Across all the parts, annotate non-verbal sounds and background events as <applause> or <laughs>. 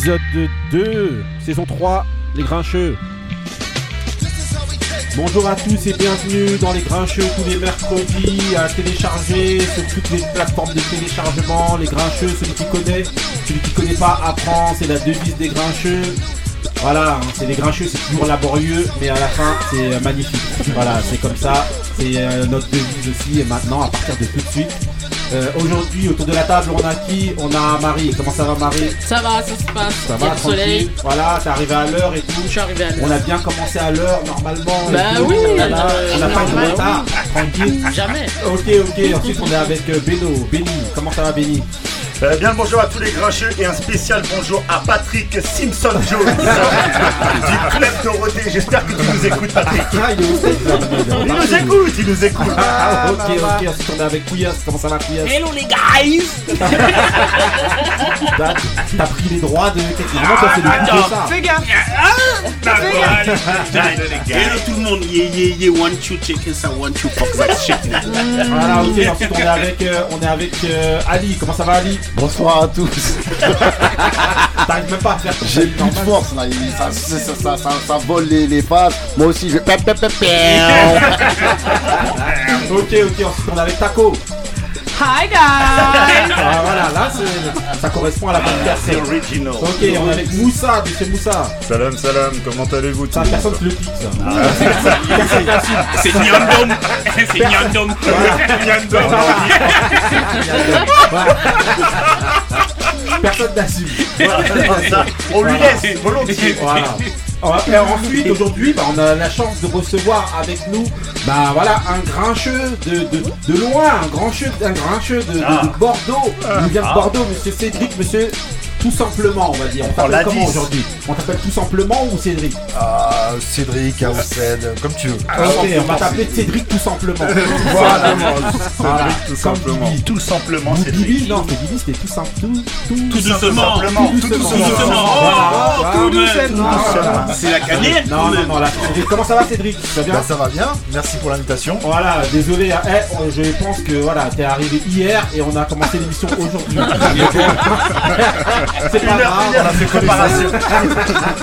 épisode 2, saison 3, Les Grincheux. Bonjour à tous et bienvenue dans Les Grincheux tous les mercredis à télécharger sur toutes les plateformes de téléchargement. Les Grincheux, celui qui connaît, celui qui connaît pas apprend, c'est la devise des Grincheux. Voilà, hein, c'est les grincheux, c'est toujours laborieux, mais à la fin, c'est euh, magnifique. Voilà, c'est comme ça, c'est euh, notre devise aussi. Et maintenant, à partir de tout de suite, euh, aujourd'hui, autour de la table, on a qui On a Marie. Comment ça va, Marie Ça va, ça se passe. Ça Il y a va, le soleil. tranquille Voilà, t'es arrivé à l'heure et tout. Je suis arrivé à On l'heure. a bien commencé à l'heure, normalement. et Bah tout. oui, Voilà, euh, on n'a pas de normal, retard. Tranquille. Jamais. Ok, ok. Ensuite, on est avec euh, Beno. Benny, comment ça va, Benny Euh, bien le bonjour à tous les grincheux et un spécial bonjour à Patrick Simpson Jones <laughs> du Club Dorothée. J'espère que tu nous écoutes, Patrick. Ah, il nous écoute, il nous écoute. Ah, ok, ok. Ensuite, on est avec Couillasse. Comment ça va, Couillasse Hello les guys T'as <laughs> t'as pris les droits de. Normalement, toi, c'est le de ça. Fais gaffe Hello tout le monde, yeah yeah yeah, one two chicken, ça one two fuck that shit. Voilà, ok. Ensuite, on est avec, euh, on est avec euh, Ali. Comment ça va, Ali? Bonsoir à tous. T'arrives même pas à faire J'ai plus de force là, il- ça, ça, ça, ça, vole les, les pattes. Moi aussi je vais. <laughs> Ok, ok. Ensuite, on avec Taco. Hi guys Ah, voilà, là, c'est- ça correspond à la bonne C'est personne. original. Ok, on est avec Moussa, de chez Moussa. Salam salam, comment allez-vous Ça, tous personne te le pique, ça. <laughs> T'insulte. C'est Nyandom, <laughs> <laughs> c'est Nyandom. Personne n'assume. On lui laisse volontiers. Et ensuite, aujourd'hui, bah, on a la chance de recevoir avec nous, bah voilà, un grincheux de, de, de loin, un grincheux, un grincheux de, de- de Ah. Bordeaux. Il nous vient de Bordeaux, monsieur Cédric, monsieur. Tout simplement, on va dire. On l'a t'appelle comment dit. aujourd'hui On t'appelle tout simplement ou Cédric Ah, Cédric, Aoussed, comme tu veux. Ok, on va t'appeler Cédric tout simplement. <laughs> Voilà, Voilà, tout simplement. Tout simplement, Bibi, non, c'est Bibi, c'était tout simple. Tout, tout, Tout doucement. simplement. tout doucement. Tout doucement. Voilà, Oh, voilà. tout doucement. Voilà. C'est la Non, quand non, non, là, Cédric, comment ça va Cédric Ça va bien Bah, ça va bien, merci pour l'invitation. Voilà, désolé, hein. Eh, je pense que voilà, t'es arrivé hier et on a commencé l'émission aujourd'hui. <laughs> <laughs> c'est pas Une heure, grave. une heure, on a fait préparation.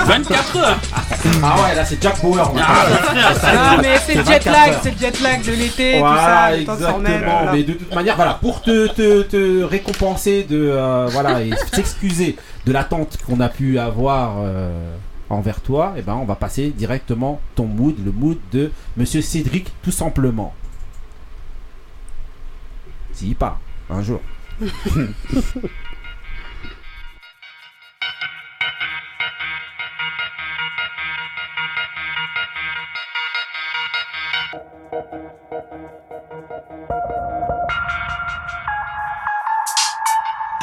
24 heures. Ah ouais, là c'est Jack Bauer. Ah, Ah mais c'est le jet 24 lag, c'est le jet lag de l'été, Voilà, tout ça, exactement. voilà. Mais de toute manière, voilà, pour te, te, te récompenser de euh, voilà et <laughs> s'excuser de l'attente qu'on a pu avoir euh, envers toi, et ben on va passer directement ton mood, le mood de Monsieur Cédric, tout simplement. Si pas, un jour. <laughs> <laughs>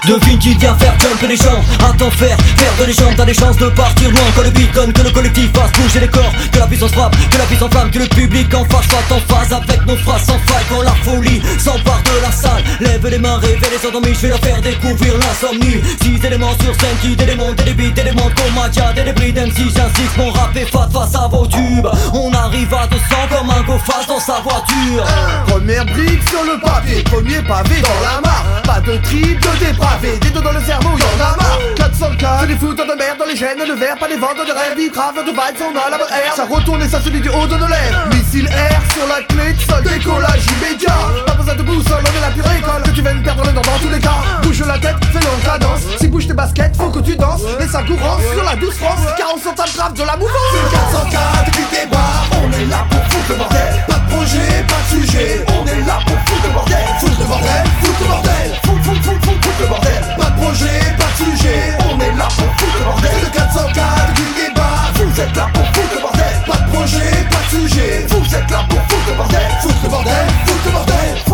Devine qui vient faire jumper les gens. À t'en faire, faire de légende. T'as des chances de partir loin. Quand le beat donne, que le collectif fasse bouger les corps. Que la puissance frappe, que la puissance flamme Que le public en face soit en phase avec nos phrases sans faille. Quand la folie s'empare de la salle Lève les mains, réveille les endormis. Je vais leur faire découvrir l'insomnie. Six éléments sur scène qui démontent Des débits, des démons Comadia, des débris d'MC J'insiste, mon rap est fat face à vos tubes. On arrive à 200 comme un go face dans sa voiture. Première brique sur le papier, premier pavé dans la mare. Pas de trip, de dépravé, des deux dans le cerveau, y'en a marre. 404, c'est des fouteurs de merde dans les gènes, le verre, pas des ventes de rêve, ils grave de vibes, on a la bonne air Ça retourne et ça se lit du haut de nos lèvres. Missile air sur la clé de sol, décollage immédiat. Pas besoin de boussole, on est la pure école. Que tu viennes perdre le nord dans tous les cas. Bouge la tête, fais le cadence Si bouge tes baskets, faut que tu danses. Et ça courant sur la douce France. Car on s'entame grave de la mouvance C'est 404 qui débarque, on est là pour foutre le bordel. Pas de projet, pas de sujet, on est là pour foutre le bordel. Foutre le bordel, foutre le bordel. foutre, foutre, Pas de projet, pas de sujet, on est là pour foutre le bordel. Le 404 qui débarque, vous êtes là pour foutre le bordel. Pas de projet, pas de sujet, vous êtes là pour foutre le bordel. Foutre le bordel, foutre le bordel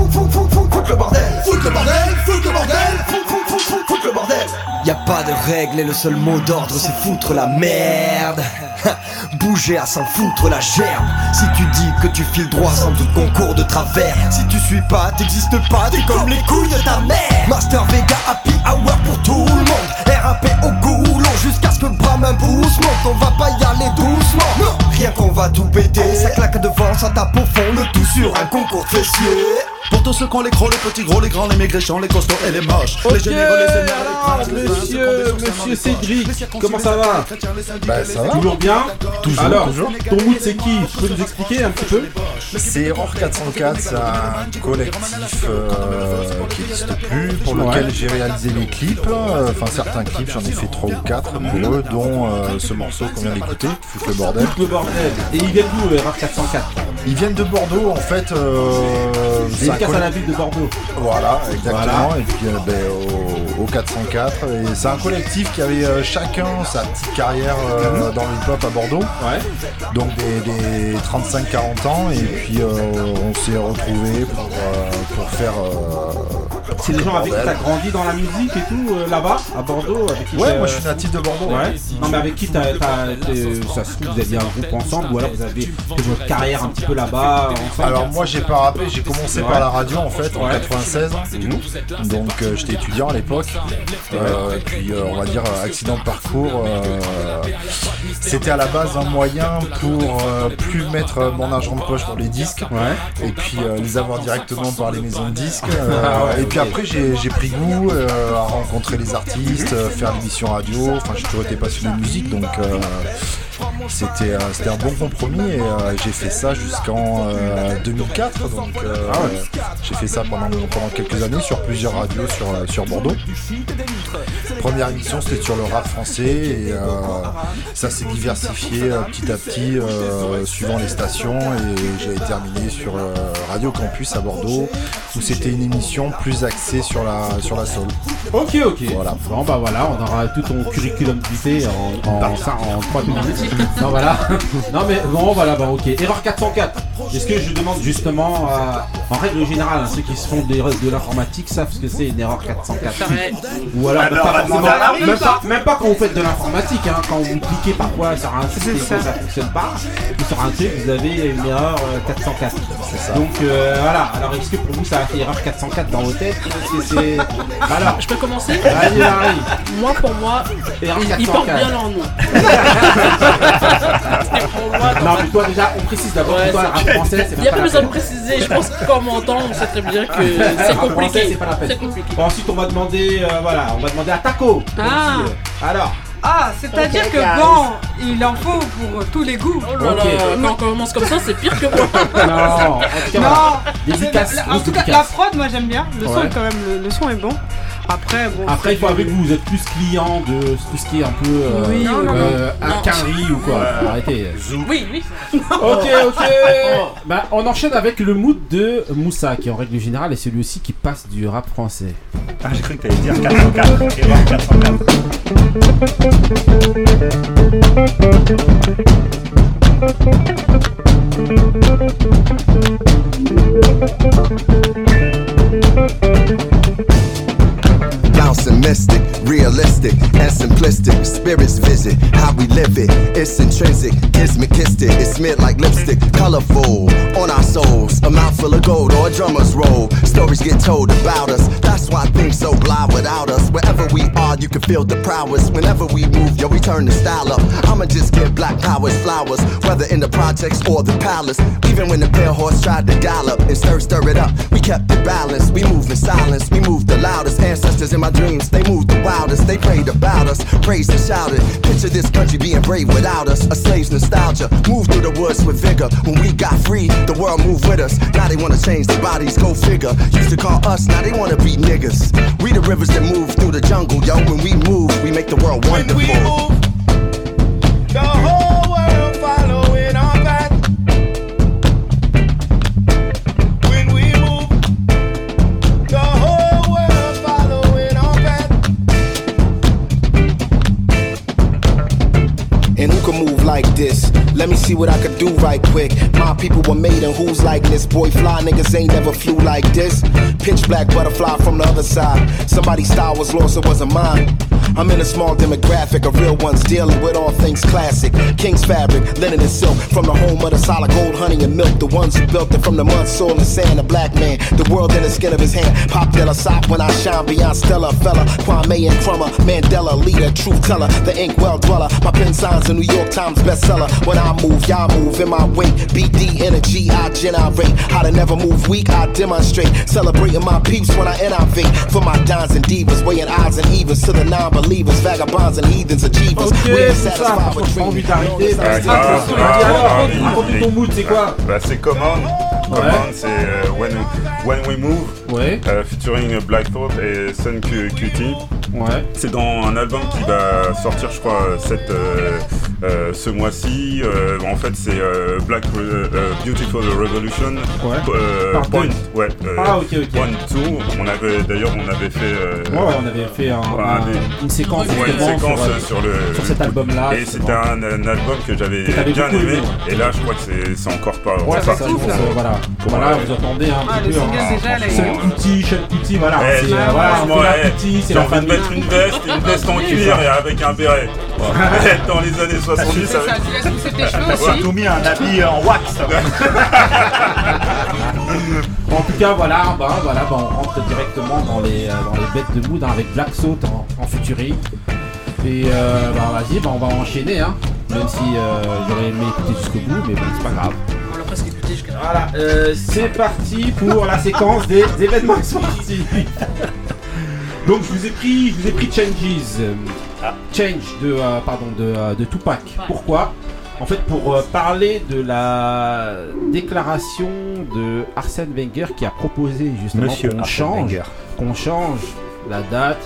le bordel Foutre le bordel, foutre le bordel foutre le bordel. Y a pas de règle et le seul mot d'ordre c'est foutre la merde. <laughs> Bouger à s'en foutre la gerbe. Si tu dis que tu files droit sans doute concours de travers. Si tu suis pas, t'existes pas, t'es comme les couilles de ta mère. Master Vega Happy Hour pour tout le monde. RAP au goulot jusqu'à ce que brame un boost monte On va pas y aller doucement. Rien qu'on va tout péter. Ça claque devant, ça tape au fond Le tout sur un concours de fessiers Pour tous ceux qui ont les gros, les petits, gros, les grands, les maigrichons, les costauds et les moches. Les Ok, généreux, les seigneurs, les les princes, monsieur, les monsieur Cédric, comment ça les va Bah, les ça va. Toujours bien Toujours, Alors, toujours. ton mood c'est qui? Tu peux nous expliquer un petit peu? C'est Error 404, c'est un collectif euh, qui n'existe plus, pour lequel Ouais. j'ai réalisé les clips, euh, enfin certains clips, j'en ai fait 3 ou 4 pour eux, dont euh, ce morceau qu'on vient d'écouter, Foutre le bordel. Le bordel. Et il vient d'où, Erreur 404 Ils viennent de Bordeaux en fait. Euh, à la ville de Bordeaux. Voilà, exactement. Voilà. Et puis euh, ben, au, au 404. Et c'est un collectif qui avait euh, chacun sa petite carrière euh, dans le hip-hop à Bordeaux. Ouais. Donc des, des 35-40 ans. Et puis on s'est retrouvés pour, pour faire. C'est des gens avec qui t'as grandi dans la musique et tout, euh, là-bas, à Bordeaux avec qui Ouais, moi je suis natif de Bordeaux. Ouais. Non mais avec qui t'as, ça se trouve vous aviez un groupe ensemble ou alors vous avez fait votre carrière un petit peu là-bas ensemble. Alors moi j'ai pas rappé, j'ai commencé Ouais. par la radio en fait en Ouais. 96. Donc euh, j'étais étudiant à l'époque. Euh, puis on va dire accident de parcours. C'était à la base un moyen pour plus mettre mon argent de poche pour les disques. Et puis les avoir directement par les maisons de disques. Ah ouais, et puis après j'ai j'ai pris goût euh, à rencontrer les artistes, euh, faire l'émission radio. Enfin j'ai toujours été passionné de musique donc euh, c'était euh, c'était un bon compromis et euh, j'ai fait ça jusqu'en euh, 2004 donc euh, Ah ouais. j'ai fait ça pendant, pendant quelques années sur plusieurs radios sur, sur Bordeaux première émission c'était sur le rap français et ça s'est diversifié petit à petit suivant les stations et j'ai terminé sur Radio Campus à Bordeaux où c'était une émission plus axée sur la, sur la soul Ok ok. Voilà. Bon bah voilà, on aura tout ton curriculum vitae en, en, en 3 minutes. Non voilà. non mais bon voilà bah ok. Erreur 404. Est-ce que je demande justement euh, en règle générale hein, ceux qui se font des- de l'informatique savent ce que c'est une erreur 404 Pareil. Ou alors, Alors, même, pas bah, forcément- même pas, même pas quand vous faites de l'informatique, hein, quand vous cliquez parfois sur un site et que ça. fonctionne pas, ou sur un truc, vous avez une erreur euh, 404. c'est ça Donc euh, voilà, alors est-ce que pour vous ça a fait erreur 404 dans vos têtes? Est-ce que c'est. Alors, Je peux commencer? Moi, pour moi, erreur ils, ils portent 404. bien leur nom. <laughs> Et pour moi, Non mais toi déjà, on précise d'abord Ouais, que toi, le c'est- rap français, c'est il n'y a pas besoin de préciser. Je pense que quand on m'entend, on sait très bien que c'est compliqué. c'est pas la peine. C'est compliqué. Bon, ensuite on va demander, euh, voilà, on va demander à Taco. Ah. aussi, euh, Alors, Ah, c'est-à-dire que bon, il en faut pour tous les goûts. Oh là là, Ok. quand on commence comme ça, c'est pire que moi. <laughs> non, en tout cas, voilà. Non, Dédicace, la- la- en tout cas, la prod, moi j'aime bien. Le son est quand même, le, le son est bon. Après, bon. Après, il faut avec vous, vous êtes plus client de tout ce qui est un peu euh, Oui, non, non, euh, non. un quinri ou quoi. Arrêtez. Oui, oui. <laughs> Ok, ok. bah, on enchaîne avec le mood de Moussa, qui en règle générale est celui aussi qui passe du rap français. Ah, j'ai cru que t'allais dire 404. Erreur 404. It's intrinsic, kissed it. It's smeared like lipstick, colorful on our souls. A mouthful of gold or a drummer's roll. Stories get told about us. That's why things so blind without us. Wherever we are, you can feel the prowess. Whenever we move, yo, we turn the style up. I'ma just give black powers flowers, whether in the projects or the palace. Even when the pale horse tried to gallop and stir, stir it up, we kept it balanced. We move in silence, we move the loudest. Ancestors in my dreams, they moved the wildest. They prayed about us, praised and shouted. Picture this country being brave without us. A slave's nostalgia. Move through the woods with vigor. When we got free, the world moved with us. Now they wanna change their bodies, go figure. Used to call us, now they wanna be niggas. We the rivers that move through the jungle, yo. When we move, we make the world wonderful. When we move, The whole world following our path. When we move, the whole world following our path. And who can move like this? Let me see what I could do right quick. My people were made in who's like this. Boy, fly niggas ain't never flew like this. Pitch black butterfly from the other side. Somebody's style was lost, it wasn't mine. I'm in a small demographic of real ones dealing with all things classic. King's fabric, linen and silk, from the home of the solid gold, honey and milk. The ones who built it from the mud, soil, and sand. A black man, the world in the skin of his hand. Pop Della Sop when I shine beyond Stella, fella. Kwame and Crummer, Mandela, leader, truth teller, the ink well dweller. My pen signs a New York Times bestseller. When I move, y'all move in my wake. BD energy, I generate. How to never move weak, I demonstrate. Celebrating my peeps when I innovate. For my dons and divas, weighing odds and evens to the non-believers, vagabonds and heathens, achievers. Ok, We ain't tout ça, satisfied par with contre, j'ai pas envie dreaming. d'arrêter. ça Ah, raconte ton mood, c'est quoi Bah c'est Command. Command c'est euh, when, when We Move. Ouais. euh, featuring Black Thought et Sun Cutie. Ouais. C'est dans un album qui va sortir, je crois, cette, euh, ce mois-ci. Euh, en fait, c'est euh, Black euh, euh, Beautiful Revolution. Ouais. Euh, Par point, ouais. euh, Ah, ok, ok. Point 2. On avait, d'ailleurs, on avait fait. euh, Ouais, on avait fait un- un- une séquence, Ouais, une séquence sur, euh, sur, le, sur cet album-là, Et c'était un, un album que j'avais bien aimé. aimé, ouais. Et là, je crois que c'est encore pas. Ouais, c'est ça, euh, voilà. Voilà, vous entendez un Ah, petit peu. hein, Seul voilà. Eh, j'ai- eh, j'ai envie de mettre une veste, une veste en cuir et avec un béret. <laughs> Dans les années 70, C'est ça, avec- tu laisses pousser tes cheveux T'as aussi. surtout mis un habit en wax. <laughs> En tout cas, voilà, bah, voilà bah, on rentre directement dans les, euh, dans les bêtes de mood hein, avec Black Salt en, en futurie. Et euh, bah vas-y, bah, on va enchaîner, hein. Même si euh, j'aurais aimé écouter jusqu'au bout, mais bon, c'est pas grave. On l'a presque écouté jusqu'à là. Voilà, euh, c'est parti pour la séquence des événements sportifs. <laughs> Donc je vous ai pris, je vous ai pris Changes, euh, Change de, euh, pardon, de, euh, de Tupac. Pourquoi? En fait, pour euh, parler de la déclaration de Arsène Wenger qui a proposé justement qu'on change, qu'on change la date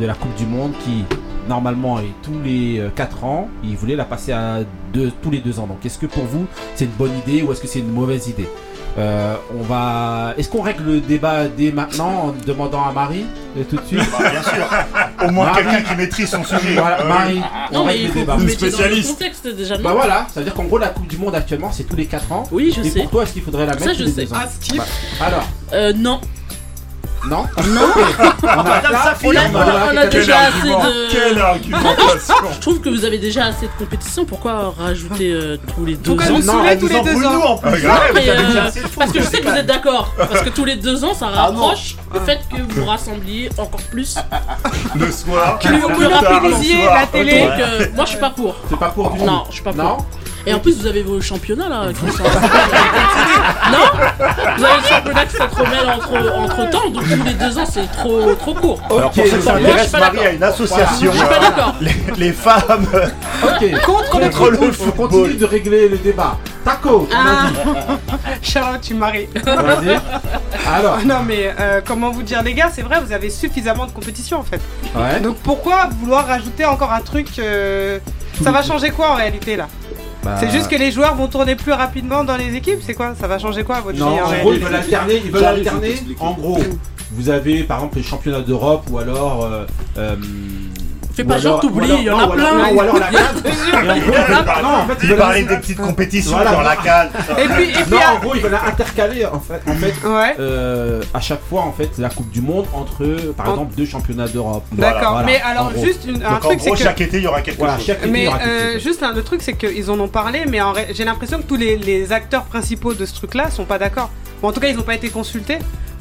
de la Coupe du Monde qui normalement est tous les 4 ans. Il voulait la passer à deux, tous les 2 ans. Donc est-ce que pour vous c'est une bonne idée ou est-ce que c'est une mauvaise idée? Euh, on va. Est-ce qu'on règle le débat dès maintenant en demandant à Marie euh, tout de suite Bah, bien sûr. Au moins Marie. quelqu'un qui maîtrise son sujet. Voilà, Euh, Marie. on Non, mais règle il le faut débat. vous mettre dans le contexte déjà. non Bah voilà, ça veut dire qu'en gros la Coupe du Monde actuellement c'est tous les 4 ans. Oui, je Et sais. pour toi est-ce qu'il faudrait la mettre Ça, tous je les sais. deux ans Ah. Bah, Alors Euh, non. Non Non. <laughs> On a Quel déjà assez de. quelle argumentation. Je trouve que vous avez déjà assez de compétition. Pourquoi rajouter euh, tous les deux Pourquoi ans nous saouler tous les deux ans Ah, euh, Parce que je sais que vous êtes d'accord. Parce que tous les deux ans, ça Ah rapproche le fait que vous rassembliez encore plus. Le soir. Que vous monopolisiez la télé. Euh, moi, je suis pas pour. C'est pas pour du tout. Non, je suis pas pour. Et en plus, vous avez vos championnats là qui sont. <laughs> non Vous avez le championnat qui se remêle entre, entre temps, donc tous les deux ans, c'est trop, trop court. Alors pour ceux qui s'intéressent, pas Marie a une association. Je suis pas d'accord. Les, les femmes. Ok. Contre, Contre le On football. continue de régler le débat. Taco, on a Ah. dit. <laughs> Charlotte, tu maries. Vas-y. Alors. Non mais euh, comment vous dire les gars, c'est vrai, vous avez suffisamment de compétition en fait. Ouais. Donc pourquoi vouloir rajouter encore un truc euh, Ça va changer quoi en réalité là? Bah, C'est juste que les joueurs vont tourner plus rapidement dans les équipes, c'est quoi? Ça va changer quoi à votre Non, vie, en? en gros, ils veulent alterner. Ils veulent. En gros, vous avez par exemple les championnats d'Europe ou alors. euh, euh, Fais pas genre t'oublies, il y en a plein. Ou alors la Il CAN. Non, en fait, Il parlait des petites compétitions dans la cale. Et puis, Non, en gros, ils veulent intercaler en fait, en fait euh, à chaque fois en fait la Coupe du Monde entre par exemple deux championnats d'Europe. D'accord, mais alors juste un truc c'est que chaque été, il y aura quelque chose. chaque été, il y Mais euh, juste un autre truc, c'est qu'ils en ont parlé, mais j'ai l'impression que tous les, les acteurs principaux de ce truc-là sont pas d'accord. Bon, en tout cas, ils n'ont pas été consultés.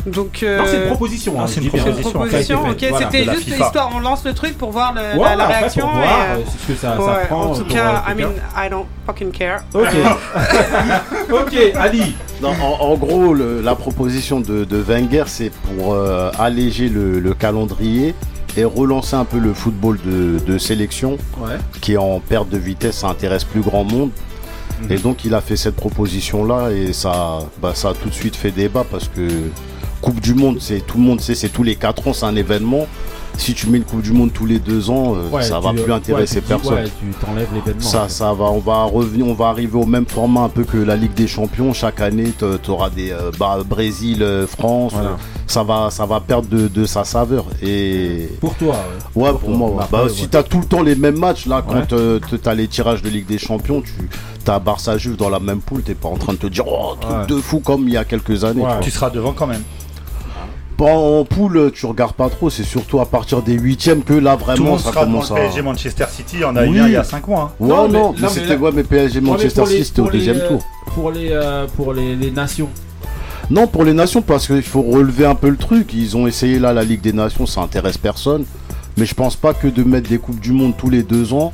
Donc, euh, Non, c'est une proposition. hein, c'est une proposition, proposition. Ça a été fait, Ok, voilà. c'était juste FIFA. histoire. On lance le truc pour voir le- la, la après, réaction. pour et, voir euh, ce que ça, ça ouais, prend. en tout cas, I mean, I don't fucking care. Ok. <laughs> ok, Ali. Non, en, en gros, le- la proposition de, de Wenger, c'est pour euh, alléger le, le calendrier et relancer un peu le football de, de sélection Ouais. qui est en perte de vitesse, ça intéresse plus grand monde. Mhm. Et donc il a fait cette proposition-là et ça, bah, ça a tout de suite fait débat parce que Coupe du Monde, c'est tout le monde sait, c'est tous les 4 ans, c'est un événement. Si tu mets une Coupe du Monde tous les 2 ans, euh, Ouais, ça tu- va plus ouais, intéresser tu dis, personne. Ouais, tu t'enlèves l'événement. Ça, ça va, on va revenir, on va arriver au même format un peu que la Ligue des Champions. Chaque année, tu auras des euh, bah, Brésil, euh, France. Voilà. euh, ça va, ça va perdre de, de sa saveur. Et Pour toi, ouais. ouais, Pour pour toi. moi, Bah, ouais. si t'as tout le temps les mêmes matchs là, quand Ouais. euh, t'as les tirages de Ligue des Champions, tu as Barça Juve dans la même poule, t'es pas en train de te dire oh truc Ouais. de fou comme il y a quelques années. Tu. Tu seras devant quand même. Pas en poule, tu regardes pas trop, c'est surtout à partir des huitièmes que là Tout le vraiment monde ça sera dans commence à. PSG Manchester City, on a eu un il y a 5 mois. hein. Ouais, Non, non, mais- mais, non, mais c'était là- ouais, mais PSG Manchester pour les- City c'était au deuxième euh, tour. Pour les, euh, pour les, les nations. Non, pour les nations, parce qu'il faut relever un peu le truc. Ils ont essayé là la Ligue des Nations, ça intéresse personne. Mais je pense pas que de mettre des Coupes du Monde tous les deux ans,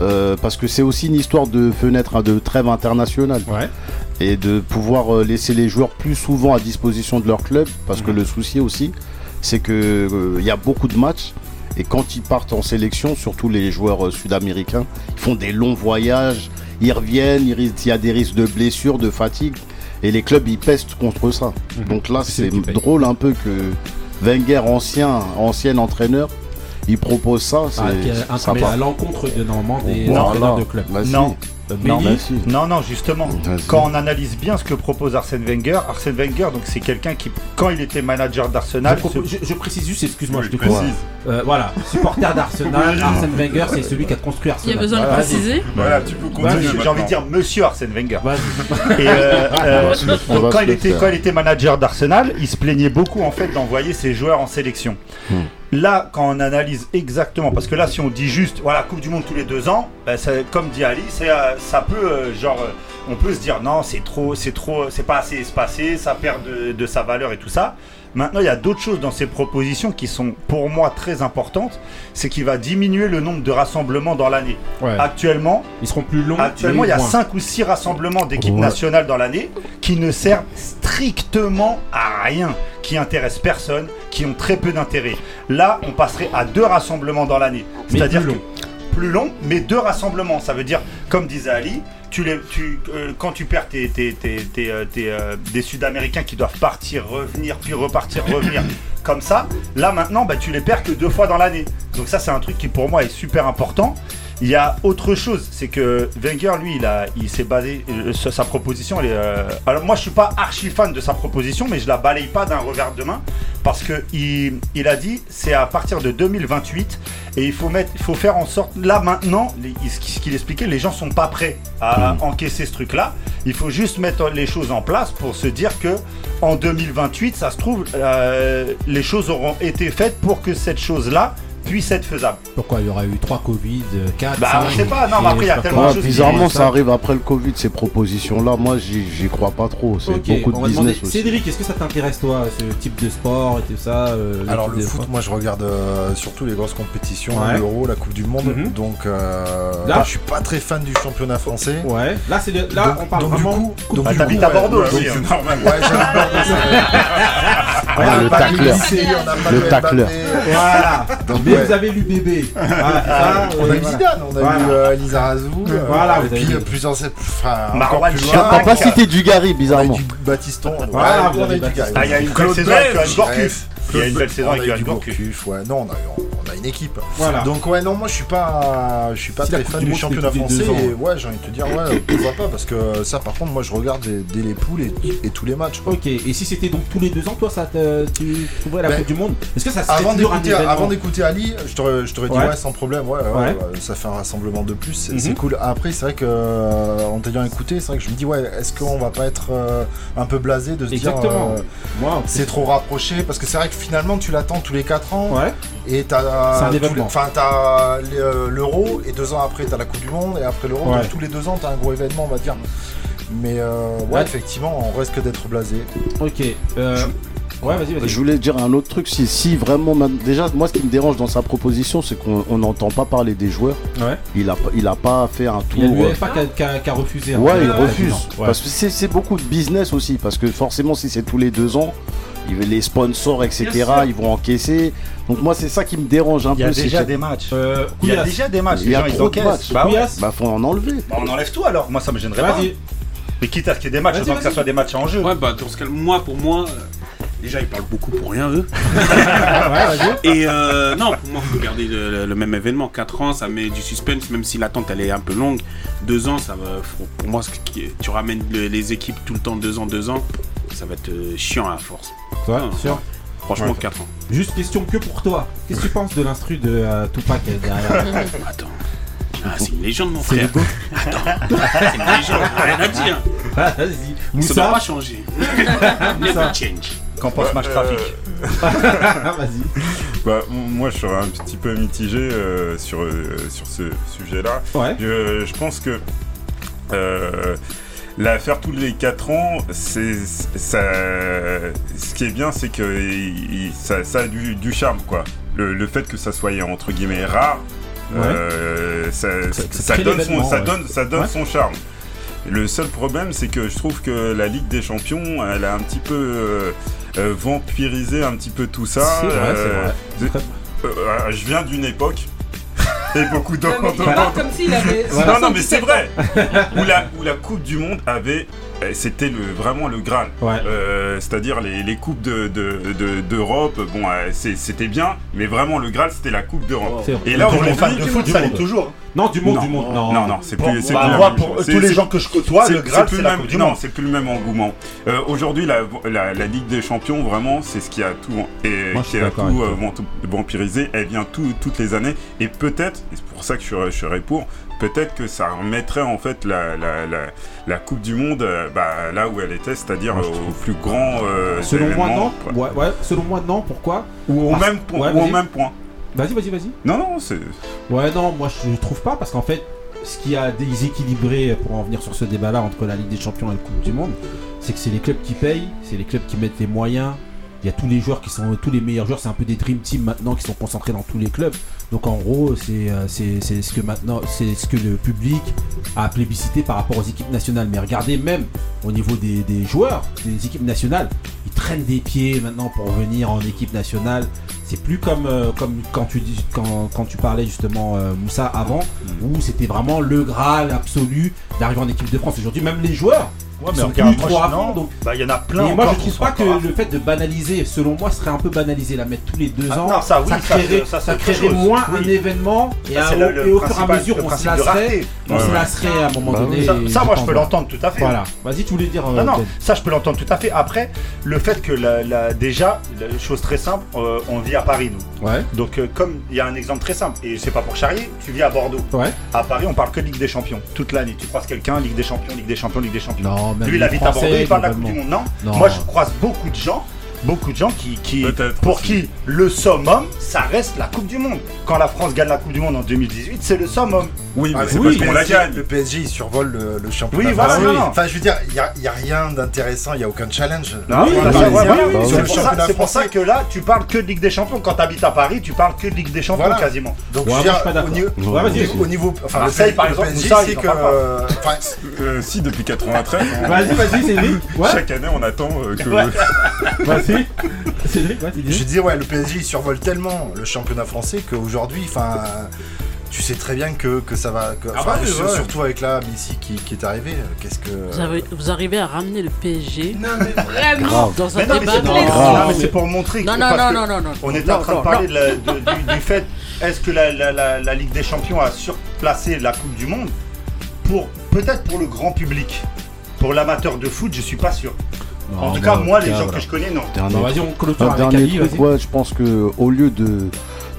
euh, parce que c'est aussi une histoire de fenêtre, hein, de trêve internationale. Ouais. Et de pouvoir euh, laisser les joueurs plus souvent à disposition de leur club, parce Mhm. que le souci aussi, c'est que euh, il y a beaucoup de matchs. Et quand ils partent en sélection, surtout les joueurs euh, sud-américains, ils font des longs voyages, ils reviennent, il y a des risques de blessures, de fatigue. Et les clubs, ils pestent contre ça. Donc là, Mhm. C'est c'est drôle un peu que Wenger, ancien, ancien entraîneur, il propose ça. c'est- Ah, qui est un- ça mais part. à l'encontre de normalement des Voilà. entraîneurs de club. Bah, si. Non. Euh, Non, Benny, non, non, justement. Quand on analyse bien ce que propose Arsène Wenger, Arsène Wenger, donc c'est quelqu'un qui, quand il était manager je, d'Arsenal, se- je- je précise juste, excuse-moi, je te précise. Euh, voilà, supporter d'Arsenal, Arsène Wenger, c'est celui qui a construit Il y Arsenal. a besoin de Voilà, préciser. Voilà, tu peux continuer. j'ai envie de dire Monsieur Arsène Wenger. Et euh, <laughs> euh, donc il était quand il était manager d'Arsenal, il se plaignait beaucoup en fait d'envoyer ses joueurs en sélection. Hmm. Là, quand on analyse exactement, parce que là, si on dit juste, voilà, Coupe du Monde tous les deux ans, ben, ça- comme dit Ali, c'est, euh, ça peut, euh, genre, euh, on peut se dire, non, c'est trop, c'est trop, c'est pas assez espacé, ça perd de sa valeur et tout ça. Maintenant, il y a d'autres choses dans ces propositions qui sont, pour moi, très importantes. C'est qu'il va diminuer le nombre de rassemblements dans l'année. Ouais. Actuellement, Ils seront plus longs. Actuellement, il y a moins. 5 ou 6 rassemblements d'équipes Ouais. nationales dans l'année qui ne servent strictement à rien, qui intéressent personne, qui ont très peu d'intérêt. Là, on passerait à deux rassemblements dans l'année. C'est-à-dire que plus long, mais deux rassemblements. Ça veut dire, comme disait Ali, tu les, tu, euh, quand tu perds tes, tes- tes- tes, euh, euh, des Sud-Américains qui doivent partir, revenir, puis repartir, <coughs> revenir, comme ça, là maintenant, bah, tu les perds que deux fois dans l'année. Donc ça, c'est un truc qui pour moi est super important. Il y a autre chose, c'est que Wenger, lui, il, a, il s'est basé euh, sa proposition. Elle est, euh, alors moi, je suis pas archi fan de sa proposition, mais je la balaye pas d'un revers de main parce que il, il a dit c'est à partir de 2028 et il faut mettre, il faut faire en sorte. Là maintenant, les- ce qu'il expliquait, les gens sont pas prêts à encaisser ce truc-là. Il faut juste mettre les choses en place pour se dire que en 2028, ça se trouve, euh, les choses auront été faites pour que cette chose-là puisse être faisable. Pourquoi il y aura eu 3 Covid, 4 Bah, on sait pas, non, mais après, il y a tellement de choses bizarrement, ça- arrive après le Covid, ces propositions-là. Moi, j'y crois pas trop. C'est beaucoup de business aussi. Cédric, est-ce que ça t'intéresse toi, ce type de sport et tout ça euh, Alors le foot, moi je regarde euh, surtout les grosses compétitions, Ouais. l'Euro, la Coupe du Monde. Mhm. Donc euh, Là- je suis pas très fan du championnat français. Ouais, là, c'est là Donc- on parle donc, du vraiment coup- Coupe donc, du du T'habites à Bordeaux aussi. oui, hein. c'est normal. Ouais, j'habite Bordeaux, le tacleur. Le tacleur. Voilà. Ouais. vous avez lu bébé. Voilà, Ah, ça, on a voilà. Zidane, on a Voilà. eu euh, Elisa Razou, euh, Voilà, avez puis eu- euh, plusieurs enfin, Marwan plus. T'as pas cité Dugarry, On a eu bizarrement. du Baptiston. Voilà, on a du Baptiston. gars. Ah, il y a une saison avec. Il y a une belle saison On a avec eu Johan du. Gourcuff, ouais. Non, on a, on a une équipe. Voilà. Donc ouais, non, moi je suis pas, je suis pas Si très fan du championnat français. Et ouais, j'ai envie de te dire, ouais, pourquoi pas Parce que ça, par contre, moi je regarde dès, dès les poules et, et tous les matchs. quoi. Ok, et si c'était donc tous les deux ans, toi, ça te, tu trouverais la Ben, Coupe du Monde? Est-ce que ça Avant d'écouter, avant d'écouter Ali, je t'aurais, je dit Ouais. ouais. sans problème, ouais, ouais, Ouais. ouais, ça fait un rassemblement de plus, c'est, c'est cool. Après, c'est vrai que euh, en t'ayant écouté, c'est vrai que je me dis ouais, est-ce qu'on va pas être euh, un peu blasé de se Exactement. dire euh, c'est trop rapproché? Parce que c'est vrai que finalement tu l'attends tous les 4 ans Ouais. et t'as enfin t'as euh, l'euro et deux ans après t'as la Coupe du Monde et après l'euro Ouais. tous les deux ans t'as un gros événement on va dire. Mais euh, ouais, Ouais. effectivement on risque d'être blasé. Ok. Euh... Ouais, vas-y, vas-y. Je voulais dire un autre truc. Si, si vraiment, déjà, moi, ce qui me dérange dans sa proposition, c'est qu'on on n'entend pas parler des joueurs. Ouais. Il a, pas- il a pas fait un tour. Il y a a- qui a refusé. hein. Ouais, il refuse. ouais. Parce que c'est beaucoup de business aussi. Parce que forcément, si c'est tous les deux ans, les sponsors, etc., ils vont encaisser. Donc, moi, c'est ça qui me dérange un Il y peu. a c'est déjà des matchs. Euh, Il y a déjà des matchs. Il y a trop de encaissent. matchs. Bah ouais. Bah, faut en enlever. Bah, on enlève tout alors. Moi ça me gênerait pas. Mais quitte à ce qu'il y ait des matchs, autant que ça soit des matchs en jeu. Ouais, bah dans ce cas, moi, pour moi, euh, déjà ils parlent beaucoup pour rien eux. <laughs> Et euh, non, pour moi, faut garder le, le- même événement. 4 ans, ça met du suspense, même si l'attente elle est un peu longue. 2 ans, ça va. Pour moi, tu ramènes le- les équipes tout le temps 2 ans, 2 ans, ça va être euh, chiant à force. Ouais, Ah, sûr. Franchement, 4 ans. Juste question que pour toi. Qu'est-ce que tu penses de l'instru de euh, Tupac euh, derrière <laughs> Attends. Ah, c'est une légende, mon frère. <laughs> Attends. C'est une légende, rien à dire. <laughs> Ah, Vas-y. Ça doit pas changer. Moussa. Never change. Qu'en pense Bah, Match Trafic Vas-y. Bah, moi, je serais un petit peu mitigé euh, sur, euh, sur ce sujet-là. Ouais. Je, je pense que euh, la faire tous les 4 ans, c'est ça. Ce qui est bien, c'est que il- ça, ça a du, du charme, quoi. Le, le fait que ça soit entre guillemets rare, Ouais. euh, ça, donne, son, l'événement, ça ouais. donne, ça donne Ouais. son charme. Le seul problème, c'est que je trouve que la Ligue des Champions, elle a un petit peu euh, euh, vampirisé un petit peu tout ça. Vrai, Euh, vrai. de- je viens d'une époque. Et beaucoup parle comme s'il avait Non, non, mais c'est 77 vrai. où, la, où la Coupe du Monde avait. Euh, C'était le, vraiment le Graal. Ouais. Euh, C'est-à-dire les, les Coupes d'Europe, de, de, d'Europe, bon, euh, c'était bien, mais vraiment le Graal, c'était la Coupe d'Europe. Vrai. Et là, aujourd'hui, fans de foot, ça l'est toujours. Non, du monde, Non. du monde. Non, non, non, c'est Pour- plus. c'est bah, plus la moi, même pour chose. tous les gens que je côtoie, c'est- le Graal, plus c'est le la même- Coupe du Non, Monde. c'est plus le même engouement. Euh, Aujourd'hui, la, la, la Ligue des Champions, vraiment, c'est ce qui a tout, et, Moi, qui a tout, vampirisé. Elle vient tout- toutes les années. Et peut-être, et c'est pour ça que je serais pour, peut-être que ça remettrait en fait la, la, la, la Coupe du Monde euh, bah, là où elle était, c'est-à-dire je au plus grand euh, Selon moi, non. Ouais, ouais, selon moi, non. Pourquoi? Ou au Parce- même ou au même point. Vas-y, vas-y, vas-y. Non, non, c'est. Ouais, non, moi je ne trouve pas parce qu'en fait, ce qui a déséquilibré pour en venir sur ce débat-là entre la Ligue des Champions et la Coupe du Monde, c'est que c'est les clubs qui payent, c'est les clubs qui mettent les moyens. Il y a tous les joueurs qui sont, tous les meilleurs joueurs, c'est un peu des dream teams maintenant qui sont concentrés dans tous les clubs. Donc en gros, c'est euh, c'est c'est ce que maintenant, c'est ce que le public a plébiscité par rapport aux équipes nationales. Mais regardez même au niveau des, des joueurs, des équipes nationales, ils traînent des pieds maintenant pour venir en équipe nationale. C'est plus comme, euh, comme quand, tu dis, quand, quand tu parlais justement euh, Moussa avant, où c'était vraiment le Graal absolu d'arriver en équipe de France. Aujourd'hui, même les joueurs Ouais, ils mais sont regarde, plus moi, trop je- non. Donc, Bah, il y en a plein et moi, je trouve pas que le fait de banaliser, selon moi, serait un peu banaliser, la mettre tous les deux Ah, ans. non, ça, oui, ça, créerait, ça, ça moins Oui. un événement et, Ça, le- au fur et à mesure, on se lasserait. On Ouais, se ouais. lasserait à un moment Bah donné. Ça, moi, je peux l'entendre tout à fait. Voilà, vas-y, tu voulais dire. euh, Non, non, ça je peux l'entendre tout à fait. Après, le fait que la, la- déjà, la chose très simple, euh, on vit à Paris nous. Ouais, Donc euh, comme il y a un exemple très simple, et c'est pas pour charrier, tu vis à Bordeaux. ouais. À Paris, on parle que de Ligue des Champions toute l'année. Tu croises quelqu'un, Ligue des Champions, Ligue des Champions, Ligue des Champions. Non, même Lui, il habite à Bordeaux, il parle de la Coupe du Monde. Non, Non. moi je croise beaucoup de gens, beaucoup de gens qui, pour aussi. qui le summum, ça reste la Coupe du Monde. Quand la France gagne la Coupe du Monde en 2018, c'est le summum. Oui, mais Ah, c'est mais parce le qu'on la PSG, gagne. Le PSG, il survole le, le championnat. Oui, voilà, non. Enfin, je veux dire, il n'y a, il y a rien d'intéressant, il n'y a aucun challenge. Non, Oui, oui, C'est sur le pour, ça, championnat c'est pour ça français. que là, tu parles que de Ligue des Champions. Quand tu habites à Paris, tu parles que de Ligue des Champions Voilà. quasiment. Donc, Ouais, je veux moi, dire, je suis pas au niveau, Ouais, au- au niveau, enfin, Marseille, par le exemple, PSG, c'est que, euh, Euh, si, depuis <laughs> 93. on- Vas-y, vas-y, Cédric. <laughs> Chaque année, on attend euh, que. <laughs> Vas-y. Cédric, je dis ouais, le PSG il survole tellement le championnat français qu'aujourd'hui, enfin, tu sais très bien que, que ça va, que- Ah bah oui, sur- ouais. surtout avec là Messi qui, qui est arrivé, euh, qu'est-ce que Vous, avez- vous arrivez à ramener le PSG Non, mais <laughs> vraiment. Dans un Mais non, mais débat c'est pour, de- grave. non, mais c'est pour montrer que Non, non, non, non, non, on est Non, en train non, de parler de la- de- du, du fait est-ce que la, la- la- la Ligue des Champions a surplacé la Coupe du Monde pour peut-être pour le grand public. Pour l'amateur de foot, je suis pas sûr. en tout bah, cas, moi, les gens voilà. que je connais, non. Dernier Bon, vas-y, on clôture Un avec dernier Ali, je pense que au lieu de,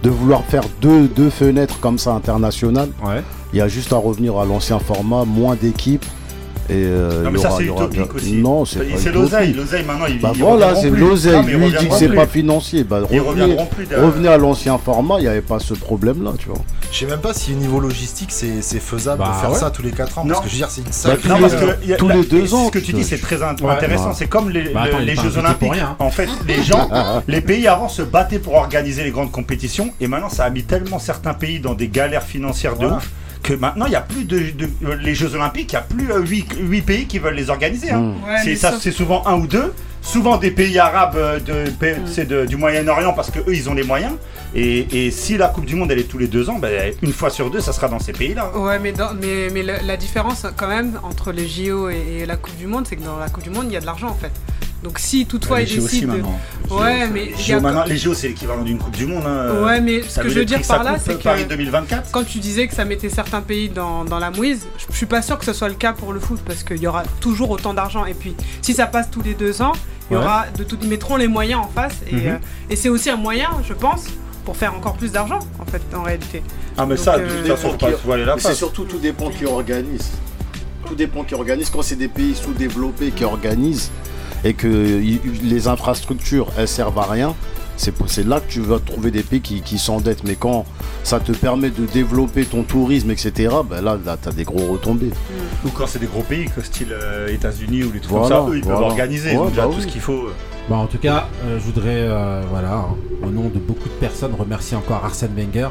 de vouloir faire deux, deux fenêtres comme ça internationales, Ouais. il y a juste à revenir à l'ancien format, moins d'équipes. Et euh, Non, il mais ça, c'est il utopique aussi. Non, c'est l'oseille. L'oseille, maintenant, ils Bah voilà, c'est l'oseille. Lui il dit que c'est pas financier. Bah, Ils revenez, reviendront plus. de- revenez à l'ancien format, il n'y avait pas ce problème-là, tu vois. Je sais même pas si au niveau logistique c'est faisable Bah de faire ouais. ça tous les 4 ans. Non. Parce que je veux dire, c'est une Bah, sacrée. Non, tous parce les- que y a- tous la- les deux et ans, Ce que tu dis, c'est très int- intéressant. C'est comme les, Bah, il les Jeux Olympiques. hein. En fait, les gens, <laughs> les pays avant se battaient pour organiser les grandes compétitions, et maintenant, ça a mis tellement certains pays dans des galères financières de ouf que maintenant, il n'y a plus de, de- euh, les Jeux Olympiques, il n'y a plus 8, pays qui veulent les organiser. hein. Mm. Ouais, c'est ça, souvent un ou deux. Souvent des pays arabes euh, de, de- du Moyen-Orient parce que eux ils ont les moyens. Et, et si la Coupe du Monde elle est tous les deux ans, ben, une fois sur deux ça sera dans ces pays-là. Ouais, mais, dans- mais, mais la, la différence quand même entre les JO et, et la Coupe du Monde, c'est que dans la Coupe du Monde, il y a de l'argent en fait. Donc si toutefois les ils JO aussi décident. de- maintenant. Ouais, mais Les il y a JO, c'est l'équivalent d'une Coupe du Monde. hein. Ouais, mais ce que je veux dire par là, c'est Paris que 2024 quand tu disais que ça mettait certains pays dans, dans la mouise, je, je suis pas sûr que ce soit le cas pour le foot parce qu'il y aura toujours autant d'argent. Et puis si ça passe tous les deux ans, il y aura de tout, ils mettront les moyens en face et, Mhm. euh, et c'est aussi un moyen, je pense, pour faire encore plus d'argent en fait en réalité. Ah, mais Donc, ça, de euh, façon, c'est surtout tout dépend qui organise. Tout dépend qui organise. Quand c'est des pays sous-développés qui organisent, et que les infrastructures elles servent à rien, c'est là que tu vas trouver des pays qui, qui s'endettent. Mais quand ça te permet de développer ton tourisme, etc., ben là, là tu as des gros retombées. Ou quand c'est des gros pays, que style euh, États-Unis ou les trucs Voilà, comme ça, eux ils peuvent organiser, ils déjà bah tout oui. ce qu'il faut. Bah, en tout cas, euh, je voudrais, euh, voilà, hein, au nom de beaucoup de personnes, remercier encore Arsène Wenger.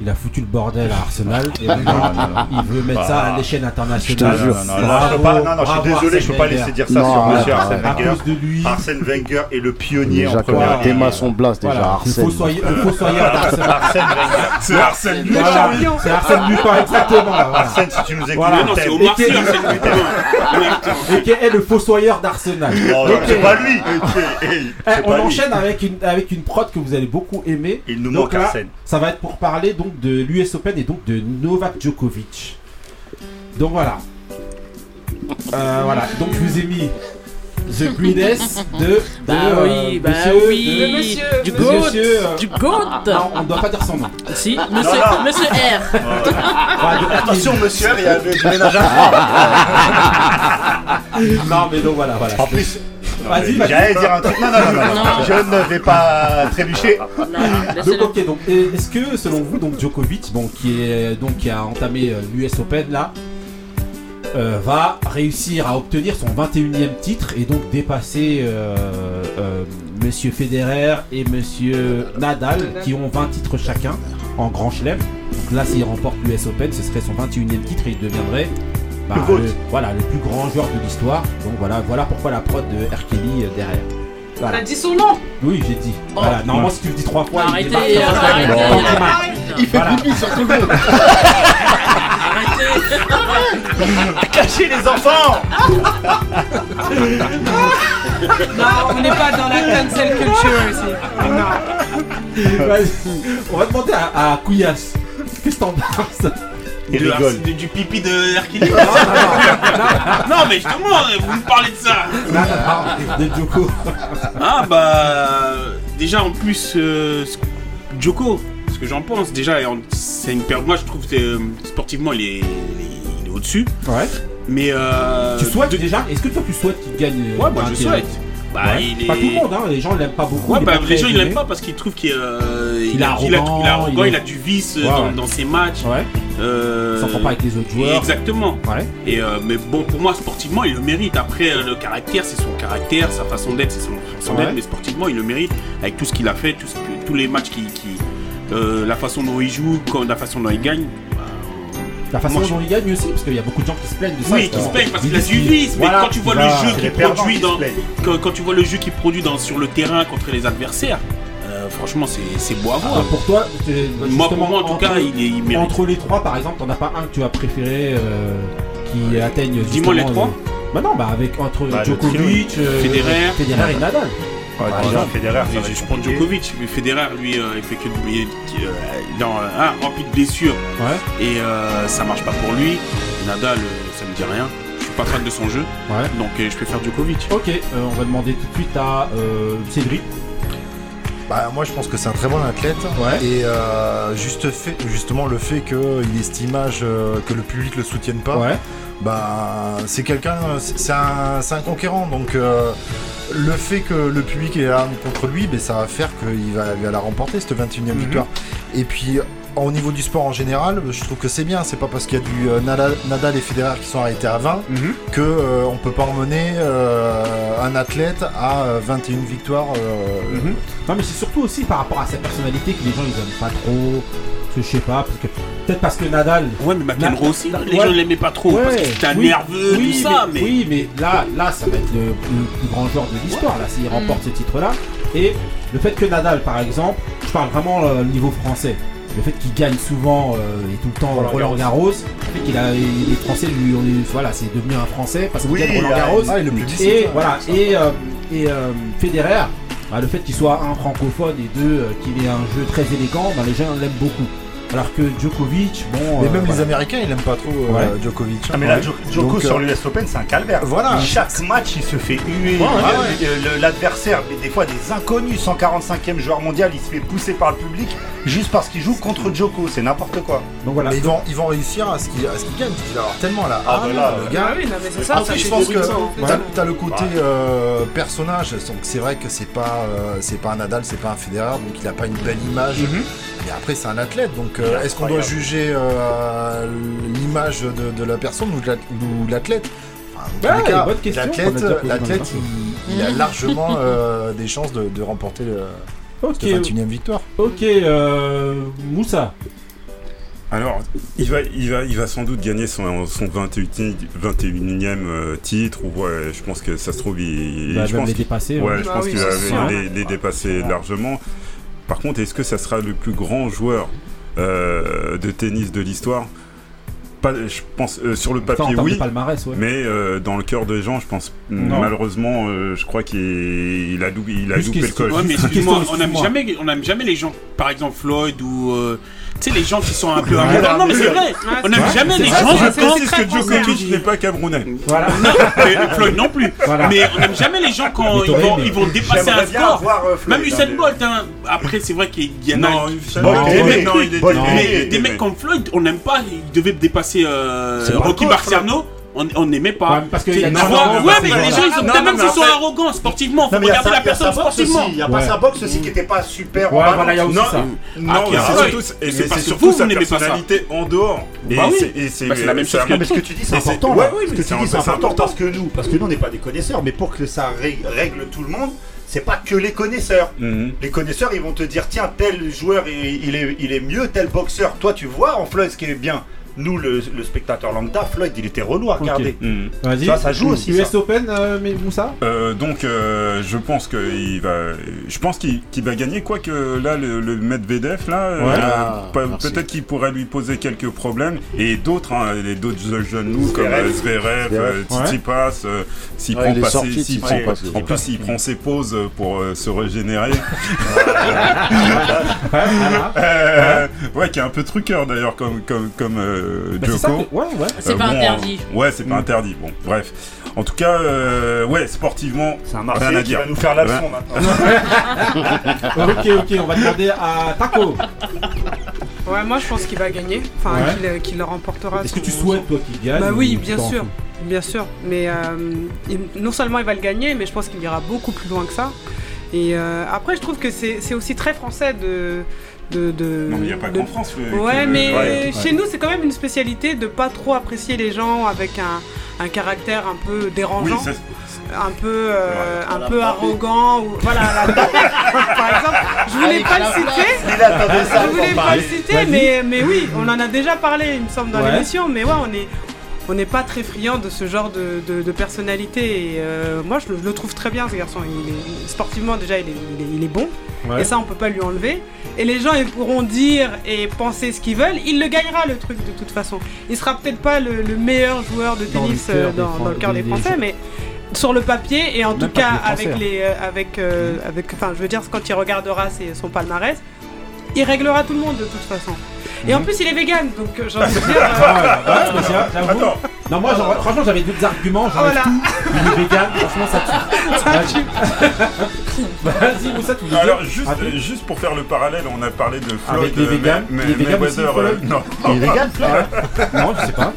Il a foutu le bordel à Arsenal et maintenant il veut mettre ça à l'échelle internationale. Je te jure. Non, non, là, je peux pas, non, non, je suis désolé, je peux pas laisser dire ça Non, sur monsieur Arsène. À Wenger. cause de lui, Arsène Wenger est le pionnier en Déjà, première quand ligue. Théma son blast, déjà, voilà, Arsène. Arsène Wenger. C'est Arsène Lupin. Voilà, c'est Arsène Lupin, exactement. Voilà. Arsène, si tu nous écoutes, c'est. Omar Sy, Arsène Lupin. Et qui est le fossoyeur d'Arsenal. Non, c'est pas lui. Eh, C'est on enchaîne avec une, avec une prod que vous allez beaucoup aimer. Il nous manque Arsène. Ça va être pour parler donc de l'US Open et donc de Novak Djokovic. Donc voilà. Euh, voilà. Donc je vous ai mis The Greatest de. Bah de, euh, oui, bah monsieur- oui. de- Le monsieur. Du GOAT. monsieur, euh, Du GOAT. non, on ne doit pas dire son nom. Si, monsieur, non. monsieur R. Voilà, de- Attention, monsieur, il y a du <laughs> ménage à. Non, mais donc voilà, voilà. En plus, Vas-y, vas-y. j'allais dire un truc. Non, non, non, non, Non. Je ne vais pas trébucher. Non, Donc laissez-le. ok donc est-ce que selon vous donc Djokovic bon qui est donc qui a entamé l'US Open là euh, va réussir à obtenir son 21e titre et donc dépasser euh, euh, Monsieur Federer et Monsieur Nadal qui ont 20 titres chacun en Grand Chelem. Donc là s'il remporte l'US Open ce serait son 21e titre et il deviendrait bah, Le voilà, le plus grand joueur de l'histoire. Donc voilà, voilà pourquoi la prod de R. Kelly euh, derrière. Voilà. T'as dit son nom Oui, j'ai dit. Voilà, normalement si tu le dis trois fois, il Arrêtez, un arrêtez, arrêtez. Il fait Voilà. pipi sur tout le monde. Arrêtez. <laughs> Cachez les enfants <laughs> Non, on n'est pas dans la cancel culture ici. Non. Vas-y. On va demander à, à Couillasse. Qu'est-ce que t'en penses? Il De- rigole. de- Du pipi de Hercule. non, non, Non, mais justement, vous me parlez de ça. de Djoko. Ah bah déjà en plus euh, ce- Djoko, ce que j'en pense déjà c'est une période. Moi je trouve que euh, sportivement il est, il est- au-dessus, Ouais. mais euh, Tu souhaites de- déjà Est-ce que toi tu souhaites qu'il gagne euh, Ouais, moi je 21? souhaite. Bah Ouais. il est. Pas tout le monde, hein. les gens l'aiment pas beaucoup. Ouais, bah, les gens ils l'aiment pas parce qu'ils trouvent qu'il euh, Il a, il a- arrogant, il arrogant, a du vice Ouais, dans, ses matchs. Ouais, Euh, s'entend pas avec les autres joueurs. Exactement. Et euh, mais bon, pour moi, sportivement, il le mérite. Après, euh, le caractère, c'est son caractère, sa façon d'être, c'est son façon d'être. Mais sportivement, il le mérite avec tout ce qu'il a fait, tout ce que- tous les matchs qui, qui- la façon dont il joue, la façon dont il gagne. Bah, La façon dont il gagne aussi, parce qu'il y a beaucoup de gens qui se plaignent de ça. oui, qui se plaignent parce qu'il a du vice. Mais voilà, quand tu vois le jeu perdants produit qui dans, quand, tu vois le jeu qu'il produit dans sur le terrain contre les adversaires, euh, franchement, c'est c'est beau à Ah, voir. pour toi, c'est- moi, pour moi, en tout entre- cas, il, est, il. Entre les trois, par exemple, t'en as pas un que tu as préféré euh, qui atteigne. Dis-moi les trois. euh, Bah non, bah avec entre Bah, Djokovic, euh, Federer. Federer et Nadal. Ouais, Par déjà, exemple. Federer, ça Mais va je, prends. Djokovic, mais Federer, lui, euh, il fait que il est, euh, dans un rempli de blessures Ouais, et euh, ça marche pas pour lui. Nadal, euh, ça me dit rien. Je suis pas fan de son jeu, ouais. donc euh, je préfère Djokovic. Ok, euh, on va demander tout de suite à euh, Cédric. Bah, moi je pense que c'est un très bon athlète Ouais. et euh, juste fait, justement le fait qu'il ait cette image euh, que le public le soutienne pas, Ouais. bah c'est quelqu'un, c'est un, conquérant donc euh, le fait que le public est là contre lui, ben, ça va faire qu'il va, la remporter cette 21e Mhm. victoire. Et puis au niveau du sport en général, je trouve que c'est bien, c'est pas parce qu'il y a du euh, Nadal, Nadal et Federer qui sont arrêtés à 20 Mhm. que euh, on peut pas emmener euh, un athlète à euh, 21 victoires. Mhm. Non, mais c'est surtout aussi par rapport à sa personnalité que les gens ils aiment pas trop. Je sais pas, parce que peut-être parce que Nadal. Ouais, mais McEnroe Na- aussi, les ouais. gens l'aimaient pas trop parce que c'était oui, nerveux, oui, tout ça, mais. Oui, mais là, là, ça va être le, le plus grand joueur de l'histoire, là, s'il remporte ce titre-là. Et le fait que Nadal, par exemple, je parle vraiment euh, au niveau français, le fait qu'il gagne souvent euh, et tout le temps Roland Roland Garros, le fait qu'il a les Français lui, on est- voilà, c'est devenu un Français parce qu'il Oui, gagne Roland Garros. ah, et le public, et c'est- voilà, et euh, et euh, Federer, bah, le fait qu'il soit un francophone et deux euh, qu'il ait un jeu très élégant, bah, les gens l'aiment beaucoup. Alors que Djokovic, bon. Mais euh, même les voilà. Américains, ils n'aiment pas trop euh, Ouais. Djokovic. hein. Ah, mais là, Djoko Donc, sur euh, l'US Open, c'est un calvaire. Voilà. Chaque match, il se fait huer. Ouais, ouais. Le- le- L'adversaire, mais des fois des inconnus, 145e joueur mondial, il se fait pousser par le public juste parce qu'il joue contre Djoko. C'est n'importe quoi. Donc voilà. Mais ils vont, ils vont réussir à ce qu'ils à ce qu'ils gagnent. Il va avoir tellement la Ah, bah là, le gars. Ah oui, non, mais c'est ça, En ça plus, je pense que t'as le côté Ouais. euh, personnage. Donc c'est vrai que c'est pas euh, c'est pas un Nadal, c'est pas un Federer, donc il a pas une belle image. Mais après c'est un athlète, donc euh, est-ce qu'on doit juger euh, l'image de, de la personne ou de l'athlète? Enfin, a L'athlète, il, il a largement euh, des chances de, de remporter le, Ok, cette 21e victoire. ok, euh, Moussa. Alors, il va, il, va, il va sans doute gagner son, son 21e, 21e euh, titre. Ou ouais, je pense que ça se trouve, il, je pense les dépasser. Ouais, hein. je Bah pense oui, qu'il va les dépasser largement. Par contre, est-ce que ça sera le plus grand joueur euh, de tennis de l'histoire? Pas, Je pense euh, sur le papier, oui. palmarès, ouais. Mais euh, dans le cœur des gens, je pense Non. malheureusement, euh, je crois qu'il il a, loupé- il a loupé le coche. Ouais, mais <laughs> excuse-moi, on aime excuse-moi. jamais, les gens, par exemple Floyd ou euh, tu sais les gens qui sont un peu. Non mais c'est vrai, on aime Ouais, jamais les gens pensent précise que Djokovic n'est pas camerounais. Voilà. Non, mais Floyd non plus. Voilà. Mais on aime jamais les gens quand ils vont, ils vont dépasser un score. euh, Même hein, Usain Bolt, hein. après c'est vrai qu'il y en a. Non, Usain Bolt, il il mais il des mecs comme Floyd, on n'aime pas, ils devaient dépasser euh, Rocky Marciano. On n'aimait pas. Ouais, parce qu'il y a Tu des vois, gens- ouais, mais les gens, ils ont Non, peut-être non, même s'ils sont arrogants sportivement. Faut Non, mais il y a regarder la personne sportivement. Il y a pas sa boxe aussi qui était pas super. Ouais, voilà, il y a aussi Non, ça. non, Ah, mais ah, c'est surtout, que sa personnalité en dehors. Et Bah c'est- et Bah, c'est la même chose que- Non, mais ce que tu dis, c'est important. oui, ce que c'est tu dis, c'est important parce que nous, parce que nous, on n'est pas des connaisseurs, mais pour que ça règle, tout le monde, c'est pas que les connaisseurs. Mhm. Les connaisseurs, ils vont te dire tiens, tel joueur, il, il est, il est mieux, tel boxeur. Toi, tu vois en Floyd ce qui est bien. Nous, le, le spectateur lambda, Floyd, il était relou à regarder. Mhm. Vas-y. Tu vois, ça joue aussi, US ça. Open, euh, mais Moussa Euh, donc euh, je pense qu'il va, je pense qu'il qu'il va gagner quoique là le, le Medvedev là, euh, Ouais. Ah, peut-être qu'il pourrait lui poser quelques problèmes et d'autres, hein, les d'autres jeunes loups comme Zverev. euh, euh. Tsitsipas, s'il prend il pas ses- il en plus s'il prend ses pauses pour se régénérer, <laughs> ouais, qui est un peu truqueur d'ailleurs comme comme comme euh, Bah, ça Ouais, ouais. C'est Euh, pas bon, interdit. euh, ouais, c'est pas Mm. interdit. Bon, bref. En tout cas, euh, ouais, sportivement, C'est un rien à Marseillais qui dire. va nous faire la leçon maintenant. <laughs> ok, ok, on va demander à Taco. Ouais, moi je pense qu'il va gagner, enfin Ouais. qu'il, le remportera. Est-ce que tu souhaites, toi, qu'il gagne Bah ou oui, bien sûr, bien sûr. Mais euh, il- non seulement il va le gagner, mais je pense qu'il ira beaucoup plus loin que ça. Et euh, après, je trouve que c'est, c'est aussi très français de. De, de- Non, mais il n'y a pas de- qu'en France. Ouais, mais ouais. chez nous, c'est quand même une spécialité de pas trop apprécier les gens avec un, un caractère un peu Oui, dérangeant, ça- un peu, euh, un peu arrogant. Ou, voilà, la- <laughs> par exemple, je voulais pas le citer. Je voulais pas parler. le citer, mais, mais oui, on en a déjà parlé, il me semble, dans Ouais. l'émission. Mais ouais, on est, on n'est pas très friand de ce genre de, de- de personnalité. Et euh, moi, je le, je le trouve très bien, ce garçon. Il est, sportivement, déjà, il est, il est- il est bon. Ouais. Et ça, on peut pas lui enlever. Et les gens, ils pourront dire et penser ce qu'ils veulent. Il le gagnera, le truc, de toute façon. Il sera peut-être pas le, le meilleur joueur de tennis euh, dans, le cœur des, des- Français, des- mais sur le papier et en Même tout cas les avec Français, les euh, avec euh, avec enfin je veux dire quand il regardera ses- son palmarès il réglera tout le monde de toute façon et en plus il est vegan donc euh, j'ai envie de dire euh, Ah, ouais, j'avoue. Attends, Non, moi, genre, franchement, j'avais d'autres arguments. J'enlève Voilà. tout. Il est vegan, franchement, ça tue. <laughs> <laughs> Vas-y. Alors juste, euh, pour faire le parallèle, on a parlé de Floyd, Avec les euh, vegans. mais- aussi, Mayweather, Floyd euh, non. Il est vegan, Floyd <laughs> Non, je sais pas.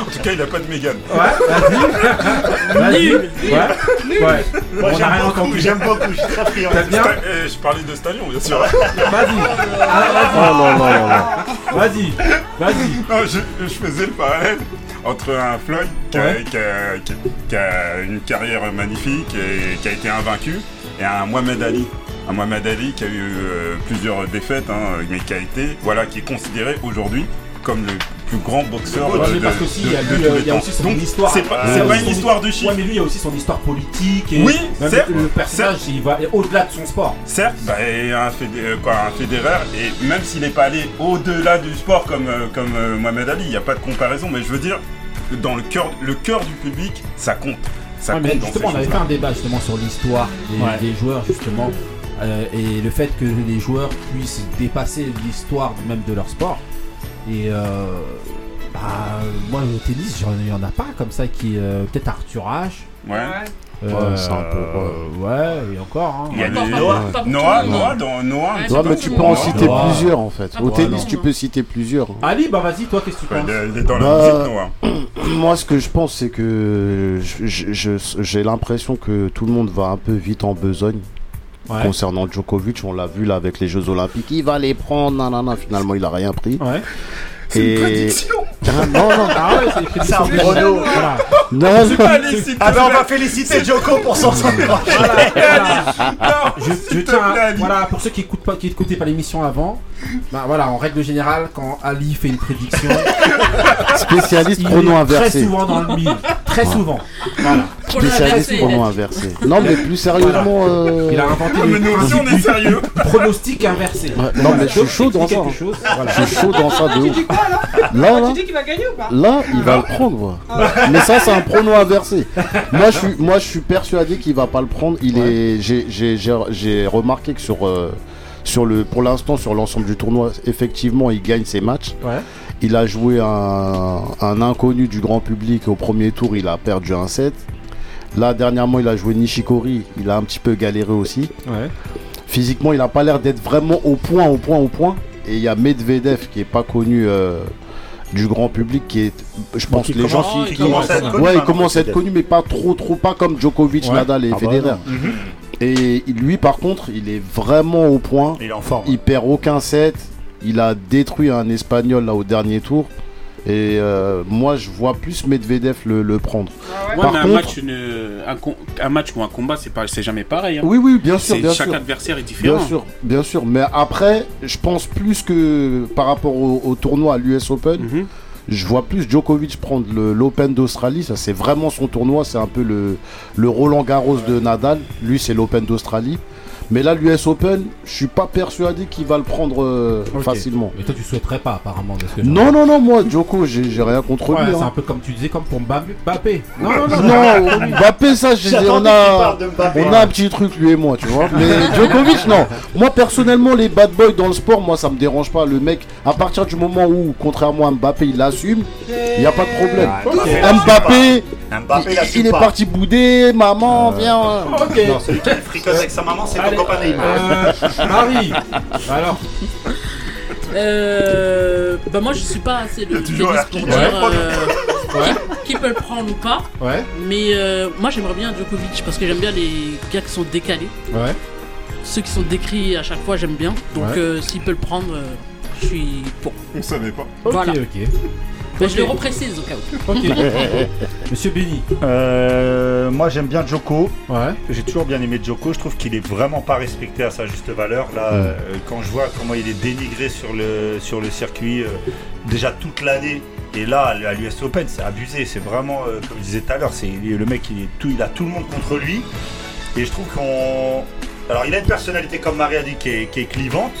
En tout cas, il a pas de Mégane. Ouais, vas-y. Ouais. Ouais. Moi, On a j'aime rien beaucoup, entendu. j'aime beaucoup, je suis très friand. T'as bien Sta- euh, je parlais de Stallion, bien sûr. Vas-y. Ah, Oh non, non, non, non. Vas-y. Vas-y. Vas-y. Non, je, je faisais le parallèle entre un Floyd qui, a, Ouais. qui a- qui a- qui a une carrière magnifique et qui a été invaincu et un Mohamed Ali. Un Mohamed Ali qui a eu euh, plusieurs défaites, hein, mais qui a été, voilà, qui est considéré aujourd'hui comme le plus grand boxeur Ouais, de, parce de- y a, de lui, tous euh, les il y a temps. aussi son Donc, histoire. c'est pas, Euh, une histoire de chiffres. Ouais, mais lui, il y a aussi son histoire politique. Et Oui, certes, le personnage, il va au-delà de son sport. Certes, bah, et un, Fédé- euh, quoi, un Federer, et même s'il n'est pas allé au-delà du sport comme, euh, comme euh, Mohamed Ali, il n'y a pas de comparaison, mais je veux dire, que dans le cœur, le cœur du public, ça compte. Ça Ouais, mais compte dans justement, on avait fait un débat justement sur l'histoire des, Ouais. des joueurs justement euh, et le fait que les joueurs puissent dépasser l'histoire même de leur sport. Et euh, bah, moi au tennis, il y en a pas comme ça qui euh, peut-être Arthur H. Ouais. Euh, Ouais, c'est un peu, ouais, et encore. hein. Il y a des- Noah, Noah. Noah, dans Noah. Ouais, c'est mais tu peux en citer Noah. plusieurs en fait. Au tennis, tu peux citer plusieurs. Ali, bah vas-y, toi, qu'est-ce que tu Ouais, penses il est- la Bah, musique, Noah. <clears throat> Moi, ce que je pense, c'est que j'ai l'impression que tout le monde va un peu vite en besogne. Ouais. Concernant Djokovic, on l'a vu là avec les Jeux Olympiques, il va les prendre, nanana, finalement il a rien pris. Ouais. Et... Ah, non, non, Ah ouais, c'est les C'est un prono. Voilà. non, non. Ah ben on va féliciter Joko pour son sang. Voilà, voilà. Je, tiens, à- voilà, pour ceux qui écoutent pas, qui écoutaient pas l'émission avant, bah voilà, en règle générale, quand Ali fait une prédiction, <laughs> Spécialiste il pronom est très inversé. souvent dans le mille, très souvent. Voilà. Spécialiste inversé. pronom inversé. Non, mais plus sérieusement. euh, Il a inventé Ah, mais le nous aussi, on est principe sérieux. du pronostic inversé. Ouais, non, mais je suis chaud dans ça. Voilà. Je suis chaud dans ça de Tu ouf. dis quoi va gagner ou pas là, il va le prendre. Mais ça, c'est un pronom inversé. Moi, je suis, moi, je suis persuadé qu'il va pas le prendre. Il est, j'ai, j'ai, j'ai, j'ai remarqué que sur, euh, sur le, pour l'instant, sur l'ensemble du tournoi, effectivement, il gagne ses matchs. Ouais. Il a joué un, un inconnu du grand public au premier tour, il a perdu un set. Là, dernièrement, il a joué Nishikori, il a un petit peu galéré aussi. Ouais. Physiquement, il n'a pas l'air d'être vraiment au point, au point, au point. Et il y a Medvedev qui est pas connu euh, du grand public, qui est, je pense, les gens qui, qui commence à être connu ouais, il maintenant, commence à être Medvedev. connu, mais pas trop, trop, pas comme Djokovic, Ouais. Nadal et Ah bah Federer. non. Et lui, par contre, il est vraiment au point. Il est en forme. Il perd aucun set. Il a détruit un Espagnol là au dernier tour. Et euh, moi, je vois plus Medvedev le, le prendre. Ouais, Par mais un, contre- match, une- un, match ou un combat, c'est pas, c'est jamais pareil. hein. Oui, oui, bien sûr, bien chaque sûr. adversaire est différent. Bien sûr, bien sûr. Mais après, je pense plus que par rapport au, au tournoi à l'US Open, Mhm. je vois plus Djokovic prendre le- l'Open d'Australie. Ça, c'est vraiment son tournoi. C'est un peu le, le Roland Garros de Nadal. Lui, c'est l'Open d'Australie. Mais là, l'US Open, je suis pas persuadé qu'il va le prendre euh, facilement. Mais toi, tu souhaiterais pas, apparemment. de ce que Non, non, non, moi, Djoko, j'ai rien contre Ouais, lui. c'est hein. un peu comme tu disais, comme pour Mbappé. Non, non, non. Non, Mbappé, ça, je on a, on a un petit truc, lui et moi, tu vois. Mais <laughs> Djokovic, non. Moi, personnellement, les bad boys dans le sport, moi, ça me dérange pas. Le mec, à partir du moment où, contrairement à Mbappé, il l'assume, il n'y a pas de problème. Ah, Mbappé, Mbappé, il, est parti bouder, maman, viens. hein. Ok. Non, celui qui fricote avec sa maman, c'est ton copain Neymar. euh, Marie. Alors, Euh, bah moi je suis pas assez de toujours pour dire euh, <laughs> Ouais. qui, qui peut le prendre ou pas. ouais, Mais euh, moi j'aimerais bien Djokovic parce que j'aime bien les gars qui sont décalés. ouais. Ceux qui sont décrits à chaque fois j'aime bien. Donc Ouais. euh, s'il peut le prendre, euh, je suis pour. On savait pas. Ok, ok. Mais je le reprécise au cas où. <laughs> Ok. <laughs> Monsieur Benny. Euh, moi j'aime bien Joko. Ouais. J'ai toujours bien aimé Joko. Je trouve qu'il est vraiment pas respecté à sa juste valeur. Là, Mm. euh, quand je vois comment il est dénigré sur le, sur le circuit, euh, déjà toute l'année. Et là, à l'US Open, c'est abusé. C'est vraiment, euh, comme je disais tout à l'heure, c'est le mec, il, est tout, il a tout le monde contre lui. Et je trouve qu'on. Alors, il a une personnalité, comme Marie a dit, qui est, qui est clivante.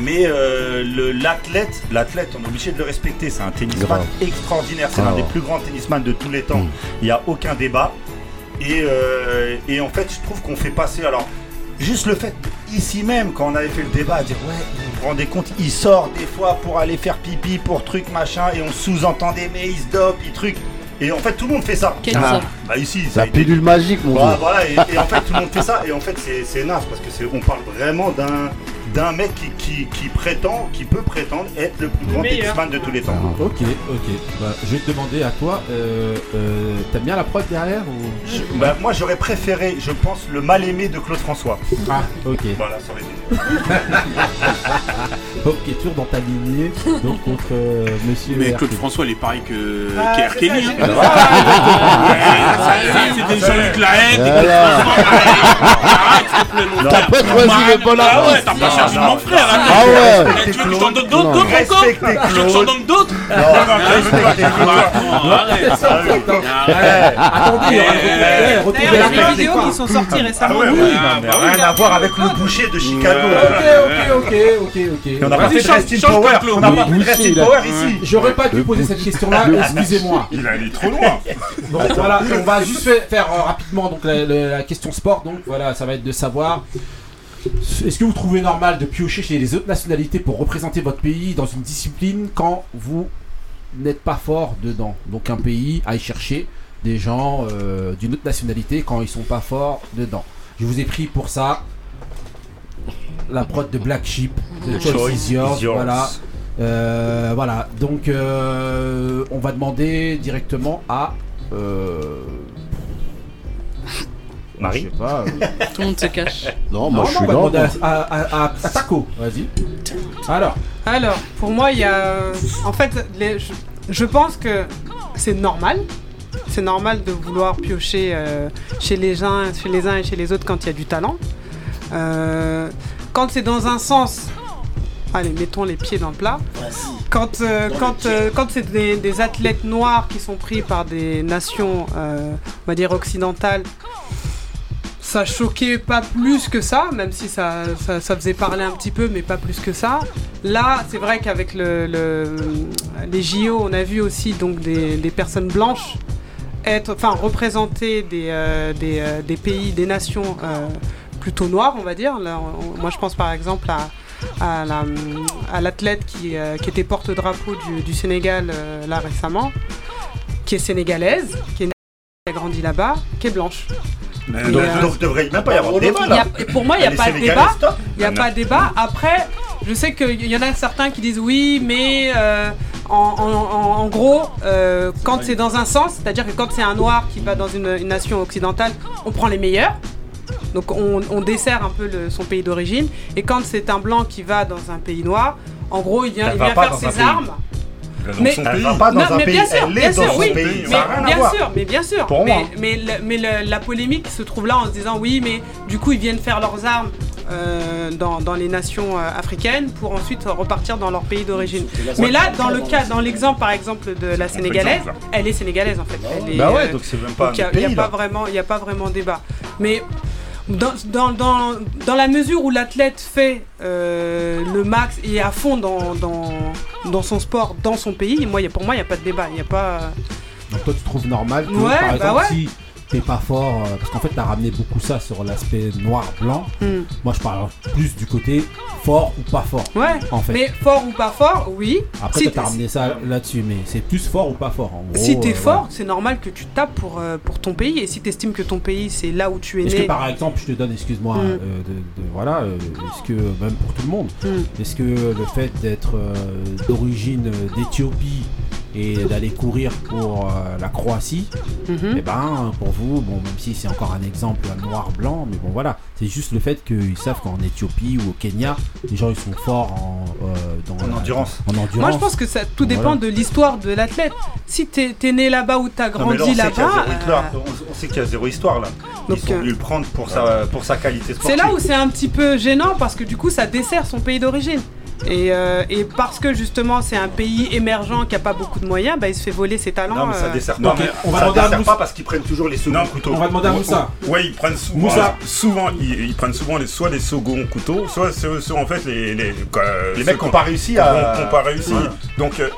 Mais euh, l'athlète, l'athlète, on est obligé de le respecter. C'est un tennisman extraordinaire. C'est Ah l'un ouais. des plus grands tennisman de tous les temps. Mm. Il n'y a aucun débat. Et, euh, et en fait, je trouve qu'on fait passer. Alors, juste le fait, ici même, quand on avait fait le débat, à dire Ouais, vous vous rendez compte, il sort des fois pour aller faire pipi, pour truc, machin, et on sous-entendait, mais il se dope, il truc. Et en fait, tout le monde fait ça. Quel Ah. ça Bah, ici, ça a La été- pilule magique, mon voilà, dieu. voilà, et, et en fait tout le monde fait ça et en fait c'est c'est naze parce que c'est on parle vraiment d'un d'un mec qui, qui, qui prétend, qui peut prétendre être le plus grand tennisman de tous les temps. Ok, ok. Bah, je vais te demander à toi, euh, euh, t'aimes bien la prod derrière ou... Je- bah, moi j'aurais préféré, je pense, le mal aimé de Claude François. Ah, ok. Voilà, ça aurait été. <laughs> Ok, toujours dans ta lignée, donc contre euh, Monsieur. Mais R. Claude. François, il est pareil que, Ah, c'est Kelly. hein. C'était Jean-Luc Lahaye, t'es Voilà. Arrête, s'il te plaît, non. T'as pas choisi le bon Ah ouais, artiste. t'as pas cherché mon frère. Ah ouais. Tu veux que je t'en donne d'autres, encore Tu veux que je t'en donne d'autres. Attendez, retrouvez- a des vidéos qui sont sorties récemment. Ah, rien à voir avec le boucher de Chicago. Ok, ok, ok, ok, on n'a pas fait Resting Power. On n'a pas fait Resting a- Power ici. J'aurais pas dû poser cette question-là, excusez-moi. Il est allé trop loin. Donc voilà, on va juste faire, euh, rapidement donc la question sport. Donc voilà, ça va être de savoir Est-ce que vous trouvez normal de piocher chez les autres nationalités pour représenter votre pays dans une discipline quand vous n'êtes pas fort dedans? Donc un pays aille chercher des gens euh, d'une autre nationalité quand ils sont pas forts dedans. Je vous ai pris pour ça la prod de Black Sheep, The The Choice, yours. Voilà. Euh, voilà, donc euh, on va demander directement à Marie je sais pas. euh, Tout le monde se cache. Non, moi non, je non, suis on va là. demander moi. à, à, à- à Taco, vas-y. Alors, Alors, pour moi, il y a. En fait, les- je, je pense que c'est normal. C'est normal de vouloir piocher euh, chez, les uns, chez les uns et chez les autres quand il y a du talent. Euh, quand c'est dans un sens. Allez, mettons les pieds dans le plat. Quand, euh, quand, euh, quand c'est des, des athlètes noirs qui sont pris par des nations, euh, on va dire occidentales, ça choquait pas plus que ça, même si ça, ça, faisait parler un petit peu, mais pas plus que ça. Là, c'est vrai qu'avec le, le- les JO, on a vu aussi donc des, personnes blanches être, enfin, représenter des, euh, euh, pays, des nations euh, plutôt noires, on va dire. Moi, je pense par exemple à, à la- à l'athlète qui, était porte-drapeau du, Sénégal là récemment, qui est sénégalaise, qui est qui a grandi là-bas, qui est blanche. Donc, euh, donc devrait même pas y avoir de débat y là. a- pour moi, il n'y a pas de débat. Il n'y a pas de débat. Après, je sais qu'il y en a certains qui disent oui, mais euh, en, en- en- en gros, euh, quand c'est dans un sens, c'est-à-dire que quand c'est un noir qui va dans une, une nation occidentale, on prend les meilleurs. Donc on, on dessert un peu le- son pays d'origine. Et quand c'est un blanc qui va dans un pays noir, en gros, il vient, il faire ses armes. Mais- son Elle pays. va pas dans Non, un mais pays, bien sûr, elle bien est dans sûr, son oui, pays. mais à bien voir. sûr, mais bien sûr. Pour mais moi. mais, le- mais le- la polémique se trouve là en se disant oui, mais du coup ils viennent faire leurs armes euh, dans, dans les nations euh, africaines pour ensuite repartir dans leur pays d'origine. Mais là, dans le cas, dans l'exemple par exemple de la sénégalaise, elle est sénégalaise en fait. Elle est, Bah ouais, euh, donc c'est même pas donc il un n'y a, pas vraiment, il y a pas vraiment débat. Mais dans, dans, dans, dans la mesure où l'athlète fait euh, le max et est à fond dans, dans, dans son sport, dans son pays, moi, y a, pour moi, il n'y a pas de débat. Il y a pas... donc toi tu trouves normal que Ouais, par bah exemple ouais. si t'es pas fort, euh, parce qu'en fait t'as ramené beaucoup ça sur l'aspect noir-blanc. Hmm. Moi je parle plus du côté fort ou pas fort. Ouais, En fait. mais fort ou pas fort, oui. Après si t'as ramené ça là-dessus, mais c'est plus fort ou pas fort en gros. si t'es euh, fort, c'est normal que tu tapes pour, euh, pour ton pays. Et si t'estimes que ton pays, c'est là où tu es Est-ce né. que par exemple, je te donne, excuse-moi, Mm. euh, de, de- voilà, est-ce que même pour tout le monde, Mm. est-ce que le fait d'être d'origine d'Éthiopie et d'aller courir pour euh, la Croatie, Mhm. eh ben pour vous, bon même si c'est encore un exemple noir-blanc, mais bon voilà, c'est juste le fait qu'ils savent qu'en Éthiopie ou au Kenya, les gens ils sont forts en, euh, dans En la- endurance. En endurance. Moi, je pense que ça tout dépend Voilà. de l'histoire de l'athlète. Si t'es es né là-bas ou t'as grandi là, on sait qu'il y a là-bas, euh, On- On sait qu'il y a zéro histoire là. Donc, Ils sont euh, venus le prendre pour sa, pour sa qualité sportive. C'est là où c'est un petit peu gênant parce que du coup ça dessert son pays d'origine. Et, euh, et parce que justement c'est un pays émergent qui a pas beaucoup de moyens, bah, il se fait voler ses talents. Non, mais ça euh, dessert Non, pas. mais on va ça demander à dessert Moussa. pas parce qu'ils prennent toujours les seconds Non, couteaux. on va demander à Moussa. Ouais, ils prennent souvent, Moussa. souvent ils, ils prennent souvent les, soit les seconds couteaux, soit c'est c'est en fait les les, Les ceux mecs qu'on- ont pas réussi à. qu'on pas réussi. Voilà. Donc euh,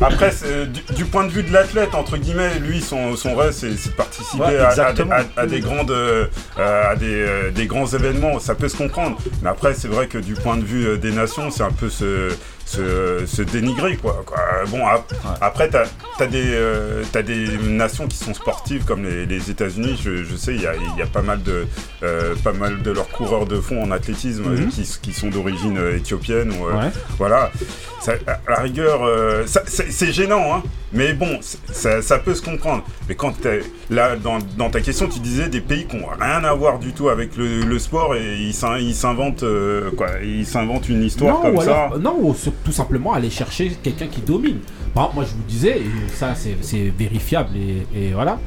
après, c'est- du, du point de vue de l'athlète, entre guillemets, lui, son, son rêve, c'est c'est de participer Ouais, à- à, des- exactement. à- à des grandes, euh, à des, euh, des grands événements. Ça peut se comprendre. Mais après, c'est vrai que du point de vue euh, des nations, c'est un peu se, se, se dénigrer, quoi. quoi. Bon, ap- après, t'as as des, euh, des nations qui sont sportives comme les, les États-Unis. Je, je sais, il y a, il y a pas mal de, euh, pas mal de leurs coureurs de fond en athlétisme euh, Mhm. qui, qui sont d'origine euh, éthiopienne ou Ouais. voilà, ça, à la rigueur, c'est gênant, hein. Mais bon, ça, ça peut se comprendre. Mais quand là, dans, dans ta question, tu disais des pays qui n'ont rien à voir du tout avec le, le sport et ils s'in- ils s'inventent euh, quoi Ils s'inventent une histoire non, comme ça. non, tout simplement aller chercher quelqu'un qui domine. Par exemple, moi je vous disais, et ça c'est c'est vérifiable et, et voilà,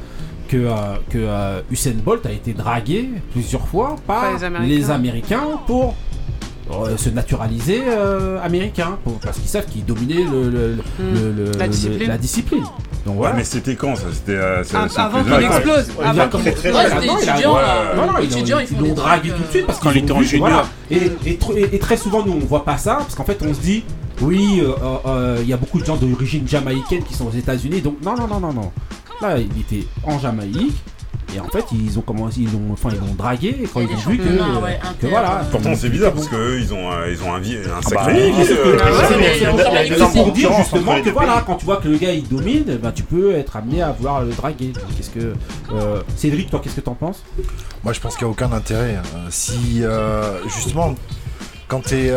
que, euh, que euh, Usain Bolt a été dragué plusieurs fois par les Américains. les Américains pour euh, se naturaliser euh, américain, pour- parce qu'ils savent qu'ils dominaient le, le- Hmm. le- le- La le- discipline. la discipline. Donc Ouais, voilà. mais c'était quand ça? C'était euh, ça avant qu'il explose. Avant qu'il- très Ouais, jeune. c'était Non, il a- étudiant, ouais, là. non, non, ils Étudiant, l'ont- ils font ils l'ont des dragué tout de suite parce Quand qu'ils était en junior. voilà. Et, et tr- et- et très souvent, nous, on voit pas ça parce qu'en fait, on se dit, oui, euh, euh, euh, il y a beaucoup de gens d'origine jamaïcaine qui sont aux États-Unis, donc non, non, non, non, non. Là, il était en Jamaïque. Et en fait, ils ont commencé, ils ont, enfin, ils l'ont dragué quand ils ont vu que, ouais, que voilà. Pourtant, c'est bizarre parce bons. qu'eux, ils ont, un- ils ont un, vie, un Ah sacré bah c'est euh, que- Ah il pour- dire justement que voilà, quand tu vois que le gars il domine, bah, tu peux être amené à vouloir le draguer. Qu'est-ce que euh, Cédric, toi, qu'est-ce que t'en penses? Moi, je pense qu'il n'y a aucun intérêt. Euh, si, euh, justement, quand tu es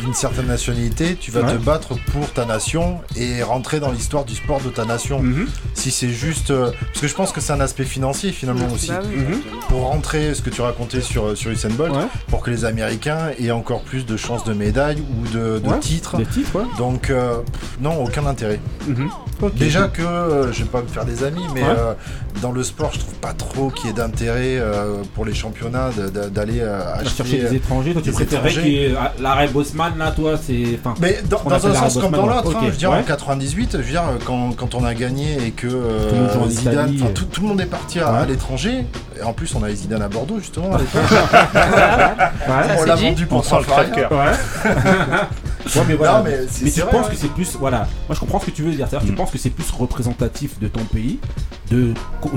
d'une certaine nationalité, tu vas Ouais. te battre pour ta nation et rentrer dans l'histoire du sport de ta nation. Mhm. Si c'est juste. euh, parce que je pense que c'est un aspect financier, finalement, aussi. Bah oui. Mhm. Pour rentrer, ce que tu racontais sur, sur Usain Bolt, Ouais. pour que les Américains aient encore plus de chances de médailles ou de, de Ouais. titres. Des titres, ouais. Donc, euh, non, aucun intérêt. Mhm. Déjà que, euh, je vais pas me faire des amis, mais Ouais. euh, dans le sport, je trouve pas trop qu'il y ait d'intérêt euh, pour les championnats de- de- d'aller euh, À acheter. chercher des étrangers, toi tu des étrangers. Euh, l'arrêt Bosman là, toi c'est. Enfin, Mais dans, un sens comme dans l'autre, hein, je veux dire ouais. en 98, je veux dire quand, quand on a gagné et que euh, Tout le monde joue en Zidane, Italie. tout, tout le monde est parti à, Ouais. à l'étranger. Et en plus, on avait Zidane à Bordeaux justement. à <laughs> l'époque. ouais. on l'a vendu pour On sent 100 le crève-cœur. <laughs> Ouais. Mais voilà. Non, mais c'est- mais c'est tu vrai, penses ouais. que c'est plus. Voilà. Moi, je comprends ce que tu veux dire. C'est-à-dire, tu Mm. penses que c'est plus représentatif de ton pays de,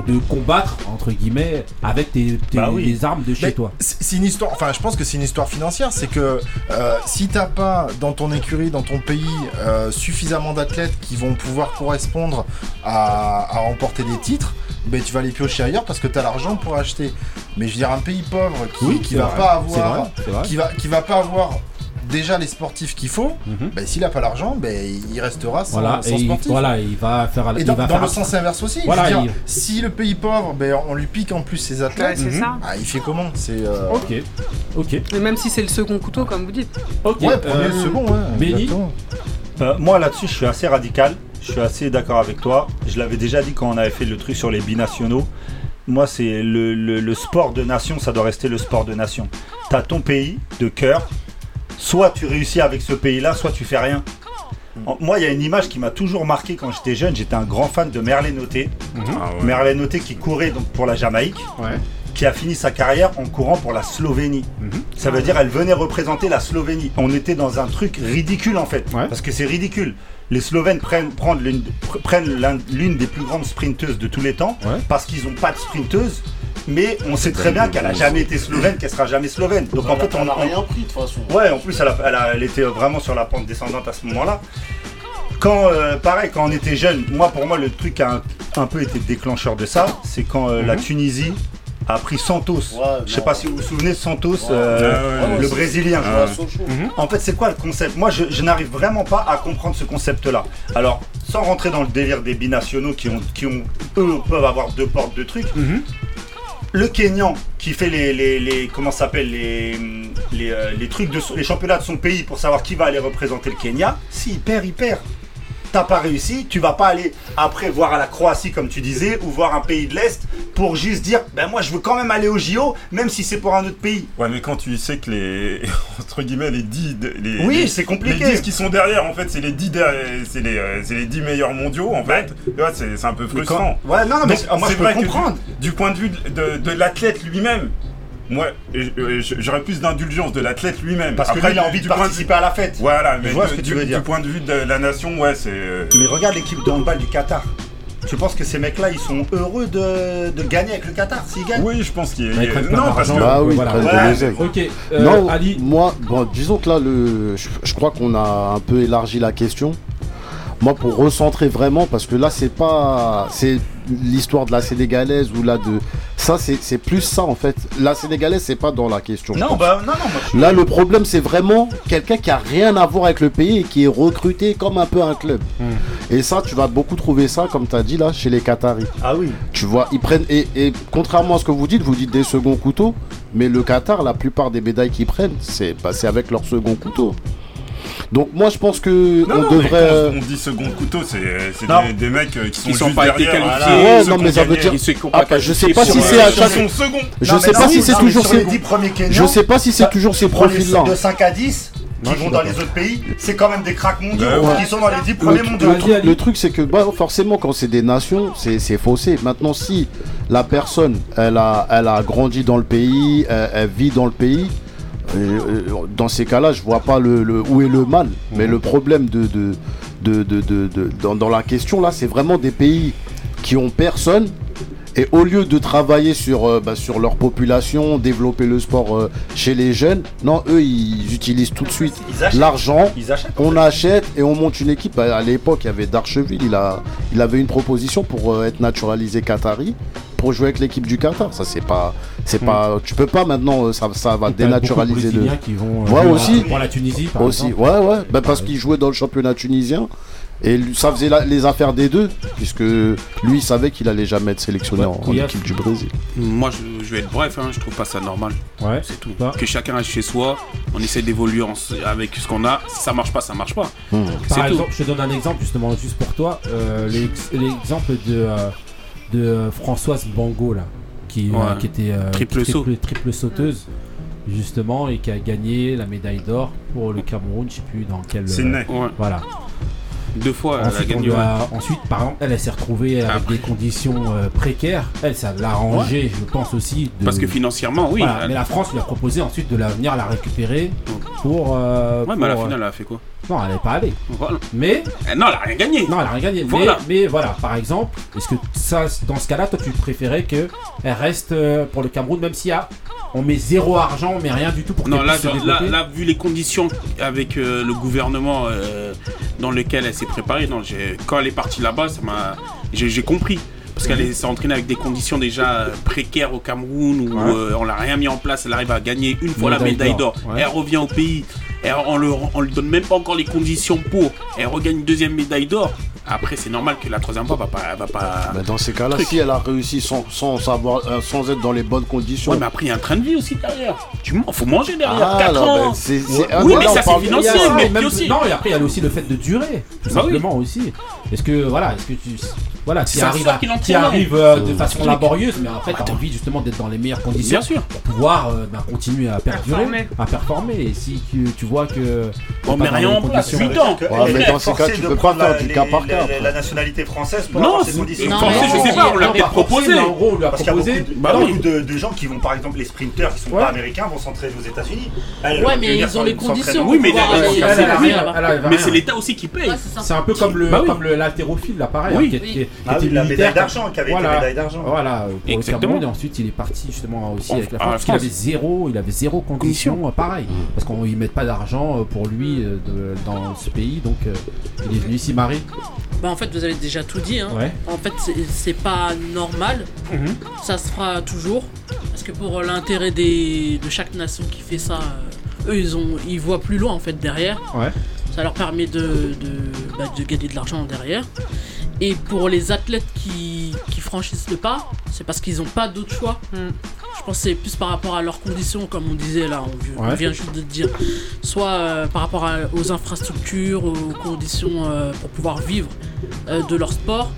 de combattre, entre guillemets, avec tes, tes- Bah oui. les armes de chez Mais toi? C'est une histoire, enfin je pense que c'est une histoire financière, c'est que euh, si t'as pas dans ton écurie, dans ton pays, euh, suffisamment d'athlètes qui vont pouvoir correspondre à, à remporter des titres, ben tu vas les piocher ailleurs parce que t'as l'argent pour acheter. Mais je veux dire un pays pauvre qui, Oui, qui va vrai, pas c'est avoir, vrai, c'est vrai. qui va, qui va pas avoir déjà les sportifs qu'il faut, Mhm. ben s'il a pas l'argent, ben il restera sans, Voilà, sans et il, sportif. voilà, il va faire. Et il dans, va dans faire le sens inverse aussi, Voilà, dire, il- si le pays pauvre, ben on lui pique en plus ses Ouais, athlètes, c'est ça. ah, il fait comment? C'est euh, Ok, ok, Et même si c'est le second couteau, comme vous dites. ok. Ouais, premier, euh, second, ouais. Euh, moi là-dessus, je suis assez radical. Je suis assez d'accord avec toi. Je l'avais déjà dit quand on avait fait le truc sur les binationaux. Moi, c'est le, le- le sport de nation, ça doit rester le sport de nation. T'as ton pays de cœur. Soit tu réussis avec ce pays-là, soit tu fais rien. En- Moi, il y a une image qui m'a toujours marqué quand j'étais jeune. J'étais un grand fan de Merlin Noté. Ah ouais. Merlin Noté qui courait donc pour la Jamaïque, Ouais. qui a fini sa carrière en courant pour la Slovénie. Mhm. Ça veut dire elle venait représenter la Slovénie. On était dans un truc ridicule en fait, Ouais. parce que c'est ridicule. Les Slovènes prennent, prennent l'une des plus grandes sprinteuses de tous les temps, Ouais. parce qu'ils n'ont pas de sprinteuse. Mais on sait très bien qu'elle a jamais été slovène, qu'elle sera jamais slovène. Donc en fait, on n'a on- rien pris de toute façon. Ouais, en plus, elle, a- elle, a- elle était vraiment sur la pente descendante à ce moment-là. Quand, euh, pareil, quand on était jeune, moi, pour moi, le truc qui a un, un peu été déclencheur de ça, c'est quand euh, la Tunisie a pris Santos. Ouais, Je sais pas si vous vous souvenez de Santos, Ouais. euh, Ah ouais, le Brésilien. Sochaux. En fait, c'est quoi le concept? Moi, je, je n'arrive vraiment pas à comprendre ce concept-là. Alors, sans rentrer dans le délire des binationaux qui ont, qui ont eux, peuvent avoir deux portes de trucs. Mhm. Le Kenyan qui fait les, les, les comment s'appelle les, les, euh, trucs de les championnats de son pays pour savoir qui va aller représenter le Kenya. S'il perd, il perd. T'as pas réussi, tu vas pas aller après voir à la Croatie comme tu disais ou voir un pays de l'Est pour juste dire ben moi je veux quand même aller au JO même si c'est pour un autre pays. Ouais, mais quand tu sais que les. <laughs> entre guillemets, les 10. de- Les, Oui, c'est compliqué. Les 10 qui sont derrière, en fait, c'est les 10, derrière- c'est les, euh, c'est les 10 meilleurs mondiaux, en fait. C'est un peu quand- frustrant. Ouais non, non mais Donc, moi je peux que comprendre. Du, du point de vue de, de- de l'athlète lui-même, moi, euh, j'aurais plus d'indulgence de l'athlète lui-même. Parce que Après, lui il a envie de participer à la fête. Voilà, mais vois de- ce que tu du, veux dire. du point de vue de la nation, ouais, c'est. euh, Mais regarde l'équipe de handball du Qatar. Tu penses que ces mecs-là, ils sont heureux de, de gagner avec le Qatar s'ils gagnent Oui, je pense qu'il y a. Non, parce que. Bah oui, Voilà. l'oseille. Ok, euh, non, Ali. moi, bon, disons que là, le, je, je crois qu'on a un peu élargi la question. Moi, pour recentrer vraiment, parce que là, c'est pas, c'est l'histoire de la sénégalaise ou là de, ça, c'est plus ça en fait. La sénégalaise, c'est pas dans la question. Non, bah non, non, moi je- Là, le problème, c'est vraiment quelqu'un qui a rien à voir avec le pays et qui est recruté comme un peu un club. Et ça, tu vas beaucoup trouver ça, comme tu as dit là, chez les Qataris. Ah oui. Tu vois, ils prennent. Et, et contrairement à ce que vous dites, vous dites des seconds couteaux, mais le Qatar, la plupart des médailles qu'ils prennent, c'est passé avec leur second couteau. Donc, moi, je pense que Non, on non, mais devrait. quand euh, on dit second couteau, c'est c'est Non. des, des mecs euh, qui sont, Ils sont juste pas été qualifiés. voilà, Ouais, non, mais ça veut dire- Ils se sont Ah, pas bah, je sais qualifiés pas si euh, c'est à chaque. Je sais pas si c'est toujours ces. les 10 premiers Kenyans. Je sais pas si c'est toujours ces profils-là. de 5 à 10 Non, qui vont dans les autres pays, c'est quand même des cracks mondiaux Bah ouais. qui sont dans les 10 Le, premiers mondiaux. le truc- le truc, c'est que bah, forcément, quand c'est des nations, c'est c'est faussé. Maintenant, si la personne, elle a, elle a grandi dans le pays, elle, elle vit dans le pays, euh, euh, dans ces cas-là, je vois pas le, le- où est le mal. Mais le problème de, de, de, de- de- de- dans, dans la question, là, c'est vraiment des pays qui ont personne Et au lieu de travailler sur, euh, bah, sur leur population, développer le sport euh, chez les jeunes, non, eux, ils utilisent tout de suite l'argent. On achète et on monte une équipe. À à l'époque, il y avait Darcheville. Il, a, il avait une proposition pour euh, être naturalisé qatari pour jouer avec l'équipe du Qatar. Ça, c'est pas, c'est pas. Tu peux pas maintenant. euh, Ça, ça va Hmm. De dénaturaliser le. Qui vont euh, Ouais, aussi. pour la Tunisie, par Aussi, exemple. ouais, ouais. Ben, parce qu'il jouait dans le championnat tunisien. Et lui- ça faisait la- les affaires des deux, puisque lui, il savait qu'il allait jamais être sélectionné Ouais, en, équipe du Brésil. Moi, je, je vais être bref, hein, je trouve pas ça normal. Ouais, c'est tout. Bah. Que chacun reste chez soi, on essaie d'évoluer avec ce qu'on a. Si ça marche pas, ça marche pas. Hmm. Par tout. exemple, je te donne un exemple justement juste pour toi. euh, l'ex- L'exemple de, euh, de euh, Françoise Bango là, qui, euh, qui était euh, Triple saut. triple sauteuse justement et qui a gagné la médaille d'or pour le Cameroun. Je sais plus dans quel. Sydney. Ouais. Voilà. Deux fois, elle a Ensuite, on gagné. a- ensuite, par exemple, elle, elle s'est retrouvée avec des conditions euh, précaires. Elle, ça l'a arrangé, je pense aussi. de- Parce que financièrement, oui. Voilà, elle- Mais la France lui a proposé ensuite de la venir la récupérer pour. euh, Ouais, mais à la pour, euh, finale, elle a fait quoi? Non, elle n'est pas allée. Voilà. Mais. Eh Non, elle a rien gagné. Non, elle a rien gagné. Voilà. Mais, mais voilà, par exemple, est-ce que ça, dans ce cas-là, toi, tu préférais qu'elle reste euh, pour le Cameroun, même s'il y a. On met zéro argent, on met rien du tout pour Non, là, se là, vu les conditions avec euh, le gouvernement euh, dans lequel elle s'est préparée, non, quand elle est partie là-bas, ça m'a, j'ai compris. Parce qu'elle est- s'est entraînée avec des conditions déjà euh, précaires au Cameroun où Ouais. euh, on l'a rien mis en place. Elle arrive à gagner une fois la Médaille d'or, d'or. ouais. Elle revient au pays. Elle- on, le, on lui donne même pas encore les conditions pour. Elle regagne une deuxième médaille d'or. Après, c'est normal que la troisième fois, va pas, elle va pas. Mais dans ces cas-là, si elle a réussi sans, sans, savoir, euh, sans être dans les bonnes conditions. Ouais, mais après, il y a un train de vie aussi derrière. Tu faut manger derrière. Ah, 4 alors, ans. ben, ah, oui, non, mais là, ça, c'est financier. A mais même- aussi. Non, et après, il y a aussi le fait de durer, tout Bah oui. simplement aussi. Est-ce que, voilà, est-ce que tu. Voilà, à- qui non arrives euh, de Mmh. façon laborieuse, mais en fait, tu as envie justement d'être dans les meilleures conditions Bien sûr. pour pouvoir euh, ben, continuer à perdurer, Performer. à performer. Et si tu, tu vois que. On met rien en place, huit ans. Que- Ouais, mais dans ces cas, tu peux pas faire la- du cas par la- cas, la- après. Nationalité française pour Non, avoir ces c'est- conditions. Non, je sais pas, on l'a peut-être proposé. en gros, on lui a Parce qu'il y a proposé. beaucoup, de, Bah de, gens qui vont, par exemple, les sprinteurs qui sont pas américains vont s'entraîner aux États-Unis. Ouais, mais ils ont les conditions. Oui, mais arrive c'est l'État aussi qui paye. C'est un peu comme le L'haltérophile là pareil Oui. hein, qui, qui- qui Ah était oui, la médaille d'argent, qui avait été voilà, médaille d'argent. Voilà, pour Exactement. le Cameroun et ensuite il est parti justement aussi En- avec la France parce qu'il avait zéro, il avait zéro condition pareil parce qu'on y met pas d'argent euh, pour lui euh, de- dans ce pays donc euh, il est venu ici Marie. Bah en fait vous avez déjà tout dit hein. Ouais. En fait c'est- pas normal, Mhm. ça se fera toujours. Parce que pour l'intérêt des de chaque nation qui fait ça, euh, eux ils ont ils voient plus loin en fait derrière. Ouais. Ça leur permet de, de, bah, de gagner de l'argent derrière. Et pour les athlètes qui, qui franchissent le pas, c'est parce qu'ils n'ont pas d'autre choix. Mm. Je pense que c'est plus par rapport à leurs conditions, comme on disait là, on, vient juste de dire. Soit euh, par rapport à- aux infrastructures, aux conditions euh, pour pouvoir vivre euh, de leur sport.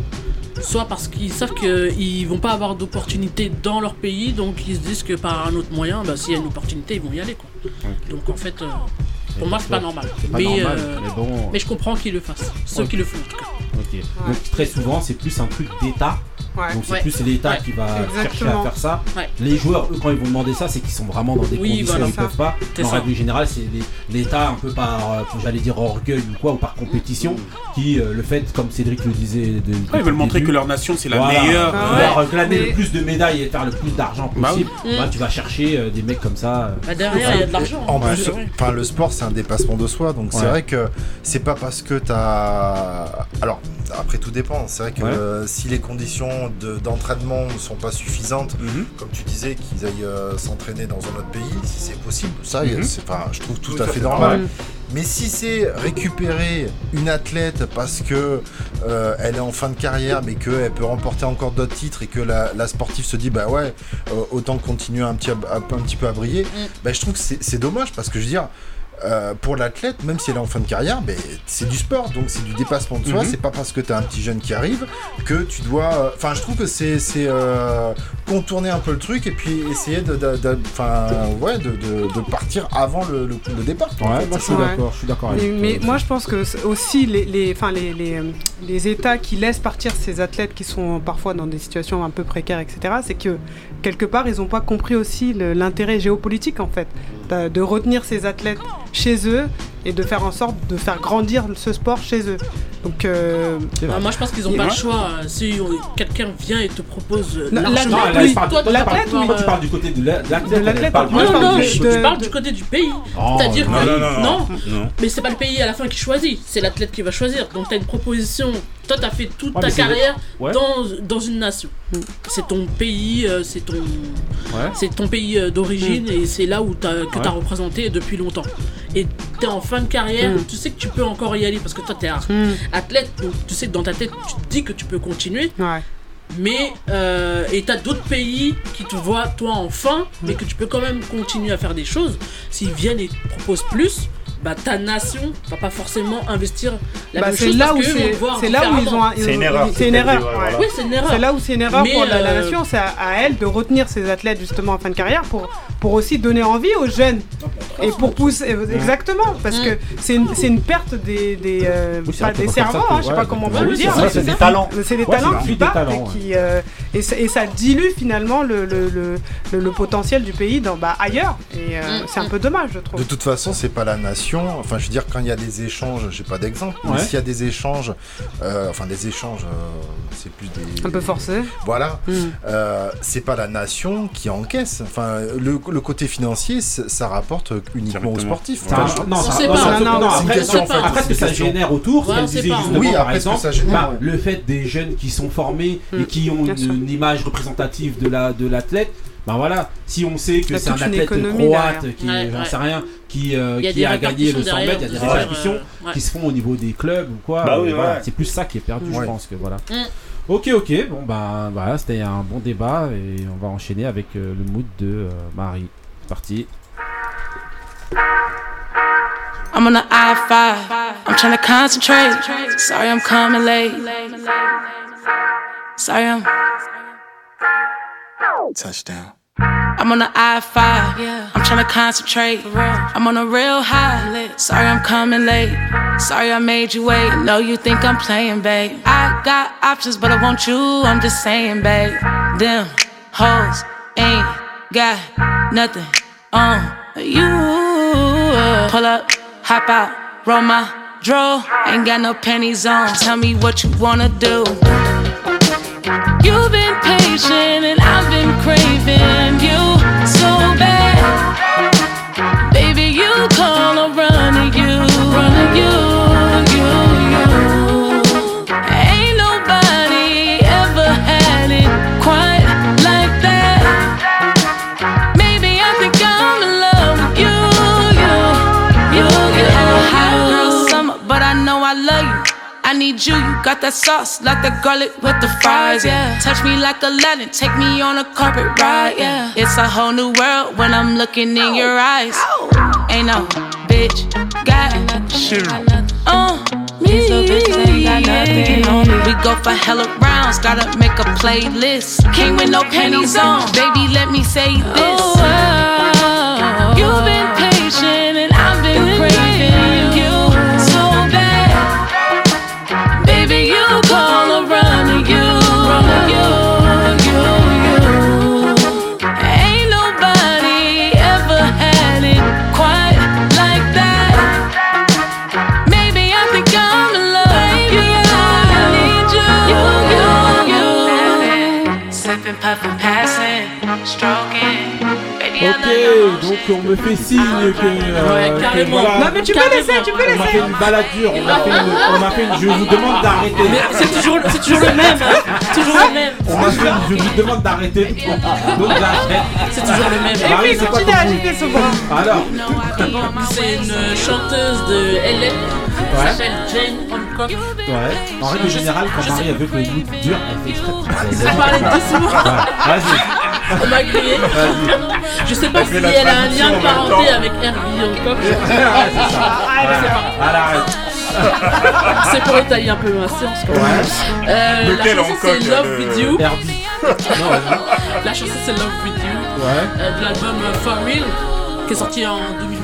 Soit parce qu'ils savent qu'ils vont pas avoir d'opportunité dans leur pays, donc ils se disent que par un autre moyen, bah, s'il y a une opportunité, ils vont y aller. Quoi. Donc en fait, euh, pour moi, c'est pas normal. C'est pas mais, normal, euh, mais bon. mais je comprends qu'ils le fassent. Ceux qui le font en tout cas. Ok. Donc très souvent c'est plus un truc d'État. Ouais. Donc c'est Ouais. plus l'État Ouais. qui va chercher à faire ça. Ouais. Les joueurs, eux, quand ils vont demander ça, c'est qu'ils sont vraiment dans des Oui, conditions voilà. où ils peuvent pas. En ça. règle générale, c'est l'État un peu par, euh, j'allais dire orgueil ou quoi, ou par compétition, qui euh, le fait, comme Cédric le disait, de, Ouais, ils depuis veulent le montrer début, que leur nation c'est la voilà, meilleure. Ah glaner Mais- le plus de médailles et faire le plus d'argent Bah possible, oui. bah, tu vas chercher euh, des mecs comme ça. euh. Bah, derrière, il y a de l'argent. En plus, enfin le sport c'est un dépassement de soi, donc c'est vrai que c'est pas parce que t'as. Alors après tout dépend. C'est vrai que si les conditions de- d'entraînement ne sont pas suffisantes, Mhm. comme tu disais, qu'ils aillent euh, s'entraîner dans un autre pays, si c'est possible, ça, c'est- enfin, je trouve tout, Tout à fait fait normal. normal. Mais si c'est récupérer une athlète parce que euh, elle est en fin de carrière, mais qu'elle peut remporter encore d'autres titres et que la, la sportive se dit bah ouais, euh, autant continuer un petit, à- un, petit peu à briller, bah, je trouve que c'est c'est dommage parce que je veux dire. Euh, pour l'athlète, même si elle est en fin de carrière, ben, c'est du sport, donc c'est du dépassement de soi. Mhm. C'est pas parce que tu as un petit jeune qui arrive que tu dois. euh, Enfin, je trouve que c'est c'est, euh, contourner un peu le truc et puis essayer de, de, ouais, de, de- de partir avant le, le, le départ. en Ouais, fait. moi je suis Ouais. d'accord, je suis d'accord avec Mais, mais moi je pense que aussi les, les, enfin, les, les, les États qui laissent partir ces athlètes qui sont parfois dans des situations un peu précaires, etc., c'est que quelque part ils n'ont pas compris aussi le- l'intérêt géopolitique en fait, de retenir ces athlètes chez eux et de faire en sorte de faire grandir ce sport chez eux. Donc euh, Bah, moi je pense qu'ils n'ont pas le choix. euh, Si quelqu'un vient et te propose euh, l'athlète, Non, toi, toi, tu tu toi, tu euh, parles du côté de la- de l'athlète. Non, côté non, du- je, de- parle du côté du pays. Oh, C'est-à-dire non, que. non, non, non, non. mais c'est pas le pays à la fin qui choisit, c'est l'athlète qui va choisir. Donc t'as une proposition. Toi, t'as fait toute Ouais, ta carrière Ouais. dans, dans une nation. C'est ton pays, euh, c'est ton, Ouais. c'est ton pays euh, d'origine et c'est là où t'as, que Ouais. tu as représenté depuis longtemps. Et t'es en fin de carrière, Mm. tu sais que tu peux encore y aller parce que toi t'es un athlète, donc tu sais que dans ta tête tu te dis que tu peux continuer, Ouais. mais euh, et t'as d'autres pays qui te voient toi en fin, mais que tu peux quand même continuer à faire des choses. S'ils viennent et te proposent plus, bah ta nation va pas forcément investir la Bah, même c'est chose là parce où c'est là où ils ont C'est une erreur, C'est une erreur. voilà. Oui, c'est une erreur. C'est là où c'est une erreur Mais, pour la, la euh, nation, c'est à, à elle de retenir ses athlètes justement en fin de carrière pour, pour aussi donner envie aux jeunes et pour pousser exactement parce Mm. que c'est une, c'est une perte des des, euh, Oui, pas des cerveaux, hein, je sais ouais, pas comment on peut le dire. c'est des talents. C'est des Ouais, talents qui partent talents, et qui euh, et, ça, et ça dilue finalement le, le, le, le- le potentiel du pays dans, bah, ailleurs et euh, Mm, c'est un peu dommage je trouve. De toute façon, c'est pas la nation. Enfin, je veux dire, quand il y a des échanges, j'ai pas d'exemple, mais s'il y a des échanges, euh, enfin des échanges, euh, c'est plus des. Un peu forcé. Voilà. Mm. Euh, c'est pas la nation qui encaisse. Enfin, le, le côté financier, ça rapporte uniquement aux sportifs. Enfin, je- non, On ça- sait non, pas. ça- Non, non, non, c'est une après, question, en fait, après, ce que ça génère autour, Ouais, disait Oui, par après, ce que exemple, ça génère, bah, ouais. le fait des jeunes qui sont formés et Mm, qui ont une, image représentative de la de l'athlète, ben voilà, si on sait que a c'est un athlète croate qui, Ouais, j'en ouais. sais rien, qui, euh, qui a gagné le répercussions 100 mètres, il y a des répercussions euh, ouais. qui se font au niveau des clubs ou quoi. Bah oui, voilà. ouais. C'est plus ça qui est perdu, je pense que voilà. Ok, ok, bon ben voilà, c'était un bon débat et on va enchaîner avec euh, le mood de euh, Marie. C'est parti. I'm on the I 5. I'm trying to concentrate. Sorry, I'm coming late. Sorry, I'm. Touchdown. I'm on the I 5. Yeah. I'm trying to concentrate. I'm on a real high. Sorry, I'm coming late. Sorry, I made you wait. No, you think I'm playing, babe. I got options, but I want you. I'm just saying, babe. Them hoes ain't got nothing on you. Pull up, hop out, roll my draw. Ain't got no pennies on. Tell me what you wanna do. You've been patient and I've been craving. You need you, you got that sauce, like the garlic with the fries, yeah. Touch me like Aladdin, take me on a carpet ride, yeah. It's a whole new world when I'm looking in your eyes. Ain't no bitch got shit. Uh, on me. We go for hella rounds, gotta make a playlist. Came with no pennies on, baby, let me say this. You've been patient Ok, donc on me fait signe que. euh, Ouais, que carrément. voilà, Non mais tu peux laisser, tu peux on m'a fait laisser. une baladure, on m'a fait une, on m'a fait une- je vous demande d'arrêter. Mais c'est toujours, c'est toujours le même, hein. toujours le même. On m'a fait une- je vous demande d'arrêter. Donc j'arrête. C'est toujours le même. Et Marie, puis continue à agiter ce bras. Alors, C'est une chanteuse de LA qui Ouais. s'appelle Jane Hancock. ouais. En règle générale, quand Marie elle veut que le mood dure, elle fait de Je parlais doucement, <laughs> Vas-y. On m'a grillé. Je sais pas si elle a un lien de parenté avec Herbie. Ouais, c'est pour étayer un peu ma séance quand même. Ouais. Euh, la chanson c'est Love With You. La chanson c'est Love With You. De l'album euh, For Real qui est sorti en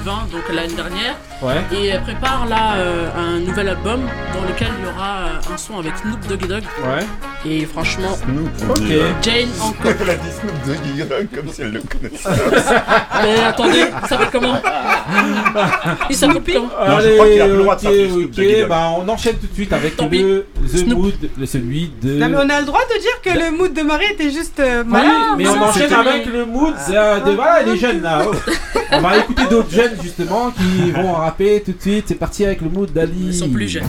2020, donc l'année dernière. Ouais. Et elle prépare là euh, un nouvel album dans lequel il y aura euh, un son avec Snoop Doggy Dogg. Ouais. Et franchement, Ok. Jane Hancock. <laughs> Elle a dit Snoop Doggy Dogg comme si elle le connaissait. <laughs> Mais attendez, vous savez comment? Il s'appelle comment? Allez, ok, ok, bah on enchaîne tout de suite avec Tant le The Snoop. Mood, le- celui de. Non, mais on a le droit de dire que le mood de Marie était juste euh, Oui, malin. mais on enchaîne avec le mood euh, de voilà les jeunes là. oh. On va écouter d'autres jeunes justement qui vont rapper tout de suite. C'est parti avec le mood d'Ali. Ils sont plus jeunes.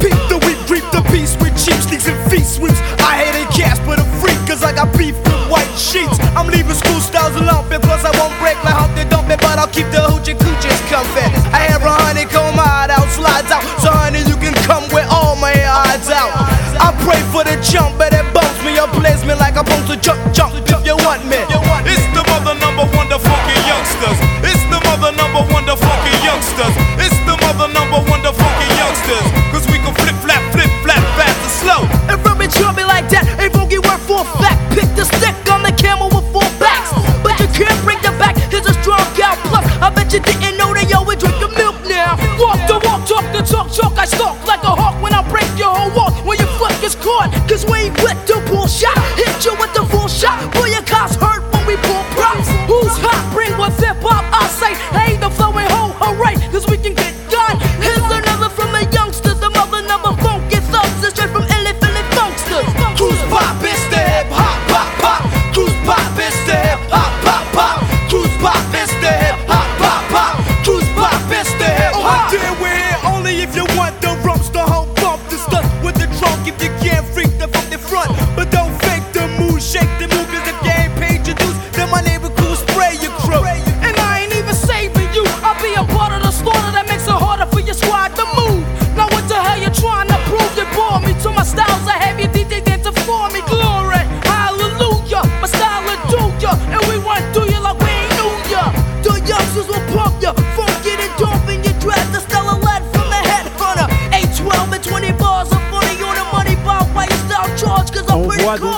Peep the weep, reap the peace with cheap sneaks and feet sweeps. I hate a cast but a freak, cause I got beef with white sheets. I'm leaving school styles alone because I won't break like Humpty Dumpty, but I'll keep the hoochie coochies comfy. Pray for the jump, but it bumps me or plays me like I'm supposed to jump, jump if you want me. It's the mother number one, the funky youngsters. It's the mother number one, the funky youngsters. It's the mother number one, the funky youngsters. Cause we can flip, flap, flip, flap, fast and slow. If Ruby me like that, a boogie word for a fact. Pick the stick on the camel with four backs. But you can't bring the back, here's a strong gal plus. I bet you didn't know they always drink the milk now. Walk the walk, talk the talk, talk. I stalk Caught, cause we ain't with the bullshot. Hit you with the full shot. Boy, your cops hurt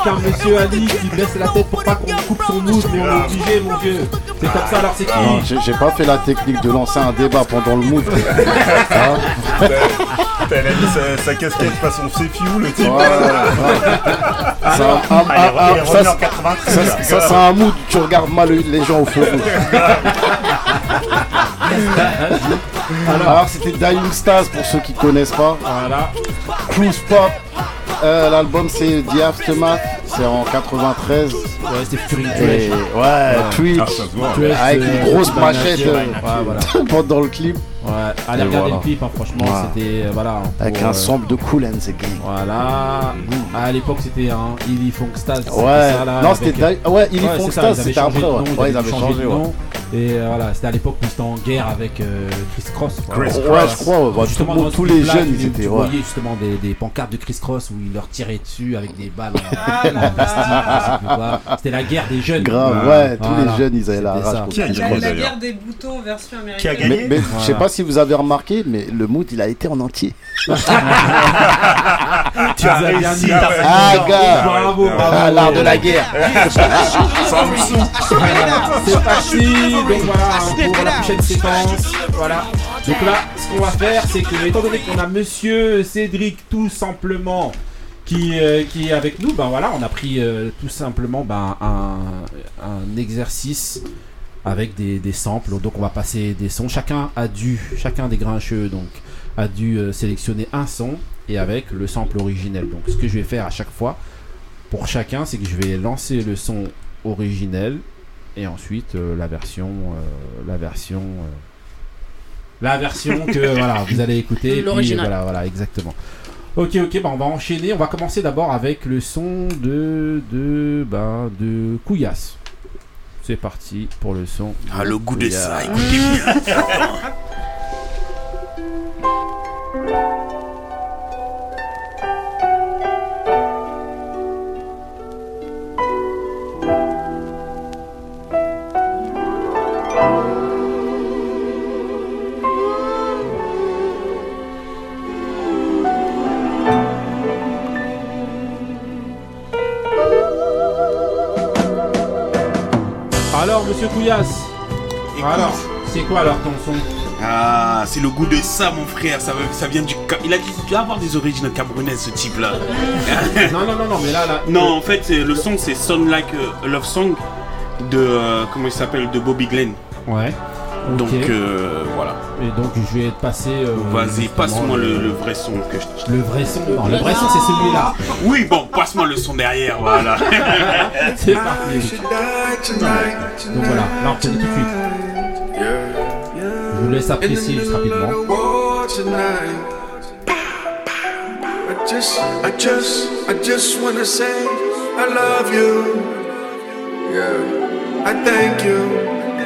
Un monsieur Ali qui baisse la tête pour pas qu'on coupe son mood, mais on est obligé, mon vieux. C'est comme ça, alors c'est Non, qui j'ai j'ai pas fait la technique de lancer un débat pendant le mood. Hein Elle a mis sa, sa casquette façon CPU, le type. C'est un- un- Ah, re- un- il est ça, revenu en c'est- 93, ça, là. ça, c'est un mood, tu regardes mal les gens au fond. <laughs> Alors, c'était Dying Stars pour ceux qui connaissent pas. Voilà. Cruise Pop. Euh, L'album c'est The Aftermath, c'est en 93. Ouais, c'était Trash. ouais, Ouais. Twitch, Ah, ça se voit, ouais. avec Trash, une grosse machette euh, ouais, voilà. <laughs> pendant le clip. Ouais, allez regarder voilà. le clip, hein, franchement, Voilà. c'était. euh, Voilà. Avec pour, un euh, sample de Cool and the Gang. Voilà. À l'époque, c'était un Illy c'était Ouais. ça, là, Non, avec- c'était Di- ouais, Illy ils avaient c'était changé après, nom, Ouais, ils avaient changé changé, de ouais. nom. Et euh, voilà, c'était à l'époque où c'était en guerre avec euh, Chris Cross. Chris Cross. Ouais, je crois, ouais, bah, Justement, tout tous les jeunes, tu- ils étaient, ouais. voyais justement des, des pancartes de Chris Cross où il leur tirait dessus avec des balles en, Ah. C'était la guerre des jeunes. Grave, ouais, tous Voilà. les jeunes ils avaient la rage. La guerre des boutons version américaine. Qui a gagné Mais, je sais pas si vous avez remarqué, mais le mood il a été en entier. <laughs> Tu as réussi Ah, gars. Bravo, bravo. Ah, l'art de la guerre. <laughs> C'est parti, donc voilà pour la prochaine séquence. Voilà. Donc là, ce qu'on va faire, c'est que étant donné qu'on a Monsieur Cédric tout simplement qui, euh, qui est avec nous, ben voilà, on a pris euh, tout simplement ben, un, un exercice avec des, des samples. Donc on va passer des sons. Chacun a dû, chacun des grincheux donc a dû euh, sélectionner un son et avec le sample originel. Donc ce que je vais faire à chaque fois pour chacun, c'est que je vais lancer le son originel et ensuite euh, la version, euh, la version, euh, la version que <laughs> voilà vous allez écouter. L'original. Voilà, voilà, exactement. Ok, ok, bah on va enchaîner. On va commencer d'abord avec le son de de ben de Couillasse. C'est parti pour le son. Ah, le goût de ça, écoutez bien. <laughs> Monsieur Couillasse. Alors, c'est quoi alors ton son Ah, c'est le goût de ça, mon frère. Ça, vient du Il a dû avoir des origines camerounaises, ce type-là. <laughs> Non, non, non, non, mais là, là. Non, en fait, le son, c'est Sound Like a Love Song de. euh, comment il s'appelle De Bobby Glenn. Ouais. Donc, euh, voilà. Et donc, je vais passer. euh, Vas-y, passe-moi le, le vrai son que je. Le vrai son, non, le vrai son, c'est celui-là. Oui, bon, passe-moi le son derrière, voilà. <laughs> C'est parti. Donc voilà, là on tout de suite. Je vous laisse apprécier juste rapidement. I just, I just, I just wanna say I love you. Yeah. I thank you,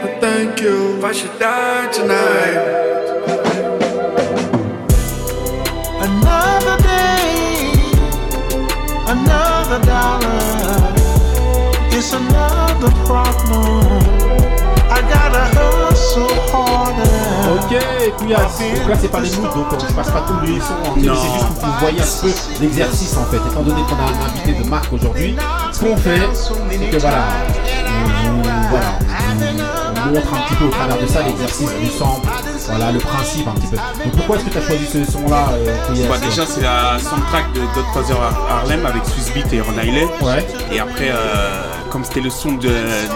I thank you. If I should die tonight. Another day, another dollar. It's another problem. I gotta hustle harder. Ok, et puis donc là c'est pas les moods, donc on se passe pas tous les sons entiers, mais Non. c'est juste pour que vous voyez un peu l'exercice en fait. Étant donné qu'on a un invité de marque aujourd'hui, ce qu'on fait, c'est que voilà, on, voilà, montre un petit peu au travers de ça l'exercice du sample, voilà le principe un petit peu. Donc pourquoi est-ce que tu as choisi ce son là Bah, déjà, c'est la soundtrack de Godfather Har- Harlem avec Swiss Beat et Ron Hiley. Ouais. Et après, euh, comme c'était le son de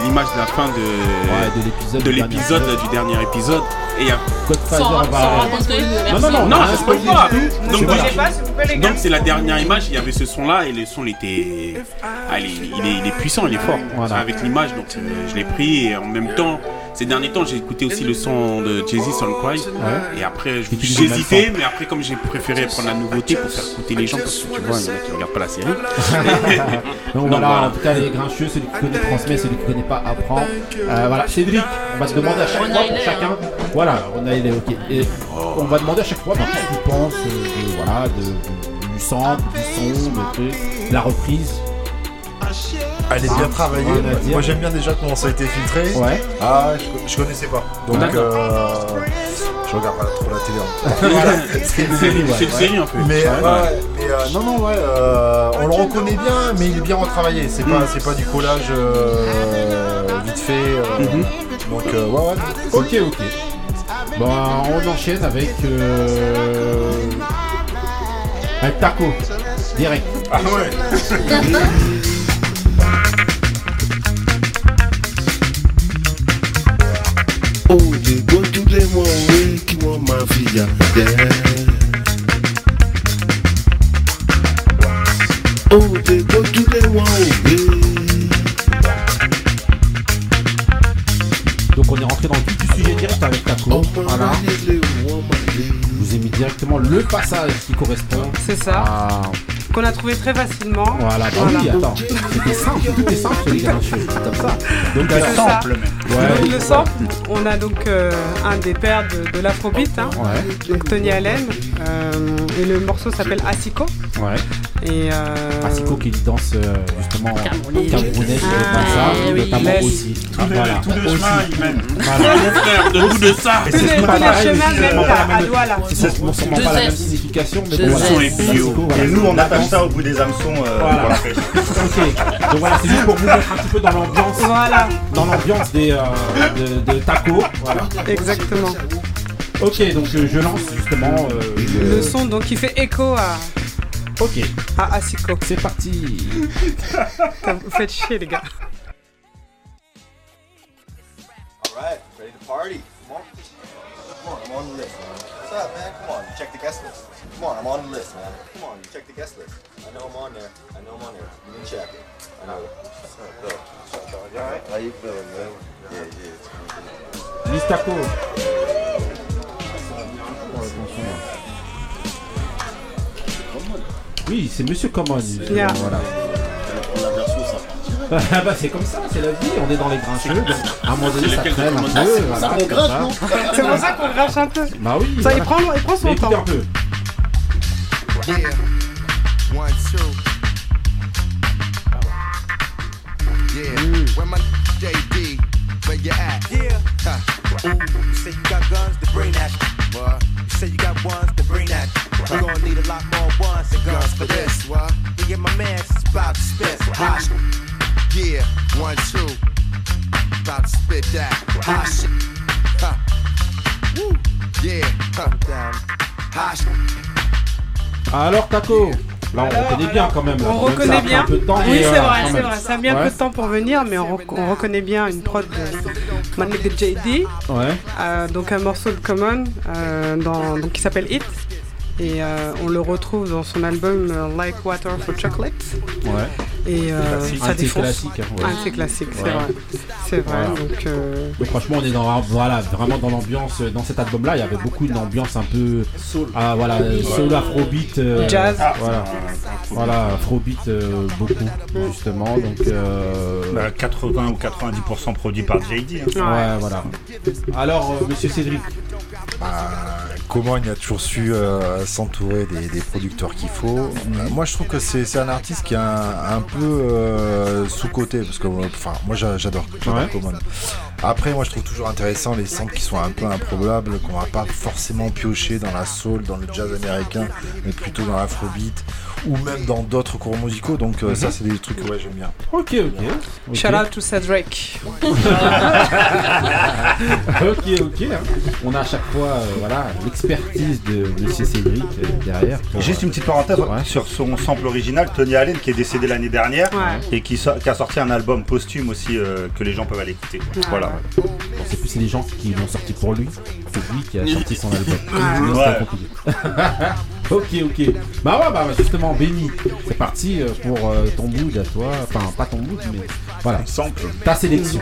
l'image de la fin de, de l'épisode de du dernier l'épisode épisode. du dernier épisode. Et il y a Godfather Sans- va- sans Non, non, non, non, rien je spoil pas. Donc, C'est voilà. voilà. Donc c'est la dernière image, il y avait ce son là et le son il était. Ah, il, est, il est- il est puissant, il est fort. Avec l'image, donc euh, je l'ai pris et en même temps, ces derniers temps j'ai écouté aussi le son de Jay-Z Cry. Ouais. Et après hésité, mais après comme j'ai préféré prendre la nouveauté pour faire écouter les gens parce que tu vois, il y en a qui regardent pas la série. <laughs> Donc Donc, voilà, en tout cas les grincheux, celui qui connaît transmet, celui qui connaît pas apprend. Euh, voilà, Cédric, on va se demander à chaque fois pour chacun. Voilà, on a les ok. Et on va demander à chaque fois bah, qu'est-ce qu'il pense euh, de, voilà, de, du- du sample, du son, de, de la reprise. Elle est bien travaillée. Moi j'aime bien déjà comment ça a été filtré. Ouais. Ah, je, je connaissais pas. Donc euh, je regarde pas trop la télé. en <laughs> Voilà. C'est une série, ouais. C'est une série, en fait. Mais, Ouais. ouais, mais, euh, non, non, ouais, euh, on le reconnaît bien, mais il est bien retravaillé. C'est pas, c'est pas du collage euh, vite fait. euh, Mhm. Donc euh, ouais, ouais. Ok, ok. Bon, on enchaîne avec. Euh... Avec Taco, direct. Ah ouais Oye, conjúle mọ̀wé kí wọ́n máa fìyà jẹ́. Oye, conjúle mọ̀wé. Donc on est rentré dans le vif du sujet direct avec Taco. Voilà. Je vous ai mis directement le passage qui correspond. C'est ça. à- Qu'on a trouvé très facilement. Voilà, bah oui, attends. C'était simple, tout est simple les grincheux, c'est comme ça. Donc C'est alors, ça. Ouais. Donc, le sample, on a donc euh, un des pères de, de l'afrobeat, hein, Ouais. donc Tony Allen, euh, et le morceau s'appelle Asiko. Ouais. Et euh, Asiko qui danse euh, justement Camerounais. camerounais, Ah, oui. notamment Laisse. aussi. Tout le, Voilà. tout le chemin, il mène. Voilà. Mon frère, de bout de ça. Pareil, chemins c'est mènent pas à- la à même- Douala. C'est sûrement pas la même signification, mais Deux bon, voilà. S. Asiko, voilà. Et nous, on attache ça au bout des hameçons euh, Voilà. pour la pêche. Ok, donc voilà, c'est juste pour vous mettre un petit peu dans l'ambiance, Voilà, dans l'ambiance des euh, de, de taco. Voilà. exactement. Ok, donc euh, je lance justement euh, Le son donc qui fait écho à, Ok, à Asiko. c'est parti. <laughs> Vous faites chier les gars. Alright, ready to party? Come on. Come on, I'm on the list, man. What's up, man? Come on, check the guest list. Come on, I'm on the list, man. Come on, check the guest list. I know I'm on there. I know I'm on there. You can check it. I know. What's up, Bill? What's up, dog? You alright? How you feeling, man? Yeah, yeah, it's going good. Taco. Oui, c'est Monsieur Common. Yeah. Voilà. Ah <laughs> bah c'est comme ça, c'est la vie, on est dans les grincheux, donc à un moment donné C'est ça traîne un peu, voilà, Ça, on comme grinche, ça. non <laughs> C'est pour ça qu'on grinche un peu. Bah oui, Ça, voilà. il prend, il prend son temps. un peu. Yeah. One, two. Yeah. Where my JD? Where you at? Yeah. Huh. Ooh, you say you got guns, then bring that. What? You say you got ones, then bring that. We gonna need a lot more ones and guns for this. What? Me and my man is about to spit. Hot. Yeah. One, two. About to spit that. Hot shit. Huh. Woo. Yeah. Huh. Down. Hot shit. Alors Taco, là on reconnaît bien quand même. On reconnaît bien. Oui, c'est euh, vrai, c'est vrai. Ça a mis un peu de temps pour venir, mais on, rec- on reconnaît bien une prod de Nigga JD. Ouais. Euh, donc un morceau de Common euh, dans, donc, qui s'appelle It. Et euh, on le retrouve dans son album euh, Like Water for Chocolate. Ouais. Et euh, Classique. ça défonce. hein, ouais. Un de ses classiques, c'est Ouais. vrai. C'est vrai. Voilà. Donc, euh, Donc franchement, on est dans voilà vraiment dans l'ambiance dans cet album-là. Il y avait beaucoup d'ambiance un peu ah voilà soul, afrobeat, euh, Jazz. voilà, voilà afrobeat euh, beaucoup justement. Donc euh, Bah, 80 ou 90% produit par JD. hein. ouais. voilà. Alors euh, Monsieur Cédric, Bah, comment il a toujours su euh, s'entourer des, des producteurs qu'il faut. Euh, moi, je trouve que c'est un artiste qui est un, un peu euh, sous-côté, parce que euh, enfin, moi j'a- j'adore j'adore Ouais. Common. Après, moi, je trouve toujours intéressant les samples qui sont un peu improbables, qu'on va pas forcément piocher dans la soul, dans le jazz américain, mais plutôt dans l'afrobeat ou même dans d'autres courants musicaux. Donc, euh, ça, c'est des trucs que ouais, j'aime bien. ok ok. Shout out to Cedric. <laughs> ok ok. hein. On a à chaque fois euh, voilà l'expertise de Monsieur Cédric euh, derrière. pour, Juste une petite parenthèse sur son sample original, Tony Allen qui est décédé l'année dernière Ouais. et qui, so- qui a sorti un album posthume aussi euh, que les gens peuvent aller écouter. Voilà. Bon, c'est plus les gens qui l'ont sorti pour lui. C'est lui qui a sorti son album. <laughs> Ok, ok. Bah ouais, bah justement, Benny, c'est parti euh, pour euh, ton mood à toi. Enfin, pas ton mood, mais voilà. Sample. Ta sélection.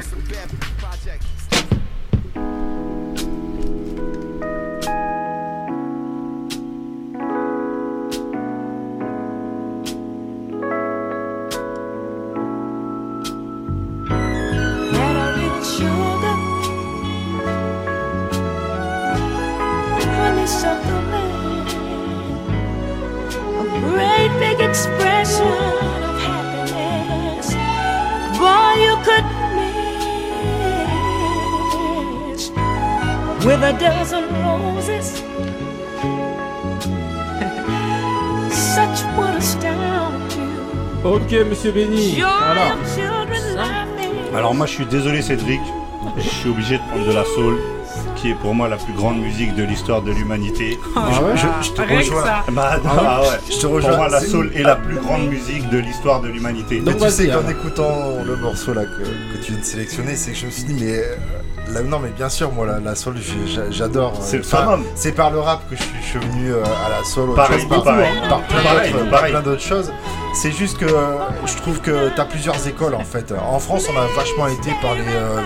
Ok, monsieur Benny. Alors. Alors moi je suis désolé Cédric, je suis obligé de prendre de la soul qui est pour moi la plus grande musique de l'histoire de l'humanité. Ah ouais Je, je te rejoins. Bah, Ah ah ouais ouais. Je te Pour rejoins. moi la soul est la plus grande musique de l'histoire de l'humanité. Mais Donc, tu sais qu'en écoutant le morceau là que, que tu viens de sélectionner, c'est que je me suis dit mais euh, là, non mais bien sûr moi la, la soul j'adore. euh, C'est par le rap que je suis, je suis venu euh, à la soul. autre Pareil, chose, par, pareil. par plein d'autres- pareil. par plein d'autres choses. C'est juste que euh, je trouve que tu as plusieurs écoles en fait. En France on a vachement été par les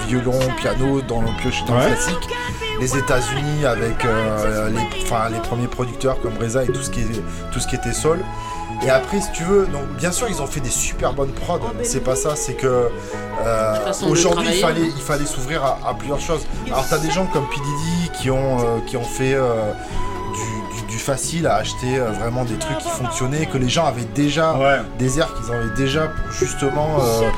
violons, pianos, dans le pioche dans le classique. Les États-Unis avec les, premiers producteurs comme Reza et tout ce qui, est, tout ce qui était soul. Et après, si tu veux, donc bien sûr, ils ont fait des super bonnes prods. C'est pas ça, c'est que euh, aujourd'hui, il fallait, il fallait s'ouvrir à, à plusieurs choses. Alors, t'as des gens comme P. Diddy qui ont, euh, qui ont fait euh, du, du- du facile à acheter euh, vraiment des trucs qui fonctionnaient, que les gens avaient déjà, Ouais. des airs qu'ils avaient déjà pour justement euh,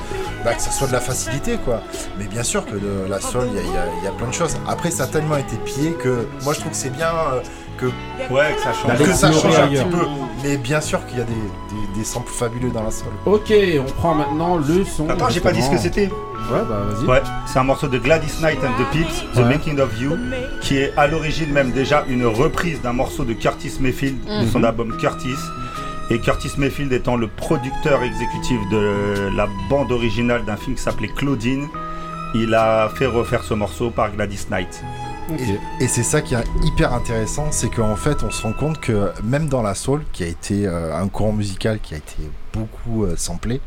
bah, que ça soit de la facilité, quoi. Mais bien sûr que de la soul, il y a, il y a- il y a plein de choses. Après, ça a tellement été pillé que moi, je trouve que c'est bien euh, que Ouais, que ça change. que ça change un petit peu. Mais bien sûr qu'il y a des, des, des samples fabuleux dans la soul. Ok, on prend maintenant le son. Attends, j'ai pas dit ce que c'était. Ouais, bah vas-y. Ouais, c'est un morceau de Gladys Knight and the Pips, The Ouais. Making of You, qui est à l'origine même déjà une reprise d'un morceau de Curtis Mayfield, de son Mhm. album Curtis. Et Curtis Mayfield étant le producteur exécutif de la bande originale d'un film qui s'appelait Claudine, il a fait refaire ce morceau par Gladys Knight. Et, et c'est ça qui est hyper intéressant, c'est qu'en fait, on se rend compte que même dans la soul, qui a été euh, un courant musical qui a été beaucoup euh, samplé,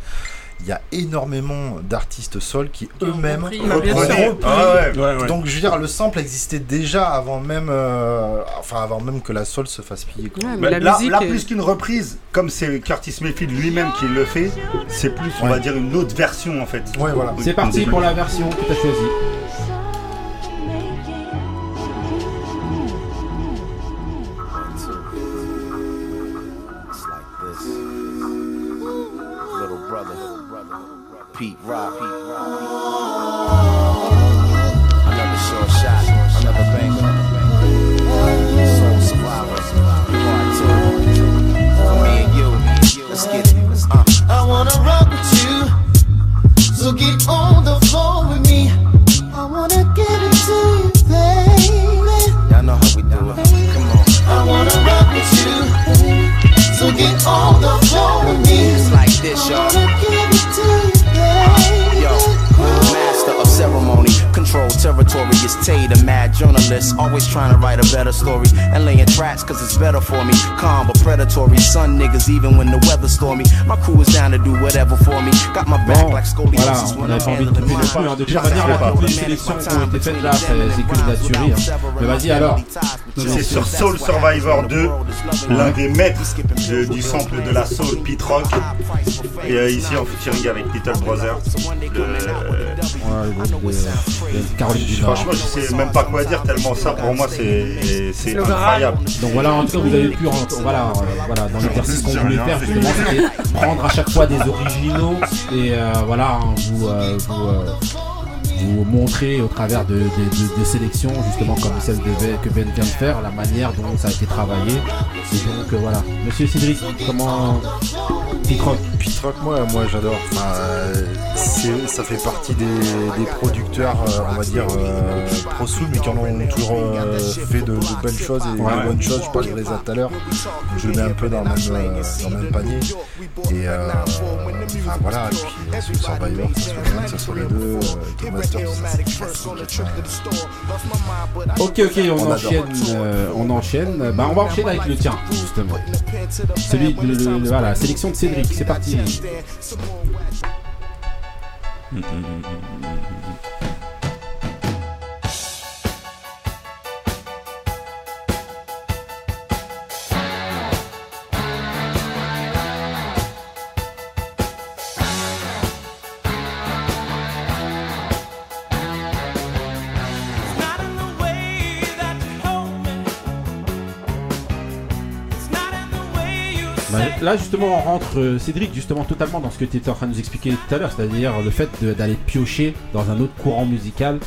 il y a énormément d'artistes soul qui eux-mêmes reprenaient-. Ah ouais. Ouais, ouais. Donc je veux dire, le sample existait déjà avant même, euh, enfin avant même que la soul se fasse piller. quoi. Ouais, mais Bah, la là, musique là, est- plus qu'une reprise, comme c'est Curtis Mayfield lui-même qui le fait, c'est plus, on Ouais. va dire, une autre version en fait. Ouais, voilà. C'est parti pour la version que choisie. Pete Rock. Another it's better for me. Calm but predatory, sun niggas even when the weather's stormy. My crew is down to do whatever for me. Got my back like scoliosis when I'm pas envie de handling couper le my feu. Hein. De toute manière, là, toutes les sélections qui ont été faites là, c'est c'est que de la tuerie. Hein. Mais vas-y alors. C'est sur Soul Survivor 2, l'un des maîtres de- du sample de la soul, Pete Rock. Et euh, ici en featuring avec Little Brother. Le-. Franchement, je sais même pas quoi dire tellement ça pour moi c'est c'est incroyable. Donc voilà, en tout cas, vous avez pu, rentrer- voilà, euh, voilà, dans l'exercice qu'on voulait faire justement, c'était prendre à chaque fois des originaux et euh, voilà, hein, vous, euh, vous, euh, vous montrer au travers de, de- de- de sélections, justement comme celle Ben- que Ben vient de faire, la manière dont ça a été travaillé. Et donc euh, voilà, Monsieur Cédric, comment Pete Rock Pete Rock, moi, moi j'adore. Enfin, euh, ça fait partie des, des producteurs, euh, on va dire, euh, pro soul, mais qui en ont toujours fait de, belles choses et Ouais. de bonnes choses. Je parlais de Reza tout à l'heure. Je le mets un peu dans le même, dans le même panier. Et enfin, voilà, et puis sur Survivor, que ce soit les deux, Thomas Ok, ok, on, enchaîne. euh, on enchaîne. Bah, on va enchaîner avec le tien, justement. Celui de le- le- voilà, sélection de Cédric. C'est parti. Bah, là, justement, on rentre, euh, Cédric, justement, totalement dans ce que tu étais en train de nous expliquer tout à l'heure, c'est-à-dire le fait d'aller piocher dans un autre courant musical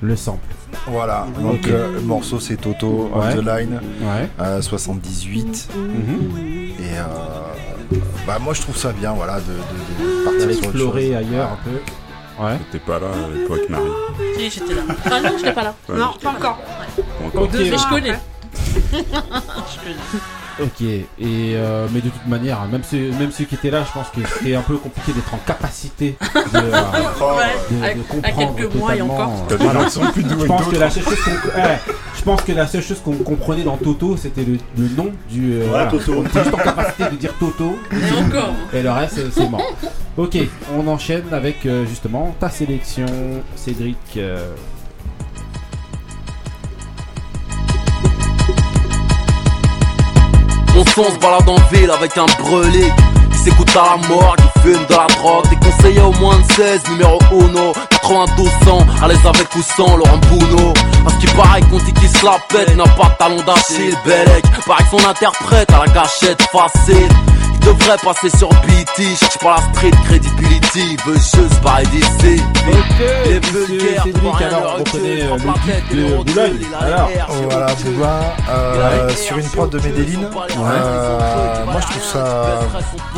le sample. Voilà, donc Ok. euh, le morceau c'est Toto, On Ouais. the Line, Ouais. euh, 78. Mhm. Et euh, bah, moi je trouve ça bien voilà, de, de, de partir sur autre explorer chose. ailleurs un peu. Ouais. T'es pas là à l'époque, Marie. Si, j'étais là. Ah non, j'étais pas là. Ouais. Non, pas encore. Encore. Ok. Mais je connais. <laughs> je connais. Ok, et euh, mais de toute manière, même ceux, même ceux qui étaient là, je pense que c'était un peu compliqué d'être en capacité de, <laughs> euh, de- de avec- à comprendre quelques mois et totalement, encore. euh, je pense que la seule chose qu'on, je pense que la seule chose qu'on comprenait dans Toto, c'était le, le nom du. euh, voilà. Toto. On était juste en capacité de dire Toto. Et encore. Et le reste, c'est- c'est mort. Ok, on enchaîne avec euh, justement ta sélection, Cédric. euh, Mon son se balade en ville avec un brûlé qui s'écoute à la mort, qui fume de la drogue. Des conseillers au moins de 16, numéro 1, 92 ans, à l'aise avec ou sans Laurent Bouno. À ce qui paraît qu'on dit qu'il se la pète, n'a pas de talon d'Achille. Bellec, paraît que son interprète à la gâchette facile. Devrait passer sur BT, cherche pas la street credibility, veut juste parler d'ici. Pour rien alors, on reconnaît, euh, le et de Boulogne. Alors. Voilà, Bouba, euh, sur une prod de Medellin. Euh, moi je trouve ça.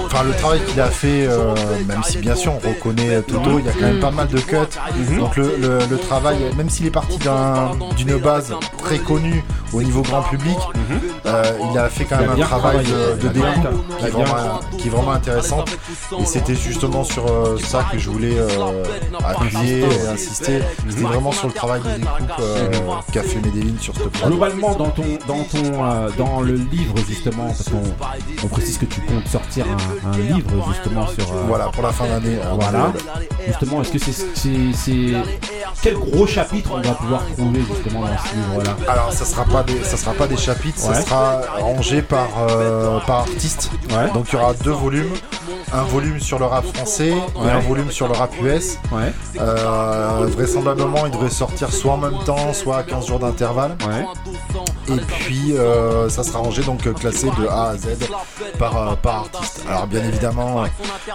Enfin, le travail qu'il a fait, euh, même si bien sûr on reconnaît Toto, il y a quand même pas mal de cuts. Donc le, le- le travail, même s'il est parti d'un- d'une base très connue au niveau grand public, il a fait quand même un travail de, de découpe qui est, vraiment, qui est vraiment intéressante. Et c'était justement sur euh, ça que je voulais euh, appuyer et insister. C'était vraiment sur le travail de découpe euh, qu'a fait Medellin sur ce projet. Globalement, dans ton, dans ton, euh, dans le livre justement, parce qu'on on précise que tu comptes sortir un, un livre justement sur. Voilà, pour la fin d'année. Voilà. Justement, est-ce que c'est, c'est, c'est- quel gros chapitre on va pouvoir trouver justement dans ce livre-là? Alors ça sera pas des ça sera pas des chapitres, Ouais. ça sera rangé par euh, par artiste. Ouais. Donc il y aura deux volumes, un volume sur le rap français Ouais. et un volume sur le rap US. Ouais. Euh, vraisemblablement il devrait sortir soit en même temps, soit à 15 jours d'intervalle. Ouais. Et puis euh, ça sera rangé donc classé de A à Z par, euh, par artiste. Alors bien évidemment,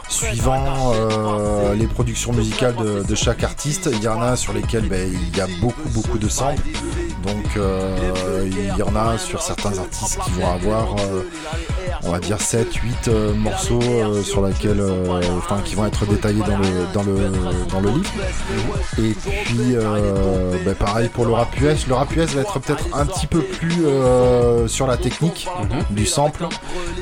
suivant euh, les productions musicales de, de chaque artiste, il y en a sur lesquels ben, il y a beaucoup beaucoup de samples, Donc euh, il y en a sur certains artistes qui vont avoir, euh, on va dire 7, 8 euh, morceaux sur lesquels, euh, enfin qui vont être détaillés dans le, dans le, dans le livre. Et puis bah, pareil pour le rap US. Le rap US va être peut-être un petit peu plus sur la technique du sample.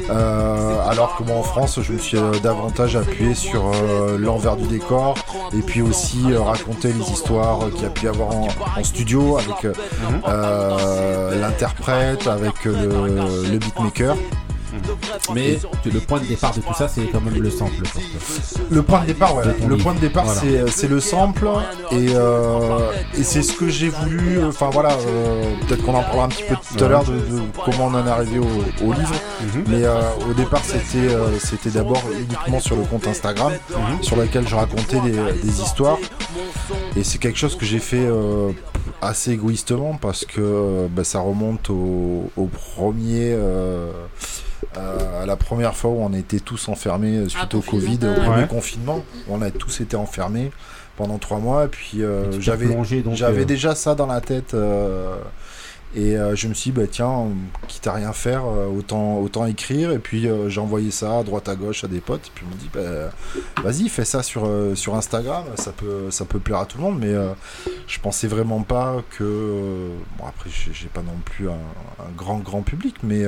Euh, alors que moi en France, je me suis euh, davantage appuyé sur euh, l'envers du décor et puis aussi raconter les histoires qu'il y a pu y avoir en, en studio avec l'interprète, avec euh, le beatmaker. Mais le point de départ de tout ça, c'est quand même le sample. Le point de départ, ouais. De Le point de départ, Voilà. c'est c'est le sample et, euh, et c'est ce que j'ai voulu. Enfin voilà, euh, peut-être qu'on en parlera un petit peu tout à l'heure de, de comment on en est arrivé au, au livre. Mhm. Mais euh, au départ, c'était euh, c'était d'abord uniquement sur le compte Instagram, Mhm. sur lequel je racontais des, des histoires. Et c'est quelque chose que j'ai fait euh, assez égoïstement parce que euh, bah, ça remonte au, au premier. Euh, euh, à la première fois où on était tous enfermés euh, suite au Covid, au premier Ouais. confinement, on a tous été enfermés pendant trois mois. Et puis euh, j'avais euh, déjà ça dans la tête. euh, et euh, je me suis dit, bah, tiens, quitte à rien faire, euh, autant, autant écrire. Et puis euh, j'ai envoyé ça à droite à gauche à des potes. Et puis on me dit, bah, vas-y, fais ça sur, sur Instagram, ça peut, ça peut plaire à tout le monde. Mais je pensais vraiment pas que. bon, après, j'ai pas non plus un, un grand, grand public, mais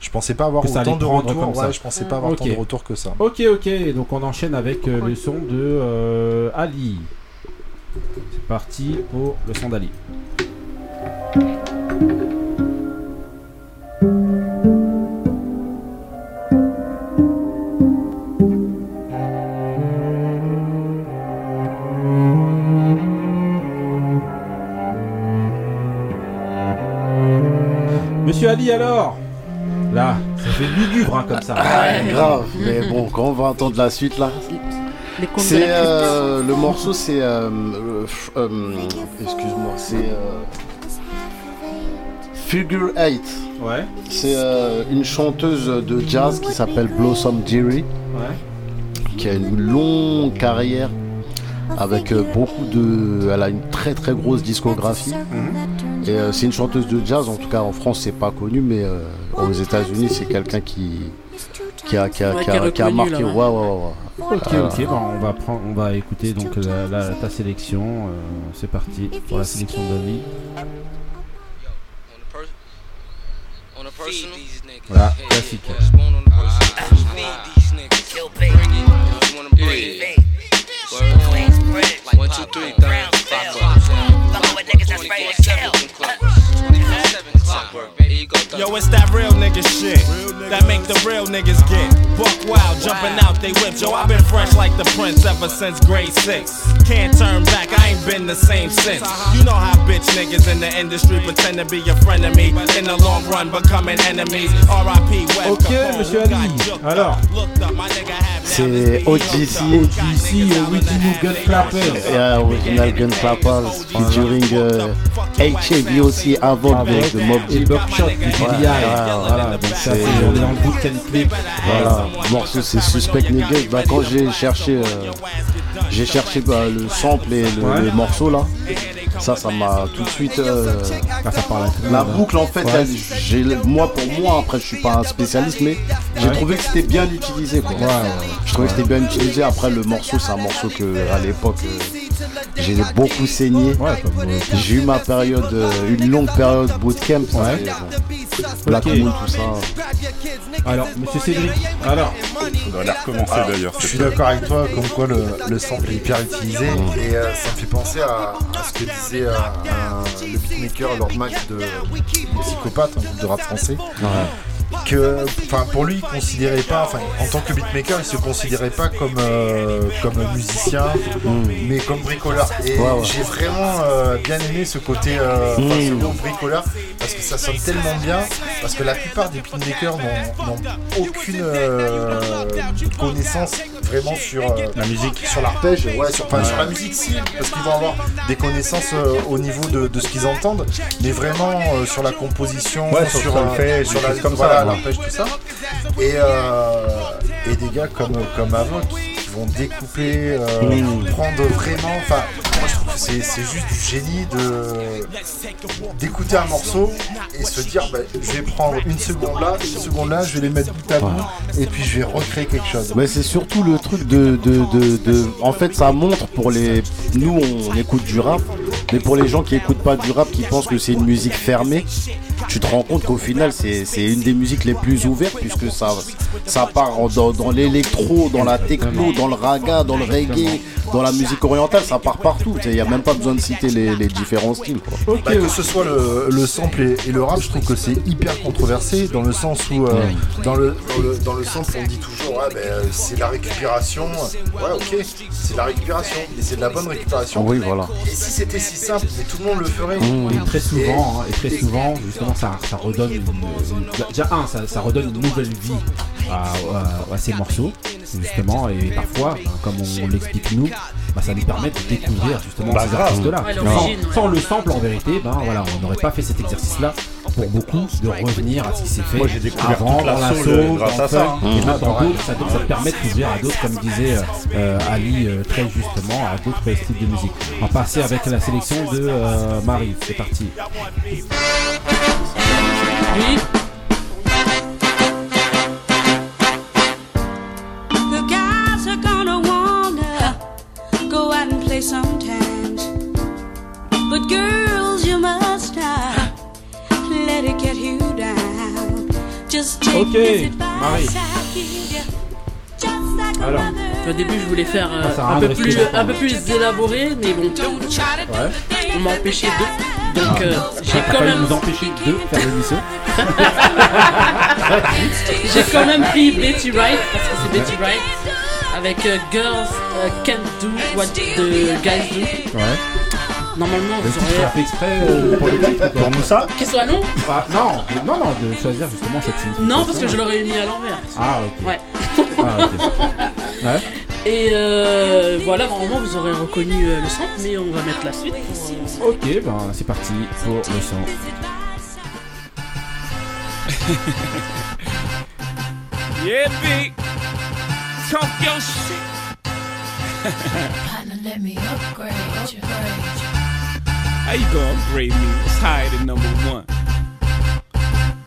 je pensais pas avoir autant de retours. Ouais, je pensais pas avoir autant de retours que ça. Ok, ok, donc on enchaîne avec le son de euh, Ali. C'est parti pour le son d'Ali. Monsieur Ali alors? Là, ça fait lugubre hein, comme ça. Ah, grave, mais bon, quand on va entendre la suite là. C'est euh, le morceau, c'est euh, euh, euh, excuse-moi, c'est euh, Figure 8. Ouais. C'est euh, une chanteuse de jazz qui s'appelle Blossom Jerry, Ouais. qui a une longue carrière avec euh, beaucoup de, elle a une très très grosse discographie. Et euh, c'est une chanteuse de jazz, en tout cas en France c'est pas connu, mais euh, aux États-Unis c'est quelqu'un qui qui a, qui a, Ouais, qui qui a- qui marqué. là, Ouais. Ok, ok, bah, on, va prendre, on va écouter donc la, la- ta sélection. euh, c'est parti pour la sélection d'Ali. Voilà, classique. One, two, three, down, five, Yo, it's that real nigga shit that make the real niggas get buck wild, jumping out they whips. Yo, I've been fresh like the prince ever since grade six. Can't turn back, I ain't been the same since. You know how bitch niggas in the industry pretend to be your friend of me. In the long run, becoming enemies. R.I.P. West Ok, Capone, monsieur who Ali. got jucked up, Alors, my nigga had C'est OGC. ici, Original Gun Clappers. Yeah, original Gun Clappers featuring euh, HAV aussi avant de, de Mob Deep. Buckshot du Voilà, donc ça, c'est- on est dans le bootcamp clip. Voilà, le morceau c'est Suspect Nigga. Bah, quand j'ai cherché, euh, j'ai cherché bah, le sample et le, Ouais. le morceau là, ça, ça m'a tout de suite. euh, Ah, ça parle la monde, hein. boucle en fait, Ouais. j'ai, moi pour moi, après je suis pas un spécialiste, mais j'ai Ouais. trouvé que c'était bien utilisé. Quoi. Je trouvais que c'était bien utilisé. Après le morceau, c'est un morceau que à l'époque euh, j'ai beaucoup saigné. Euh, J'ai eu ma période, euh, une longue période bootcamp. Black Ok. Moon, tout ça. Alors, monsieur Cédric, alors. On aller recommencer d'ailleurs. Je suis d'accord avec toi, comme quoi le, le sample est hyper utilisé et euh, ça me fait penser à, à ce que disait euh, un- le beatmaker Lord Mac de Psychopathe, un groupe de rap français. Que, enfin, pour lui, il considérait pas, enfin, en tant que beatmaker, il se considérait pas comme euh, comme musicien, mais comme bricoleur. Et Ouais, ouais. j'ai vraiment euh, bien aimé ce côté, euh, enfin, ce Mm. mot bricoleur, parce que ça sonne tellement bien, parce que la plupart des beatmakers n'ont aucune connaissance vraiment sur euh, La musique. sur l'arpège, ouais, sur, sur la musique si, parce qu'ils vont avoir des connaissances euh, au niveau de, de ce qu'ils entendent, mais vraiment euh, sur la composition, Ouais, sur le euh, solfège, sur la comme voilà, ça, l'arpège, tout ça. Et, euh, et des gars comme, comme Avo qui, vont découper, prendre vraiment, enfin, moi c'est juste du génie d'écouter un morceau et se dire bah, je vais prendre une seconde là, une seconde là, je vais les mettre bout à bout et puis je vais recréer quelque chose. Mais c'est surtout le truc de- En fait, ça montre pour les. Nous, on écoute du rap, mais pour les gens qui écoutent pas du rap, qui pensent que c'est une musique fermée, tu te rends compte qu'au final, c'est c'est une des musiques les plus ouvertes, puisque ça, ça part dans, dans l'électro, dans la techno, dans le raga, dans le reggae, dans la musique orientale, ça part partout. Il n'y a même pas besoin de citer les, les différents styles. Quoi. Bah, que ce soit le, le sample et, et le rap, je trouve que c'est hyper controversé dans le sens où, euh, dans, le, dans, le, dans le sample, on dit toujours ben, euh, c'est la récupération. Ouais, ok, c'est de la récupération, mais c'est de la bonne récupération. Oui, voilà. Et si c'était si simple, mais tout le monde le ferait. Et très souvent, hein, et très souvent, justement, ça, ça redonne une, une- déjà un, ça, ça redonne une nouvelle vie à, à- à ces morceaux, justement, et parfois, ben, comme on, l'explique nous, bah, ça nous permet de découvrir justement Bah, ces grave. artistes-là. Ouais, sans, le sample, en vérité, ben voilà, on n'aurait pas fait cet exercice-là pour beaucoup de revenir à ce qui s'est fait Moi, j'ai découvert avant, toute la dans la soul, soul, grâce dans à ça, funk, et même Mmh. dans d'autres, ça, ça te permet d'ouvrir à d'autres, comme disait euh, Ali euh, très justement, à d'autres styles de musique. On va passer avec la sélection de euh, Marie, c'est parti. Oui. The guys are gonna wanna go out and play sometimes. But girls, you must not Ok, Marie. Alors, Au début, je voulais faire euh, Ah, un, peu plus, un peu plus élaboré, mais bon, Ouais. on m'a empêché de. Donc, Ah. euh, j'ai quand même. nous empêcher de faire l'émission. J'ai quand même pris Betty Wright parce que c'est Betty Wright avec euh, Girls Can't Do What the Guys Do. Ouais. Normalement, Le vous titre, on a aurez. fait exprès euh, pour le titre. quoi. Pour Moussa Qu'il soit long Ah, non, non, non, de choisir justement cette signification. Non, parce que je l'aurais mis à l'envers. Ah, ok. Ouais. Ah, ok. Ouais. Et euh, voilà, normalement, vous aurez reconnu euh, le son, mais on va mettre la suite. pour, euh, Ok, ben c'est parti pour le son. Yeah, B. Talk your shit. Partner, let me upgrade you. How you gonna me? It's higher than number one.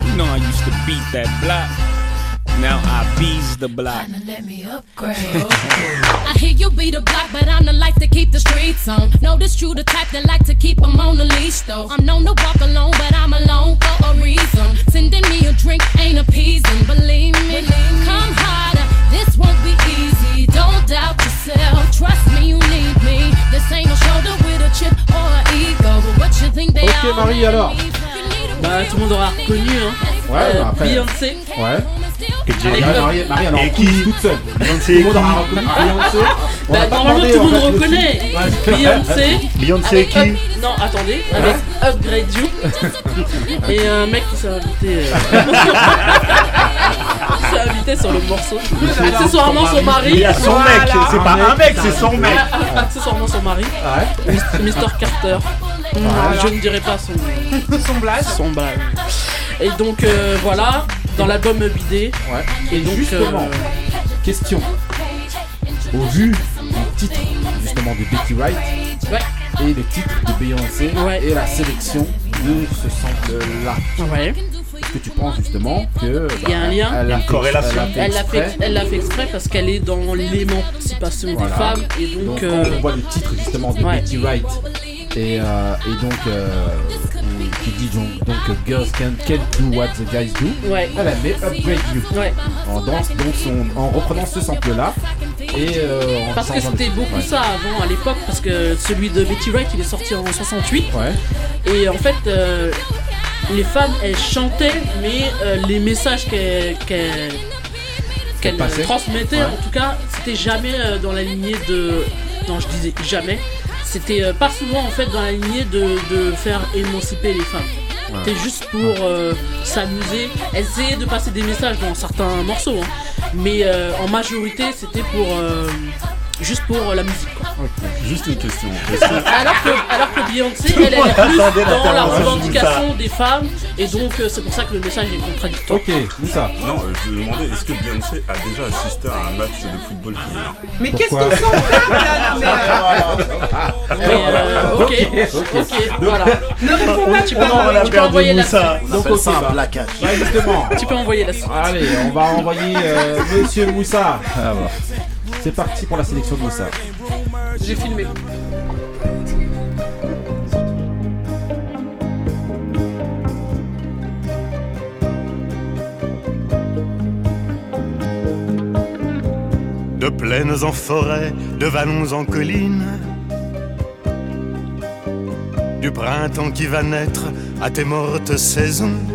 You know I used to beat that block. Now I bees the block. Let me upgrade. <laughs> I hear you be the block, but I'm the life to keep the streets on. Know this true, the type that like to keep 'em on the leash, though. I'm known to walk alone, but I'm alone for a reason. Sending me a drink ain't appeasing, believe me. Come harder, this won't be easy. Don't doubt yourself, trust me, you need me. This ain't no shoulder Ok, Marie, alors Bah, tout le monde aura reconnu, hein. Ouais, Euh, bah, après- Beyoncé. Ouais. Et Avec Marie, Marie, en Et qui toute seule. Beyoncé Tout le monde aura reconnu Beyoncé. On Bah, va pas normalement, tout le en monde fait, reconnaît. Beyoncé. Beyoncé qui Up- Non, attendez. Avec Upgrade You. Et un mec qui s'est invité. euh, <laughs> invité sur le morceau. Accessoirement son mari. Il y a son mec, c'est pas un mec, c'est son mec. Accessoirement son mari. Mr. Carter. Voilà. Je ne dirai pas son, Son blaze. son blague. Et donc euh, voilà, dans l'album Bidé. Ouais. Et donc Justement, euh, question. Au vu du titre justement de Betty Wright Ouais. et le titre de Beyoncé Ouais. et la sélection de ce sample-là, ouais. Est-ce que tu penses justement que Il y a un lien. elle a Une fait- corrélation. elle fait l'a fait, exprès elle l'a fait exprès parce qu'elle est dans l'émancipation Voilà. des femmes et donc, Donc, euh, on voit le titre justement de Ouais. Betty Wright et, euh, et donc euh, qui dit donc, donc Girls can, can do what the guys do, ouais, elle a mis Upgrade You ouais. en, danse, donc son, en reprenant ce sample là et euh, Parce que c'était beaucoup Ouais. ça avant à l'époque parce que celui de Betty Wright il est sorti en 68 Ouais. et en fait euh, les femmes elles chantaient mais euh, les messages qu'elles passaient. transmettaient Ouais. en tout cas c'était jamais euh, dans la lignée de non je disais jamais c'était euh, pas souvent en fait dans la lignée de, de faire émanciper les femmes Ouais. c'était juste pour euh, s'amuser essayer de passer des messages dans certains morceaux hein. mais euh, en majorité c'était pour euh, juste pour euh, la musique. quoi. Juste une question. Alors que, alors que Beyoncé, elle, elle est plus dans la revendication des femmes, et donc euh, c'est pour ça que le message est contradictoire. Ok, Moussa. Non, euh, je me demandais, est-ce que Beyoncé a déjà assisté à un match de football Mais qu'est-ce Pourquoi qu'ils sont là, euh, ok, ok, voilà. Ne réponds pas, tu peux, envoyer- tu peux envoyer la Moussa. suite. On Donc, appelle ok, ça un plaquage. Bah, justement. Tu peux envoyer la suite. Allez, on va envoyer euh, Monsieur Moussa. C'est parti pour la sélection de Moussa. J'ai filmé. De plaines en forêt, de vallons en collines. Du printemps qui va naître à tes mortes saisons.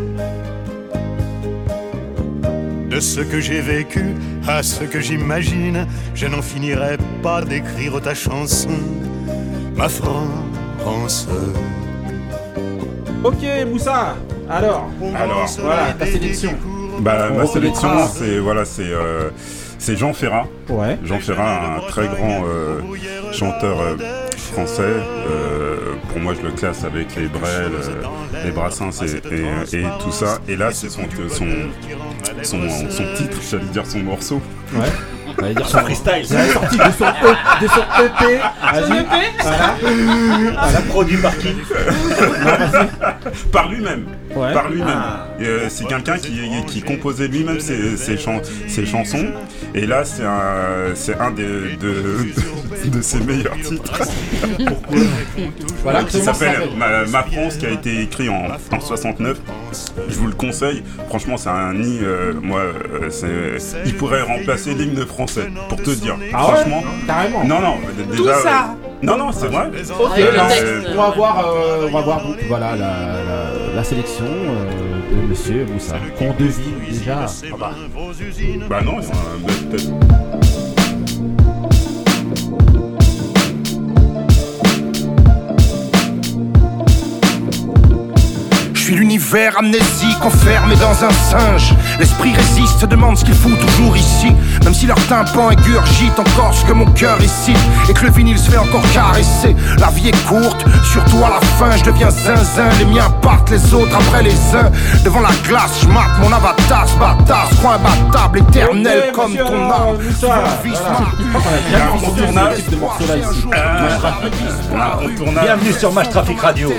De ce que j'ai vécu à ce que j'imagine, je n'en finirai pas d'écrire ta chanson, ma France. Ok, Moussa. Alors, Alors, voilà ta sélection. Bah, ma sélection, c'est voilà, c'est euh, c'est Jean Ferrat. Ouais. Jean Ferrat, un très grand euh, chanteur euh, français. Euh, pour moi, je le classe avec les Brel, euh, les Brassens et, et- et tout ça. Et là, c'est son, son, son, son titre, j'allais dire son morceau. Ouais. <laughs> J'allais dire son freestyle. Il est sorti de son, E- de son EP. Vas-y. Voilà. <laughs> Voilà, produit par qui? Par lui-même. Ouais. Par lui-même. Ah. Euh, c'est quelqu'un qui, qui composait lui-même ses, ses, chan- ses chansons. Et là, c'est un, des, de, <laughs> de ses meilleurs titres. Pourquoi <laughs> Voilà, Qui s'appelle Ma, Ma France, qui a été écrit en, en 69. Je vous le conseille. Franchement, c'est un nid. euh, moi, euh, il pourrait remplacer l'hymne français, pour te dire. Ah ouais Franchement. Carrément. Non, non. Tout Déjà, ça Non, non, c'est vrai. Ok, Avec le alors, texte. on va voir, euh, on va voir donc, voilà la, la, la sélection euh, de Monsieur Moussa. Qu'on devine déjà. Ah bah. Bah non, peut-être. Je suis l'univers amnésique enfermé dans un singe. L'esprit résiste, demande ce qu'il fout toujours ici. Même si leur tympan ingurgite encore ce que mon cœur ici. Et que le vinyle se fait encore caresser. La vie est courte, surtout à la fin, je deviens zinzin. Les miens partent, les autres après les uns. Devant la glace, je marque mon avatar, ce bâtard, se croit imbattable, éternel comme ton âme. Voilà. crois ici. Incontournable. Bienvenue sur Match Traffic Radio.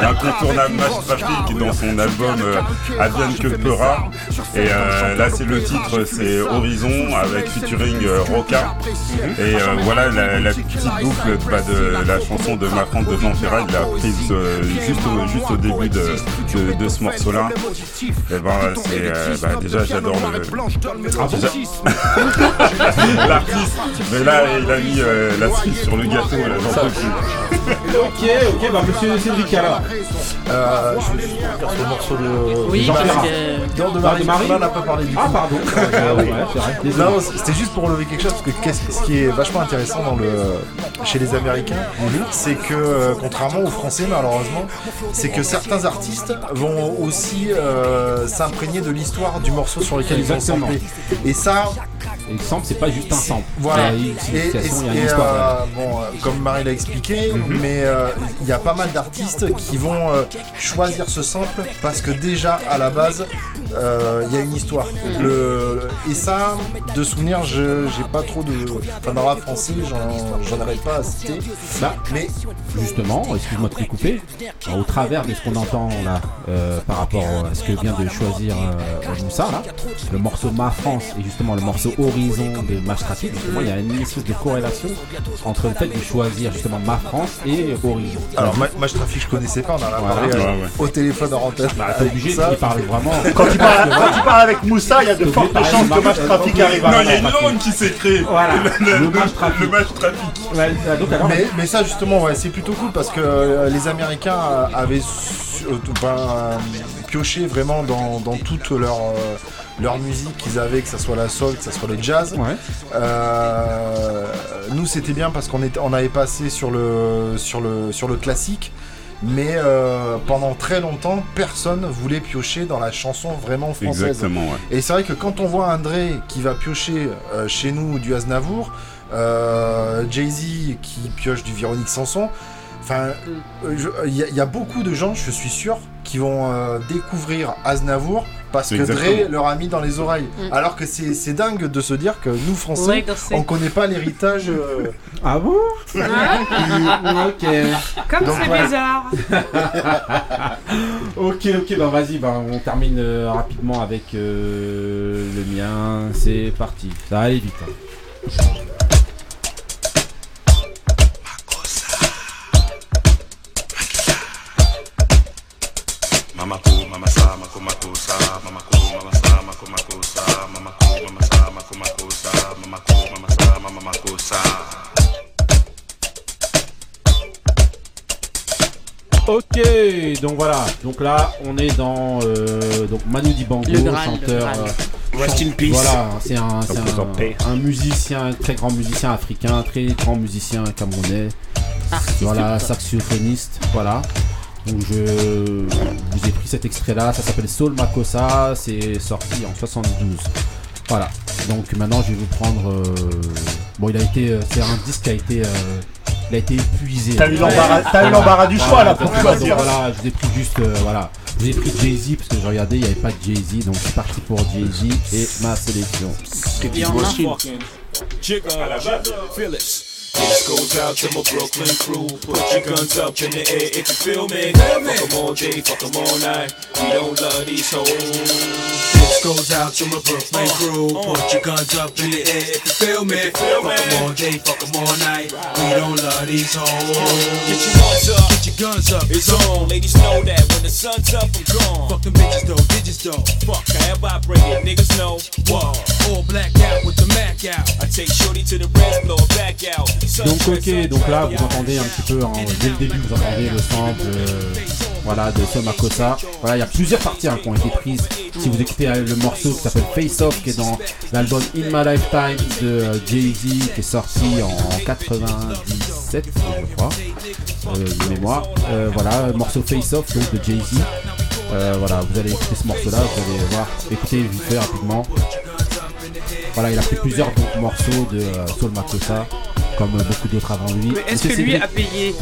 Incontournable Match Traffic dans son album euh, Advienne que Pera. Et euh, là, c'est le titre, c'est Horizon avec featuring euh, Roca. Et euh, voilà la, la petite boucle bah, de la chanson de Ma France de Jean Ferrat. Il l'a prise euh, juste, au, juste au début de, de, de ce morceau-là. Et ben, c'est euh, bah, déjà, j'adore le. Déjà- L'artiste, <laughs> mais là, il a mis euh, la cerise sur le gâteau. Là, j'en peux plus. Ok, ok, bah Monsieur Cédric alors. Euh, je vais juste faire ce morceau de Oui, Jean Ferrat. que. De Ah, Marie, Marie on en a pas parlé du Ah pardon. Ah oui. Ouais. Non, c'était juste pour relever quelque chose parce que qu'est-ce- ce qui est vachement intéressant dans le, chez les Américains, c'est que euh, contrairement aux Français malheureusement, c'est que certains artistes vont aussi euh, s'imprégner de l'histoire du morceau sur lequel ils ont Exactement. samplé. Et ça, Et le sample, c'est pas juste un sample. voilà. Et, euh, bon, comme Marie l'a expliqué, mais euh, il y a pas mal d'artistes qui vont euh, choisir ce sample parce que déjà à la base, il y a une histoire. Le, et ça, de souvenir, je j'ai pas trop de. Enfin, dans français, j'en arrive pas à citer. Bah, Mais Justement, excuse-moi de te couper, au travers de ce qu'on entend là, euh, par rapport à ce que vient de choisir euh, Moussa, là, le morceau Ma France et justement le morceau Horizon de Match Traffic, justement, il y a une espèce de corrélation entre le fait de choisir justement Ma France et Horizon. alors, Ma- Match Traffic, je connaissais pas, on en a Voilà. parlé euh, Ouais, ouais. au téléphone en antenne. Bah, t'es avec obligé, ça. il parle vraiment. Quand il parle, quand il parle avec Moussa, il y a de T'es fortes chances que Match de Traffic arrive à Non, il y a une langue qui s'est créée. Voilà. Le, le- Le match trafic. le match trafic. Ouais, euh, donc alors, Mais, mais ça justement ouais, c'est plutôt cool parce que euh, les Américains euh, avaient su- euh, tout- ben, euh, pioché vraiment dans, dans toute leur, euh, leur musique qu'ils avaient, que ce soit la soul, que ce soit le jazz. Ouais. Euh, nous c'était bien parce qu'on était- on avait passé sur le, sur le, sur le classique. Mais euh, pendant très longtemps, personne voulait piocher dans la chanson vraiment française. Exactement, ouais. Et c'est vrai que quand on voit André qui va piocher euh, chez nous du Aznavour, euh, Jay-Z qui pioche du Véronique Sanson, enfin, il y, y a beaucoup de gens, je suis sûr, qui vont découvrir Aznavour parce que. Dre leur a mis dans les oreilles. Mm. Alors que c'est c'est dingue de se dire que nous, Français, Legacy. on connaît pas l'héritage. euh, Ah bon Ok. Comme c'est ouais. bizarre. <laughs> ok, ok, bah vas-y, bah, on termine euh, rapidement avec euh, le mien. C'est parti. Ça va aller vite. hein. Mama ko, mama sa, mako mako sa, mama ko, mama sa, mako mako sa, mama ko, mama sa, mako mako sa, mama ko, mama sa, mama mako sa. Ok, donc voilà. Donc là, on est dans euh, donc Manu Dibango, Le Graal, chanteur. le Graal. euh, Rest in peace. Voilà, c'est un, c'est un, paix. un musicien, un très grand musicien africain, un très grand musicien camerounais. Artiste, Voilà, saxophoniste. Voilà. Donc je vous ai pris cet extrait là, ça s'appelle Soul Makossa, c'est sorti en 72. Voilà. Donc maintenant je vais vous prendre. euh, Bon, il a été, euh, c'est un disque qui a été, euh, il a été épuisé. T'as eu l'embarras- t'as eu l'embarras du choix, là, pour donc, choisir. Voilà, je vous ai pris juste, euh, voilà, je vous ai pris Jay Z parce que je regardais, il n'y avait pas de Jay Z, donc je suis parti pour Jay Z et ma sélection. Et on a fucking jigger, feel it. This goes out to my Brooklyn crew. Put your guns up in the air if you feel me. Fuck Fuck 'em all day, fuck 'em all night. We don't love these hoes. This goes out to my Brooklyn crew. Put your guns up in the air if you feel me. Fuck 'em all day, fuck 'em all night. We don't love these hoes. Get your ones up, get your guns up. It's on. Ladies know that when the sun's up, I'm gone. Fuck them bitches though, digits though. Fuck, I have vibrated, niggas know. Whoa, all blacked out with the Mac out. I take shorty to the red floor, back out. Donc ok, donc là vous entendez un petit peu, hein, dès le début vous entendez le sample euh, voilà, de Soul Makossa. Voilà, il y a plusieurs parties hein, qui ont été prises. Si vous écoutez euh, le morceau qui s'appelle Face Off qui est dans l'album In My Lifetime de euh, Jay-Z qui est sorti en 97 je crois, euh, de mémoire. Euh, voilà, morceau Face Off donc de Jay-Z. Euh, voilà, vous allez écouter ce morceau là, vous allez voir, écoutez vite fait rapidement. Voilà, il a fait plusieurs donc, morceaux de Soul Makossa, comme beaucoup d'autres avant lui. Mais est-ce que lui a payé?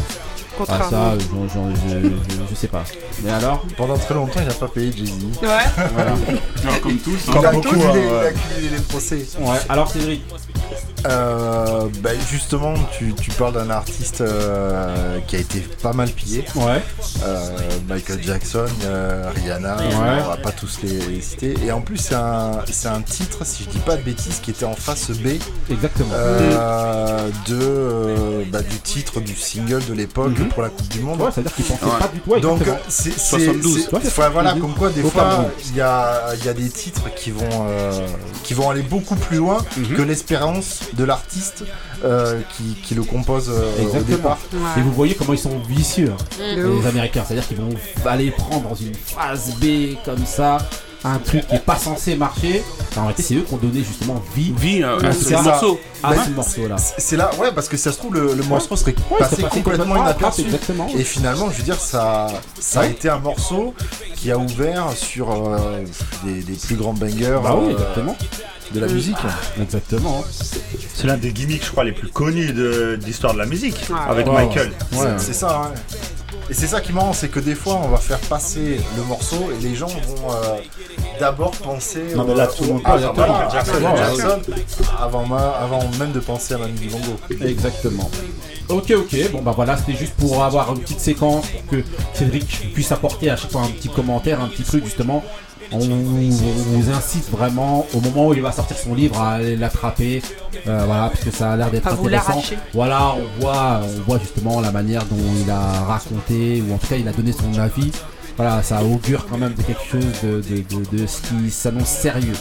Ah ça, j'en- j'en- je, je- je sais pas. Mais alors Pendant très longtemps, il n'a pas payé Jay-Z. Ouais. Voilà. <laughs> comme tous. Comme Comme beaucoup, il, hein, a, il a ouais. cumulé les procès. Ouais, alors Cédric Euh, bah, justement, tu, tu parles d'un artiste euh, qui a été pas mal pillé. Ouais. Euh, Michael Jackson, euh, Rihanna, Ouais. on va pas tous les, les citer. Et en plus, c'est un, c'est un titre, si je dis pas de bêtises, qui était en face B. Exactement. euh, de, euh, bah, du titre du single de l'époque Mhm. pour la Coupe du Monde. Ouais, c'est-à-dire qu'il pensait pas du tout. ouais, Donc c'est c'est- 72. c'est- Ouais, c'est enfin, voilà 72. comme quoi des fois il y a, il y a des titres qui vont euh, qui vont aller beaucoup plus loin Mhm. que l'espérance de l'artiste euh, qui, qui le compose euh, au Exactement. départ. Et vous voyez comment ils sont vicieux, hein, De les. Américains. C'est-à-dire qu'ils vont aller prendre dans une phase B comme ça un truc qui est pas censé marcher. En réalité, c'est eux qui ont donné justement vie, vie à Ouais, ce morceau. À Bah, ce morceau-là. c'est- C'est là, ouais, parce que ça se trouve le, le morceau serait Ouais, passé complètement à inaperçu. exactement. Et finalement, je veux dire, ça, ça a été un morceau qui a ouvert sur euh, des, des plus grands bangers Bah oui, euh, exactement. De la musique. Exactement. C'est l'un des gimmicks, je crois, les plus connus de, l'histoire de la musique, avec Ouais, Michael. ouais. C'est- ça, ouais. Et c'est ça qui marrant, c'est que des fois on va faire passer le morceau et les gens vont euh, d'abord penser Non, mais là, tout le monde Michael Jackson, Jackson, Jackson, avant, ma- avant même de penser à Manu Dibango. Exactement. Ok, ok, bon bah voilà, c'était juste pour avoir une petite séquence pour que Cédric puisse apporter à chaque fois un petit commentaire, un petit truc justement. On vous incite vraiment au moment où il va sortir son livre à aller l'attraper, euh, voilà, parce que ça a l'air d'être intéressant. Voilà, on voit, on voit justement la manière dont il a raconté, ou en tout cas il a donné son avis. Voilà, ça augure quand même de quelque chose de, de, de- de ce qui s'annonce sérieux.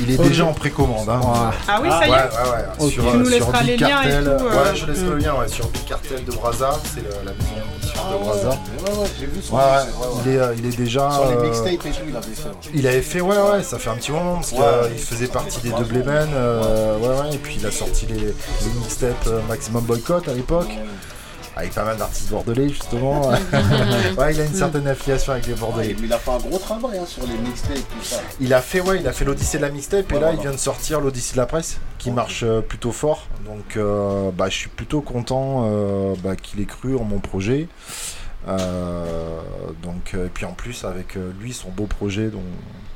Il est déjà en précommande. Hein. Ouais. Ah oui, ça y est Ouais, ouais, ouais. Sur, Tu euh, nous sur laisseras Big les liens et Cartel. tout, euh. Ouais, je laisserai le lien ouais, sur Big Cartel de Braza. C'est la maison d'édition de Braza. Ouais, ouais, j'ai vu son Ouais, ouais, ouais, Il, est, euh, il est déjà. Sur les euh, mixtapes et tout, il avait fait. Il avait fait, ouais, ouais, ça fait un petit moment parce qu'il faisait partie des Double Men, euh, ouais, ouais, et puis il a sorti les, les mixtapes euh, Maximum Boycott à l'époque. Avec pas mal d'artistes bordelais justement. <laughs> ouais, il a une certaine affiliation avec les bordelais. Ouais, mais il a fait un gros travail hein, sur les mixtapes tout ça. Il a fait ouais, il a fait l'Odyssée de la mixtape et là il vient de sortir l'Odyssée de la presse qui marche euh, plutôt fort. Donc euh, bah, je suis plutôt content euh, bah, qu'il ait cru en mon projet. Euh, donc et puis en plus avec euh, lui son beau projet dont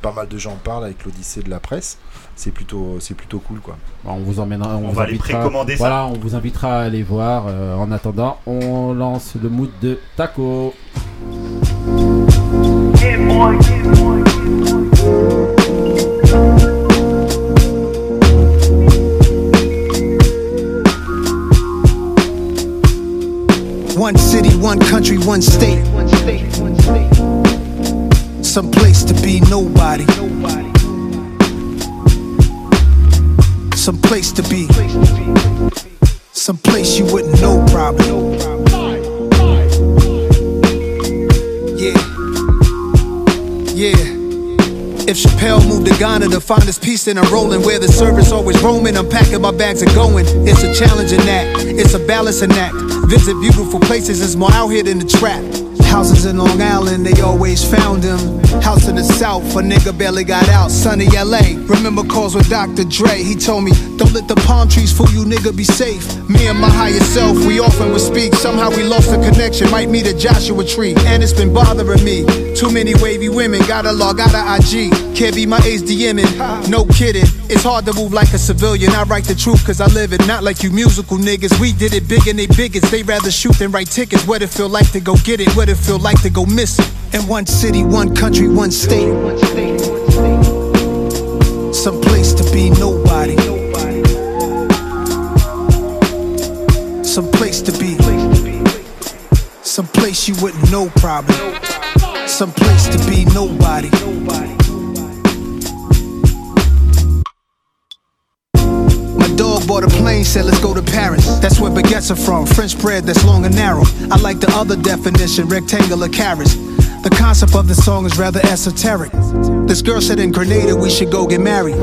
pas mal de gens parlent avec l'Odyssée de la presse, c'est plutôt c'est plutôt cool quoi. Bah, on vous emmènera, on, On vous va aller invitera- précommander ça. Voilà, on vous invitera à aller voir. Euh, en attendant, on lance le mood de Taco. One country, one state. Some place to be nobody. Some place to be. Some place you wouldn't know probably. If Chappelle moved to Ghana to find his peace, then I'm rolling where the service always roaming. I'm packing my bags and going. It's a challenging act, it's a balancing act. Visit beautiful places, it's more out here than the trap. Houses in Long Island, they always found him. House in the South, a nigga barely got out. Sunny LA, remember calls with Dr. Dre. He told me, don't let the palm trees fool you, nigga, be safe. Me and my higher self, we often would speak. Somehow we lost the connection, might meet a Joshua tree. And it's been bothering me. Too many wavy women, gotta log out of IG. Can't be my age DMing, no kidding. It's hard to move like a civilian. I write the truth cause I live it, not like you musical niggas. We did it big and they bigots. They rather shoot than write tickets. What it feel like to go get it, what it feel like to go miss it. In one city, one country, one state. Some place to be nobody. Some place to be. Some place you wouldn't know probably. Some place to be nobody. My dog bought a plane, said let's go to Paris. That's where baguettes are from, French bread that's long and narrow. I like the other definition, rectangular carrots. The concept of the song is rather esoteric. This girl said in Grenada we should go get married.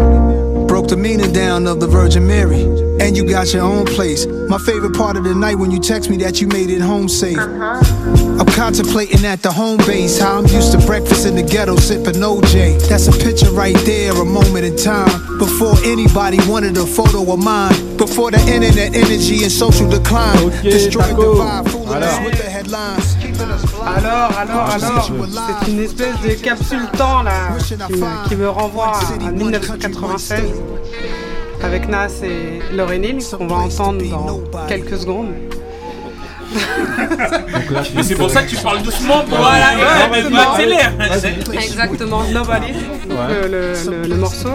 Broke the meaning down of the Virgin Mary. And you got your own place. My favorite part of the night when you text me that you made it home safe. Uh-huh. I'm contemplating at the home base how I'm used to breakfast in the ghetto sipping OJ. That's a picture right there, a moment in time. Before anybody wanted a photo of mine. Before the internet energy and social decline. Oh, Destroyed the vibe, fooling us with the headlines. Alors, alors, alors, c'est une espèce de capsule temps là qui me, qui me renvoie à 1996 avec Nas et Lauryn Hill qu'on va entendre dans quelques secondes. C'est pour ça que tu parles doucement pour Voilà, accélère. Exactement, Nobody, le morceau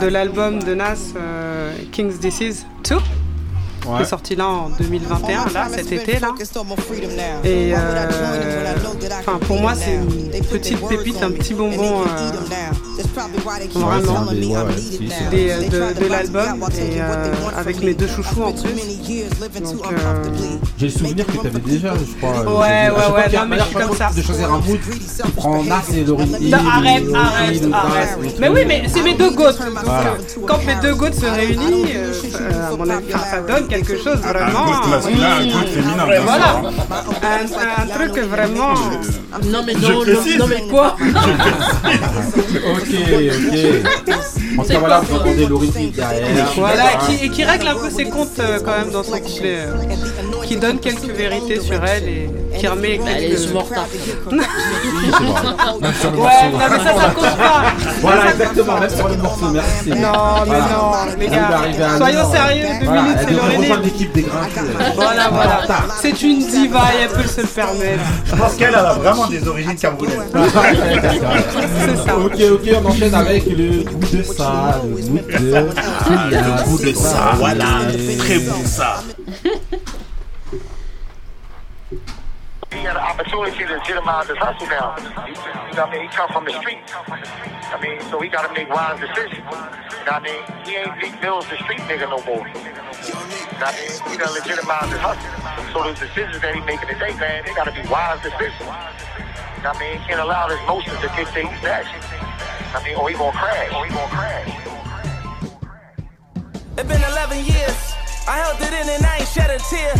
de l'album de Nas euh, King's Disease 2. Qui Ouais. est sorti là en 2021, là, cet été là. Et euh, enfin, pour moi, c'est une petite pépite, un petit bonbon euh, vraiment un des- ouais, ouais, si, c'est- des- euh, de, de l'album et euh, avec mes deux chouchous en plus. Euh, J'ai le souvenir que tu avais déjà, je crois. euh, Ouais, ouais, ouais, non, mais je suis comme ça. De choisir un mood, tu prends Nas et Hill. Non, arrête, arrête, arrête. Mais oui, mais c'est mes deux gouttes. Donc, Voilà. euh, Quand mes deux gouttes se réunissent, euh, à mon avis, ça donne quelque chose vraiment. Voilà. sûr. Un, un truc vraiment. Non, mais non, non, mais quoi Ok, ok. En tout cas, voilà, vous entendez Hill derrière. Voilà, qui, et qui règle un peu ses comptes euh, quand même dans son couplet. euh, qui donne quelques vérités sur elle et qui remet quelques. Elle est. <laughs> Même sur le Ouais, morceau. non, mais ça, ça compte pas. Voilà, exactement, même sur le morceau, merci. Non, mais non, les gars, soyons l'heure. sérieux, deux Voilà, minutes, elle c'est rejoindre Hill. l'équipe des grincheux. Voilà, voilà. C'est une diva et elle peut se le permettre. Je pense qu'elle a vraiment des origines camerounaises. <laughs> Ok, ok, on enchaîne avec le goût de ça, le goût de Le goût de ça, voilà, très bon ça. Opportunity to legitimize his hustle now. He, I mean? He come from the street. I mean, so he got to make wise decisions. I mean? He ain't Big Bill's the street nigga no more. I mean? He got to legitimize his hustle. So the decisions that he making today, man, they got to be wise decisions. I mean? He can't allow his emotions to dictate his actions. I mean, or he gonna crash. Or he gonna crash. It's been 11 years. I held it in and I ain't shed a tear.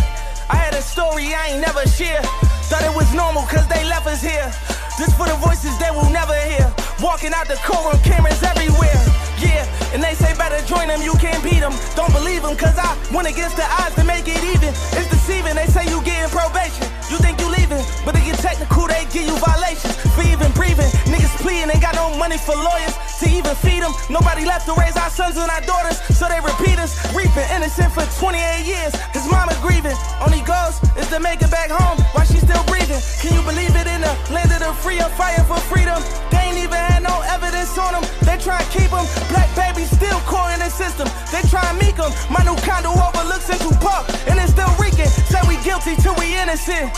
I had a story I ain't never share. Thought it was normal cause they left us here. This for the voices they will never hear. Walking out the courtroom, cameras everywhere. Yeah, and they say better join them, you can't beat them. Don't believe them, cause I went against the odds to make it even. It's deceiving, they say you getting probation. You think you leaving, but to get technical, they give you violations for even breathing. Niggas pleading, ain't got no money for lawyers to even feed them. Nobody left to raise our sons and our daughters, so they repeat us. Reaping innocent for 28 years, his mama grieving. Only goes is to make it back home while she's still breathing. Can you believe it in the land of the free or fighting for freedom? They ain't even had no evidence on them. They try and keep them. Black babies still core in the system. They try and meek them. My new condo overlooks Central Park, and it's still reeking. Say we guilty till we innocent.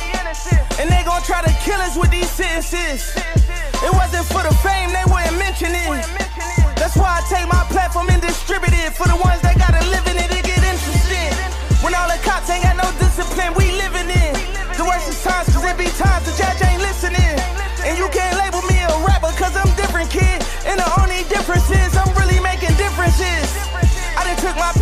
And they gon' try to kill us with these sentences. It wasn't for the fame, they wouldn't mention it. That's why I take my platform and distribute it for the ones that gotta live in it and get interested. When all the cops ain't got no discipline, we living in. The worst is times, cause it be times the judge ain't listening. And you can't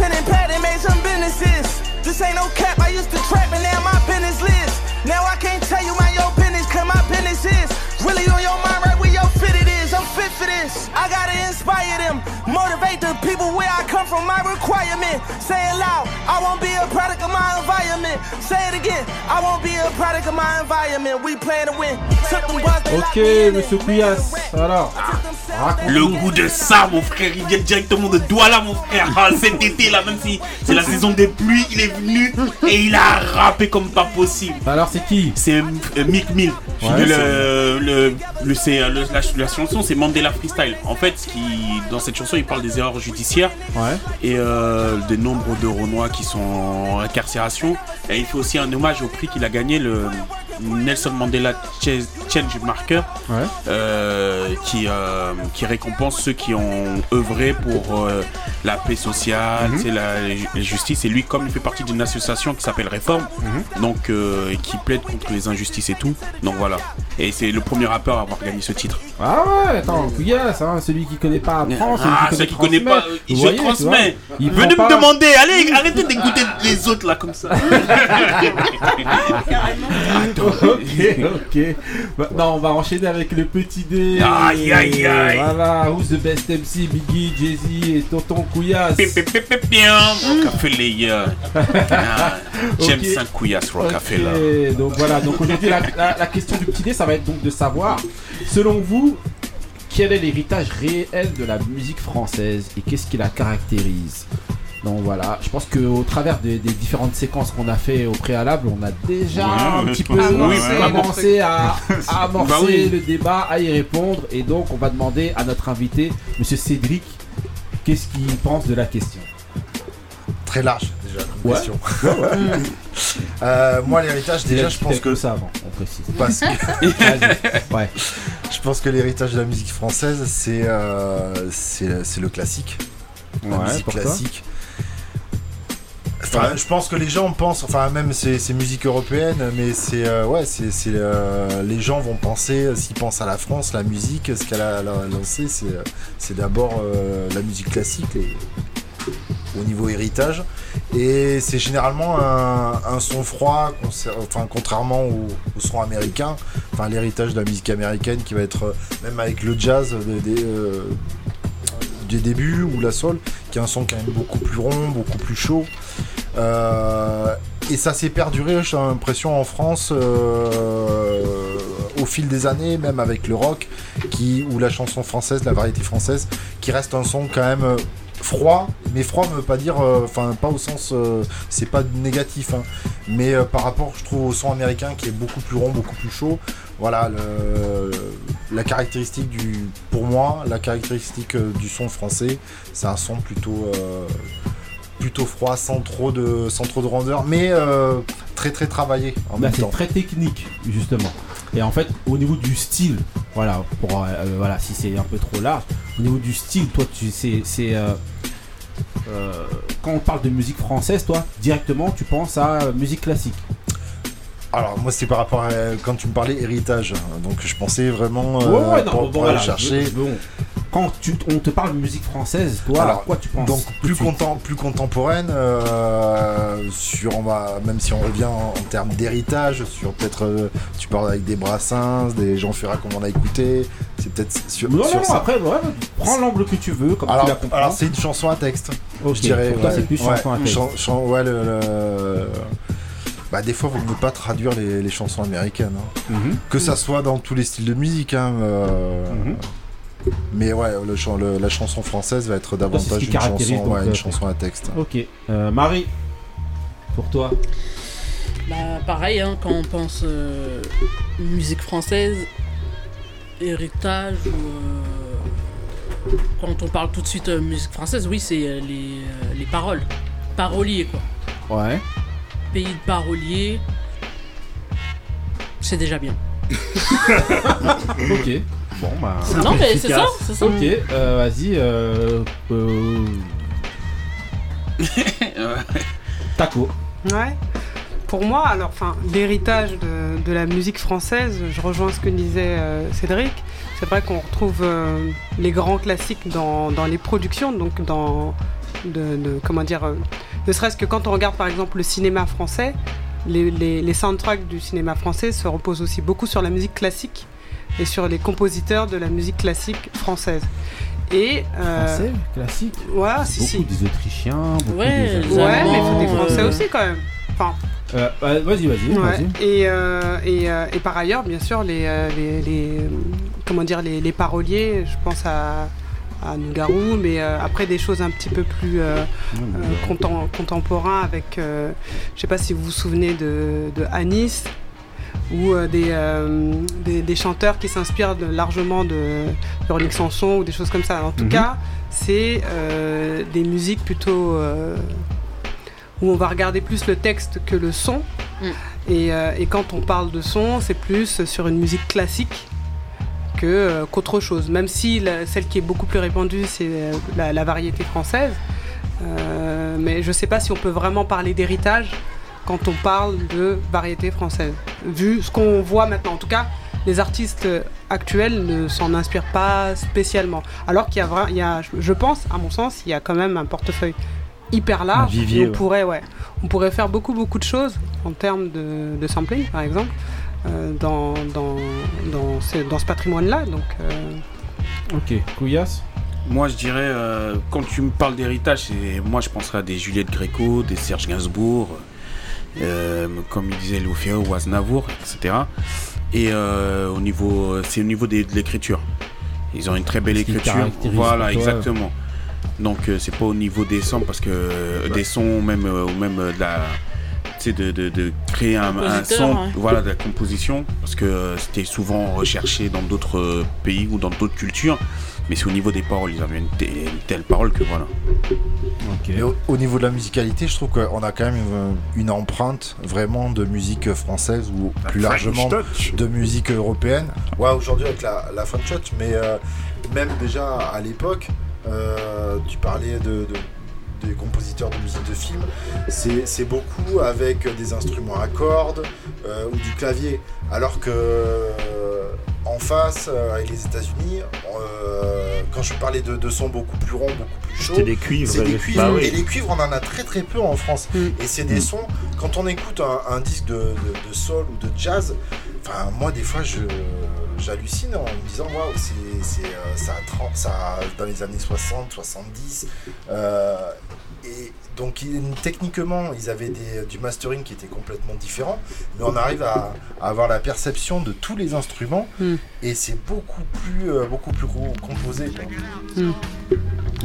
pen and pad and made some businesses. This ain't no cap, I used to trap and now my business lives. Now I can't tell you my your business, cause my business is really on your mind right where your fit it is. I'm fit for this. I gotta inspire them, motivate the people where I come from, my requirement. Say it loud, I won't be a product of my environment. Say it again, I won't be a product of my environment. We plan to win. Took them buzz, they locked Ok, monsieur Couillasse, alors. raconte-nous. Le goût de ça, mon frère, il vient directement de Douala, mon frère. Ah, cet été là, même si c'est la saison des pluies, il est venu et il a rappé comme pas possible. Alors, c'est qui? C'est euh, Mick Mill. Ouais, le, le, le- c'est, euh, le- la, la chanson, c'est Mandela Freestyle. En fait, qui, dans cette chanson, il parle des erreurs judiciaires Ouais. Et euh, des nombres de Renois qui sont en incarcération. Et il fait aussi un hommage au prix qu'il a gagné, le Nelson Mandela Ch- Change Marker, Ouais. euh, qui, euh, qui récompense ceux qui ont œuvré pour euh, la paix sociale, c'est la, la justice. Et lui, comme il fait partie d'une association qui s'appelle Réforme, Mhm. donc euh, et qui plaide contre les injustices et tout. Donc voilà. Et c'est le premier rappeur à avoir gagné ce titre. Ah ouais, attends, Couillasse, hein, celui qui connaît pas apprend, celui Ah, qui celui connaît qui connaît pas, je voyez, transmets. vois, il Venez me pas- demander, allez, arrêtez d'écouter les autres là comme ça. <laughs> ok, ok. Maintenant, on va enchaîner avec le petit dé. Aïe, aïe, aïe. Voilà, who's the best MC Biggie, Jay-Z et Tonton Couillasse. Bien, Rockefeller. <laughs> J'aime Ok. ça, couillasse Rockefeller. Donc voilà, donc aujourd'hui la, la- la question du petit dé, ça va être donc de savoir, selon vous, quel est l'héritage réel de la musique française et qu'est-ce qui la caractérise? Donc voilà, je pense qu'au travers des, des différentes séquences qu'on a fait au préalable, on a déjà Ouais, un petit peu commencé à, à <laughs> amorcer Bah oui. le débat, à y répondre. Et donc on va demander à notre invité, Monsieur Cédric, qu'est-ce qu'il pense de la question? Très large déjà comme Ouais. question. <laughs> Euh, moi l'héritage déjà je pense que ça avant, on précise. Parce que... <laughs> Vas-y. Ouais. Je pense que l'héritage de la musique française c'est euh, c'est le classique. La Ouais, musique toi? classique. Enfin, je pense que les gens pensent, enfin même c'est musique européenne, mais c'est euh, ouais, c'est euh, les gens vont penser, euh, s'ils pensent à la France, la musique, ce qu'elle a, lancé, c'est euh, d'abord euh, la musique classique au niveau héritage, et c'est généralement un, son froid, enfin contrairement au, son américain, enfin l'héritage de la musique américaine qui va être euh, même avec le jazz des, euh, débuts ou la soul, qui est un son quand même beaucoup plus rond, beaucoup plus chaud. Euh, et ça s'est perduré, j'ai l'impression, en France euh, au fil des années, même avec le rock, qui, ou la chanson française, la variété française, qui reste un son quand même euh, froid, mais froid ne veut pas dire, enfin pas au sens, c'est pas négatif, hein, mais par rapport, je trouve, au son américain qui est beaucoup plus rond, beaucoup plus chaud. Voilà, la caractéristique du, pour moi, la caractéristique du son français, c'est un son plutôt, plutôt froid, sans trop de, sans trop de rondeur, mais euh, très très travaillé en Bah, c'est très technique justement. Et en fait, au niveau du style, voilà, pour euh, euh, voilà, si c'est un peu trop large, au niveau du style, toi, tu c'est c'est euh, quand on parle de musique française, toi, directement, tu penses à musique classique. Alors moi c'est par rapport à quand tu me parlais héritage, donc je pensais vraiment Ouais, ouais, non, pour, bon, pour voilà, aller chercher. je- bon, quand tu, on te parle de musique française, toi, à Alors, quoi tu penses Donc plus, suite content, plus contemporaine, euh, sur, on va, même si on revient en, en termes d'héritage, sur peut-être, euh, tu parles avec des Brassens, des Jean Ferrat comme on a écouté, c'est peut-être sur, Non, sur non, non, ça. après, ouais, prends l'angle que tu veux, comme tu alors, compris. alors, c'est une chanson à texte, je dirais. pour toi, ouais. c'est plus Ouais, chanson à texte. chan- chan- ouais, le, le- Bah, des fois, vaut mieux pas traduire les, les chansons américaines. hein. Mhm. Que ça soit dans tous les styles de musique. hein, euh, Mais ouais, le chan- le- la chanson française va être davantage une chanson, donc, ouais, une chanson à texte. Ok. Euh, Marie, pour toi Bah, pareil, hein, quand on pense euh, musique française, héritage, ou, euh, quand on parle tout de suite euh, musique française, oui, c'est euh, les, euh, les paroles. Paroliers, quoi. Ouais. Pays de paroliers, c'est déjà bien. <laughs> ok. Bon, bah. Non, mais c'est ça, c'est ça. Ok, euh, vas-y. Euh, euh, <laughs> Taco. Ouais. Pour moi, alors, enfin, l'héritage de, de la musique française, je rejoins ce que disait euh, Cédric. C'est vrai qu'on retrouve euh, les grands classiques dans, dans les productions, donc dans, de, de- comment dire, euh, ne serait-ce que quand on regarde par exemple le cinéma français, les, les- les soundtracks du cinéma français se reposent aussi beaucoup sur la musique classique et sur les compositeurs de la musique classique française. Et euh, Français, classique. Ouais, si, beaucoup si. des Autrichiens, beaucoup Ouais, des Ouais, mais il faut des Français euh, aussi quand même. Enfin, Euh, vas-y, vas-y, Ouais. Et, euh, et, euh, et par ailleurs, bien sûr, les, les, les, comment dire, les, les paroliers, je pense à, à Nougarou, mais euh, après des choses un petit peu plus euh, euh, contem- contemporains avec, euh, je sais pas si vous vous souvenez de, de Anis ou euh, des, euh, des, des chanteurs qui s'inspirent de- largement de, de Rolling Sanson ou des choses comme ça. En tout Mhm. cas, c'est euh, des musiques plutôt où on va regarder plus le texte que le son. Et, euh, et quand on parle de son, c'est plus sur une musique classique que, euh, qu'autre chose. Même si la- celle qui est beaucoup plus répandue, c'est la, la variété française. Euh, mais je ne sais pas si on peut vraiment parler d'héritage quand on parle de variété française. Vu ce qu'on voit maintenant, en tout cas, les artistes actuels ne s'en inspirent pas spécialement. Alors qu'il y a, vra- il y a, je- pense, à mon sens, il y a quand même un portefeuille hyper large. Un vivier, on ouais. pourrait, ouais, on pourrait faire beaucoup, beaucoup de choses en termes de, de sampling, par exemple, euh, dans, dans, dans ce, dans ce patrimoine-là. Donc, euh, Ok, Couillasse? Moi, je dirais, euh, quand tu me parles d'héritage, c'est- moi, je penserais à des Juliette Gréco, des Serge Gainsbourg, euh, comme il disait Léo ou Aznavour, etc. Et euh, au niveau, c'est au niveau des- de l'écriture. Ils ont une très belle écriture. Voilà, exactement. Donc, euh, c'est pas au niveau des sons, parce que euh, des sons, même, euh, ou même euh, de la. Tu sais, de, de, de créer un, un son, ouais. voilà, de la composition, parce que euh, c'était souvent recherché dans d'autres euh, pays ou dans d'autres cultures, mais c'est au niveau des paroles, ils avaient une, une telle parole que voilà. Mais au, au niveau de la musicalité, je trouve qu'on a quand même une empreinte vraiment de musique française ou plus French largement touch. de musique européenne. Ouais, aujourd'hui avec la, la French touch, mais euh, même déjà à l'époque, euh, tu parlais de, de- des compositeurs de musique de film, c'est c'est beaucoup avec des instruments à cordes euh, ou du clavier, alors que euh, en face, euh, avec les États-Unis, euh, quand je parlais de, de sons beaucoup plus ronds, beaucoup plus chauds, C'était des cuivres, c'est des cuivres. bah oui. Et les cuivres, on en a très très peu en France. Et c'est des sons, quand on écoute un, un disque de, de- de soul ou de jazz, enfin moi des fois je j'hallucine en me disant waouh c'est c'est, euh, ça, a 30 ça a- dans les années 60 70 euh, et donc techniquement ils avaient des- du mastering qui était complètement différent mais on arrive à, à avoir la perception de tous les instruments et c'est beaucoup plus euh, beaucoup plus gros composé.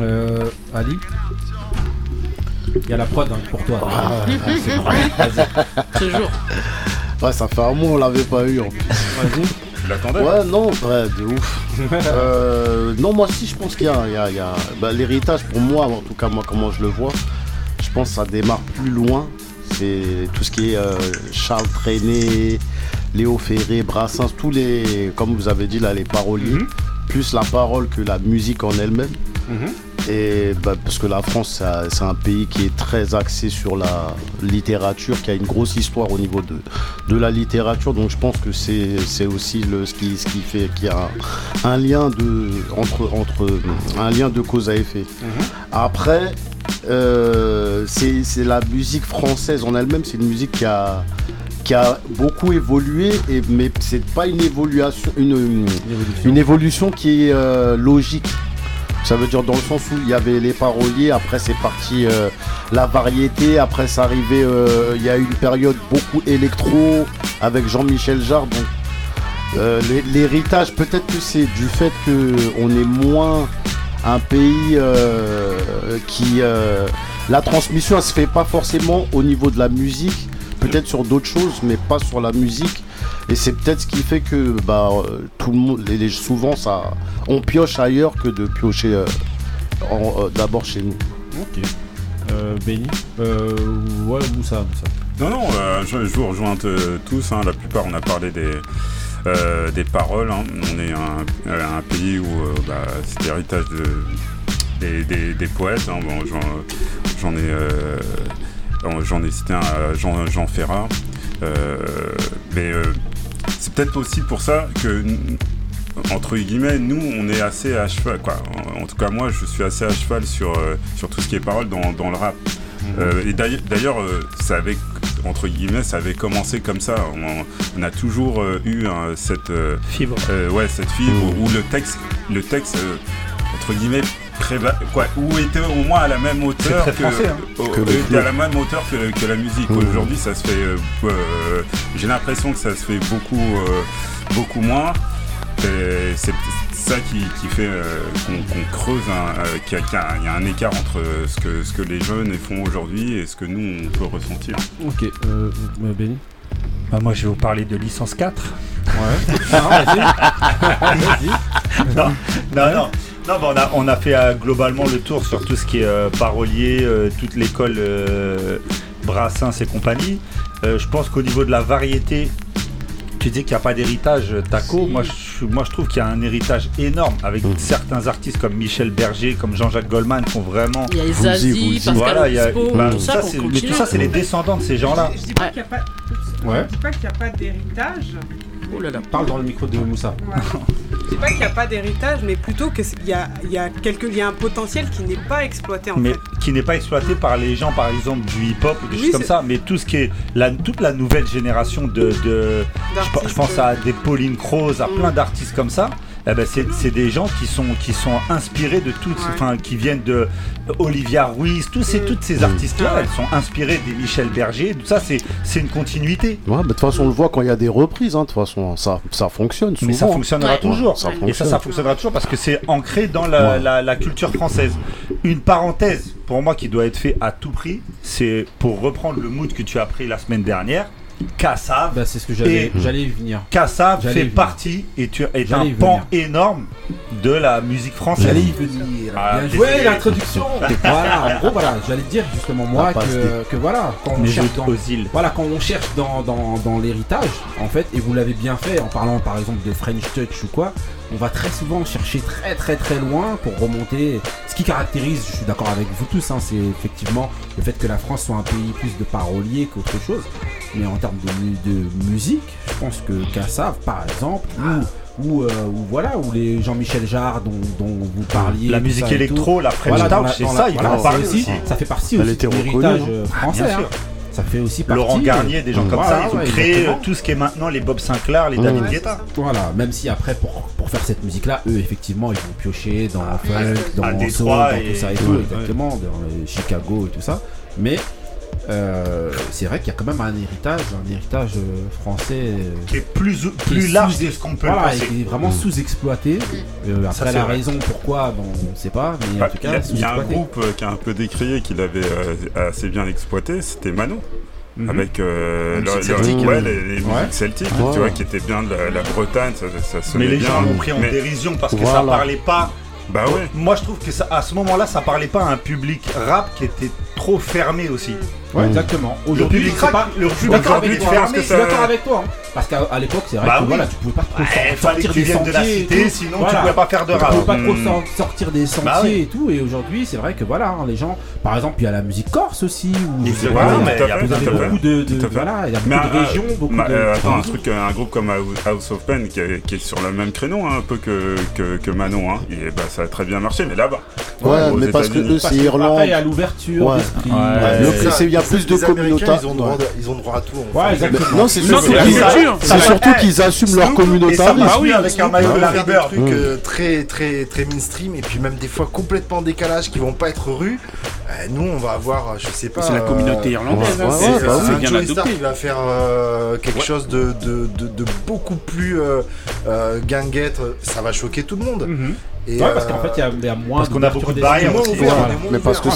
Euh, Ali Il y a la prod hein, pour toi. Ah, c'est vrai. Vas-y. <laughs> Toujours. <laughs> Ouais, ça fait un mois, on l'avait pas eu en plus. Vas-y. Tu l'attendais Ouais, non, ouais, de ouf. <laughs> Euh, non, moi aussi, je pense qu'il y a, il y a- il y a- bah, l'héritage pour moi, en tout cas, moi, comment je le vois, je pense que ça démarre plus loin. C'est tout ce qui est euh, Charles Trenet, Léo Ferré, Brassens, tous les, comme vous avez dit là, les paroliers, plus la parole que la musique en elle-même. Et bah, parce que la France, c'est un pays qui est très axé sur la littérature, qui a une grosse histoire au niveau de, de la littérature. Donc je pense que c'est aussi le, ce, qui, ce qui fait qu'il y a un, un lien de entre, entre un lien de cause à effet. Après, euh, c'est la musique française en elle-même, c'est une musique qui a, qui a beaucoup évolué, et, mais c'est pas une évolution, une, une évolution qui est euh, logique. Ça veut dire dans le sens où il y avait les paroliers, après c'est parti euh, la variété, après c'est arrivé, euh, il y a une période beaucoup électro avec Jean-Michel Jarre. Euh, l'hé- l'héritage, peut-être que c'est du fait qu'on est moins un pays qui... la transmission, elle se fait pas forcément au niveau de la musique, peut-être sur d'autres choses, mais pas sur la musique. Et c'est peut-être ce qui fait que bah, euh, tout le monde, les- souvent, ça, on pioche ailleurs que de piocher euh, euh, d'abord chez nous. Ok. Euh, Benny euh, Ouais, Moussa, Moussa. Non, non, euh, je, je vous rejoins tous. hein. la plupart, on a parlé des, euh, des paroles. hein. On est un, euh, un pays où euh, bah, c'est l'héritage de, des, des- des poètes. hein. Bon, j'en, ai, euh, j'en ai cité un, Jean, Jean Ferrat. Euh, mais euh, c'est peut-être aussi pour ça que entre guillemets, nous, on est assez à cheval, quoi. En, en tout cas, moi, je suis assez à cheval sur, euh, sur tout ce qui est parole dans, dans le rap. Euh, et d'ailleurs- euh, ça avait, entre guillemets, ça avait commencé comme ça. On, on a toujours eu hein, cette fibre, ouais, cette fibre où le texte, le texte, entre guillemets, préva- quoi, ou était au moins à la même hauteur français, hein. Que à la même hauteur que, que la musique. Mhm. Aujourd'hui, ça se fait. euh, euh, J'ai l'impression que ça se fait beaucoup, euh, beaucoup moins. C'est ça qui, qui fait euh, qu'on creuse, un- qu'il y, a- qu'il y a un- il y a un écart entre ce que, ce que les jeunes font aujourd'hui et ce que nous on peut ressentir. Ok, Benny? Bah, moi, je vais vous parler de licence 4. Ouais. Non, <laughs> vas-y. <laughs> Vas-y. non, non, non. Non, bah, on, a, on a fait euh, globalement le tour sur tout ce qui est euh, parolier, euh, toute l'école euh, Brassens et compagnie. Euh, je pense qu'au niveau de la variété, tu dis qu'il n'y a pas d'héritage, Taco. Moi je, moi, je trouve qu'il y a un héritage énorme avec certains artistes comme Michel Berger, comme Jean-Jacques Goldman, qui ont vraiment. Il y a Zazie, Pascal voilà, il y a- bah, tout ça mais tout ça, c'est les descendants de ces gens-là. Je dis pas qu'il n'y a pas. Ouais. Je dis pas qu'il n'y a pas d'héritage. Oh là là. Parle dans le micro de Moussa. Je dis pas qu'il n'y a pas d'héritage, mais plutôt qu'il y a, y, a quelque- y a un potentiel qui n'est pas exploité en mais fait. qui n'est pas exploité par les gens, par exemple, du hip-hop ou des Oui, choses comme ça, mais tout ce qui est la, toute la nouvelle génération de, de- je, pe- je pense à des Pauline Croze, à plein d'artistes comme ça. Eh ben, c'est c'est des gens qui sont qui sont inspirés de toutes, enfin qui viennent de Olivia Ruiz, tous ces toutes ces artistes là, elles sont inspirées des Michel Berger. Tout ça, c'est c'est une continuité. Ouais, bah, de toute façon, on le voit quand il y a des reprises, hein, de toute façon, ça, ça fonctionne souvent. Mais ça fonctionnera Ouais. toujours. Ça et ça, ça fonctionnera toujours parce que c'est ancré dans la, Ouais. la- la culture française. Une parenthèse, pour moi, qui doit être fait à tout prix, c'est pour reprendre le mood que tu as pris la semaine dernière. Kassav. Bah, c'est ce que j'allais- et- j'allais y venir. Kassav fait venir. partie et tu est J'allais un pan venir. énorme de la musique française. J'allais y venir. Ah, Bien désolé. joué l'introduction. <laughs> voilà, en gros voilà, j'allais te dire justement moi Ah, que, voilà, quand on cherche autres dans, aux îles. voilà quand on cherche dans, dans, dans l'héritage en fait et vous l'avez bien fait en parlant par exemple de French Touch ou quoi, on va très souvent chercher très très très loin pour remonter. Ce qui caractérise, je suis d'accord avec vous tous, hein, c'est effectivement le fait que la France soit un pays plus de paroliers qu'autre chose. Mais en termes de, mu- de musique, je pense que Kassav par exemple ou ou, euh, ou voilà, ou les Jean-Michel Jarre dont, dont vous parliez. La musique électro, la French dans Touch, la- c'est dans ça, la- il voilà, en parler aussi- aussi. Ça fait partie aussi de l'héritage euh, Ah, français. hein. Ça fait aussi partie. Laurent Garnier, euh, des gens comme voilà, ça, ils ont ouais, créé exactement. tout ce qui est maintenant les Bob Sinclair, les David Mmh. Guetta. Voilà, même si après pour, pour faire cette musique là, eux effectivement ils vont piocher dans funk, dans à soul, Détroit dans et- tout ça et Ouais, tout, ouais. exactement, dans le Chicago et tout ça. Mais euh, c'est vrai qu'il y a quand même un héritage, un héritage euh, français euh, Qui est plus, qui plus est large que ce qu'on peut voilà, penser. qui est vraiment Mmh. sous-exploité. Euh, Ça, après c'est la vrai. raison pourquoi, bon, on ne sait pas, mais Bah, en tout Il y cas a- il y, a un groupe euh, qui a un peu décrié qu'il avait euh, assez bien exploité, c'était Mano. Avec euh, celtique. ouais, les, les musiques Ouais. celtiques, Ouais. tu vois, qui étaient bien de la, la Bretagne, ça, ça sonnait Mais les bien. gens l'ont pris en Mais- dérision parce que ça Voilà. parlait pas. Bah ouais. Moi je trouve que ça, à ce moment-là, ça parlait pas à un public rap qui était trop fermé aussi. Ouais, mmh. exactement. Aujourd'hui, le public, craque, pas, le public fermé. Je suis d'accord avec toi. Hein. Parce qu'à l'époque, c'est vrai bah que oui. voilà, tu pouvais pas trop sortir que tu des sentiers. De la cité, sinon, voilà. tu pouvais pas faire de rap. Tu pouvais pas trop mmh. sortir des bah sentiers bah oui. et tout. Et aujourd'hui, c'est vrai que voilà, hein, les gens. Par exemple, il y a la musique corse aussi. Où, il y a beaucoup de, de voilà, il y a beaucoup de euh, régions, beaucoup de. Euh, attends, un truc, euh, un groupe comme House of Pen qui est sur le même créneau, hein, un peu que Manon. Hein. Et bah, ça a très bien marché, mais là-bas. Ouais, mais parce que c'est Irlande. à l'ouverture. Il y a plus de communautarisme. Ils ont droit à tout. Ouais, exactement. Non, c'est surtout qu'ils assument leur eh, communautarisme. Bah ah avec un maillot de la truc euh, très très très mainstream et puis même des fois complètement décalage qui vont pas être rue. Euh, nous, on va avoir, euh, je sais pas. C'est la communauté irlandaise. Hein, c'est bah bien adopté. Il va faire quelque chose de beaucoup plus ganguette. Ça va choquer tout le monde. Mm-hmm. Ouais, parce euh, qu'en fait, il y, a moins. Parce qu'on a beaucoup de barrières. Aussi. Mais parce que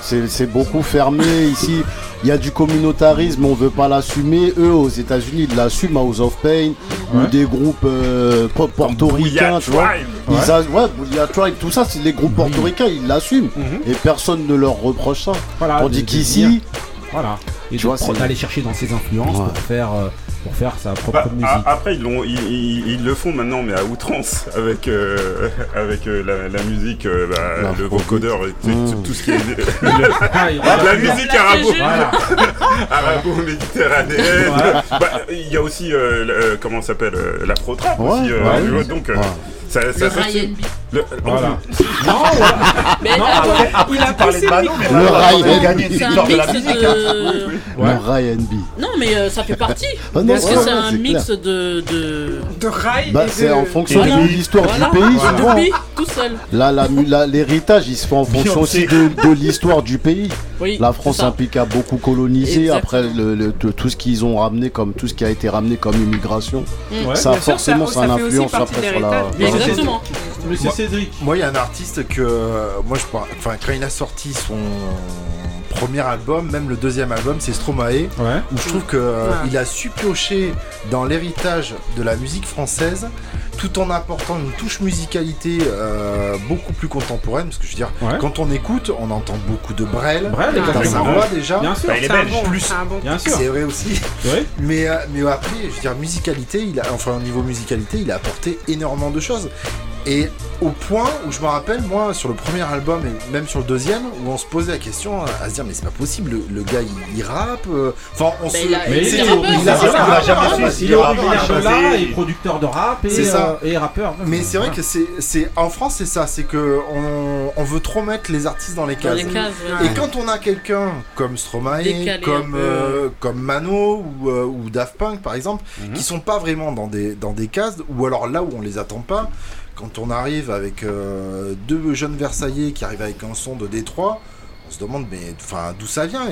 c'est beaucoup fermé ici. Il y a du communautarisme, on veut pas l'assumer. Eux, aux États-Unis, ils l'assument. House of Pain ou des groupes euh, portoricains, tu vois. A, ouais, Tribe, tout ça, c'est les groupes portoricains, ils l'assument mhm. et personne ne leur reproche ça. Voilà, Tandis qu'ici, voilà. Et tu vois, chercher dans ses influences pour faire. Euh, pour faire sa propre bah, musique. Après, ils, le font maintenant, mais à outrance, avec, euh, avec euh, la, musique, euh, bah, le vocodeur, tout ce qui est. <laughs> <laughs> Ah, ah, la musique arabo Arabo-méditerranéenne. <laughs> Bah, il y a aussi, euh, comment s'appelle, la protrap ouais, donc, ça, ça, le ça, Ryan le, voilà. Non, <laughs> mais non, après, après, il a parlé de Manon, mais le Ryan gagné une victoire de la musique. Hein. De... Ouais. Le Ryan B. Non, mais euh, ça fait partie. Ah, parce ouais, que ouais, c'est un mix clair. de de de rail. Bah, c'est de... en fonction de l'histoire voilà. du pays, voilà. souvent. Tout seul. Là, l'héritage, il se fait en fonction aussi de, l'histoire du pays. Oui, la France implique à beaucoup coloniser. Après, le, le, tout ce qu'ils ont ramené, comme tout ce qui a été ramené comme immigration, mm. ça forcément, ça, a influence après sur la. Exactement. Monsieur Cédric. Moi, il y a un artiste que. Euh, moi, je. Enfin, quand il a sorti son premier album, même le deuxième album, c'est Stromae, où je trouve qu'il euh, a su piocher dans l'héritage de la musique française tout en apportant une touche musicalité euh, beaucoup plus contemporaine. Parce que je veux dire, quand on écoute, on entend beaucoup de Brel. Brel, voix déjà. Bien sûr, bah, il est belge. Plus, c'est vrai aussi. Euh, mais, après, je veux dire, musicalité, il a, enfin au niveau musicalité, il a apporté énormément de choses. Et au point où je me rappelle, moi, sur le premier album et même sur le deuxième, où on se posait la question euh, à se dire, mais c'est pas possible, le, gars il, il rappe. Euh, enfin, euh, on mais se. Là, mais il, a jamais su. Il est là, et producteur de rap, euh, et, rappeur. Mais c'est vrai que c'est. En France, c'est ça, c'est que on, veut trop mettre les artistes dans les cases. Et quand on a quelqu'un comme Stromae, comme, Mano ou, Daft Punk par exemple, mhm. qui sont pas vraiment dans des, dans des cases, ou alors là où on les attend pas quand on arrive avec euh, deux jeunes Versaillais qui arrivent avec un son de Détroit, on se demande mais enfin d'où ça vient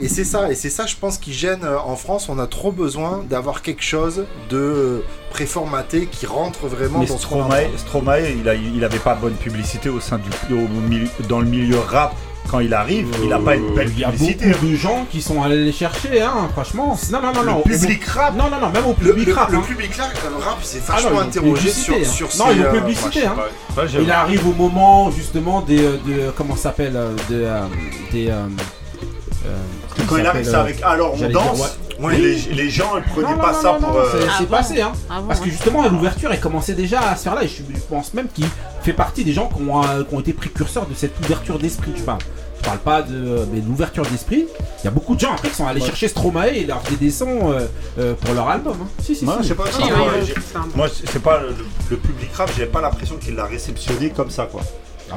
et, c'est ça, et c'est ça, je pense, qui gêne euh, en France. On a trop besoin d'avoir quelque chose de préformaté qui rentre vraiment dans Stromae, Stromae, il, a, pas bonne publicité dans le milieu rap quand il arrive, il a pas une belle euh, Il y a publicité. beaucoup de gens qui sont allés les chercher, hein, franchement. Non, non, non, non. Public rap. Non, non, non, même au public le, rap. Le, le public rap, euh, c'est ah vachement ah non, interrogé sur, hein. sur Non, il euh, publicité. Hein. Il arrive au moment, justement, des. Euh, des comment ça s'appelle Des. des, quand il, arrive, c'est avec Alors on danse. Les, gens ils prenaient pas ça pour. Euh... C'est ah passé, hein. Ah Parce que justement, l'ouverture, elle commençait déjà à se faire là. Et je pense même qu'il fait partie des gens qui ont, euh, été précurseurs de cette ouverture d'esprit. Je parle, parle pas de, mais l'ouverture d'esprit. Il y a beaucoup de gens qui sont allés chercher Stromae et leur des sons euh, euh, pour leur album. Hein. Si, si, ouais, si. Je sais pas, moi, c'est pas le, le, public rap, j'ai pas l'impression qu'il l'a réceptionné comme ça, quoi.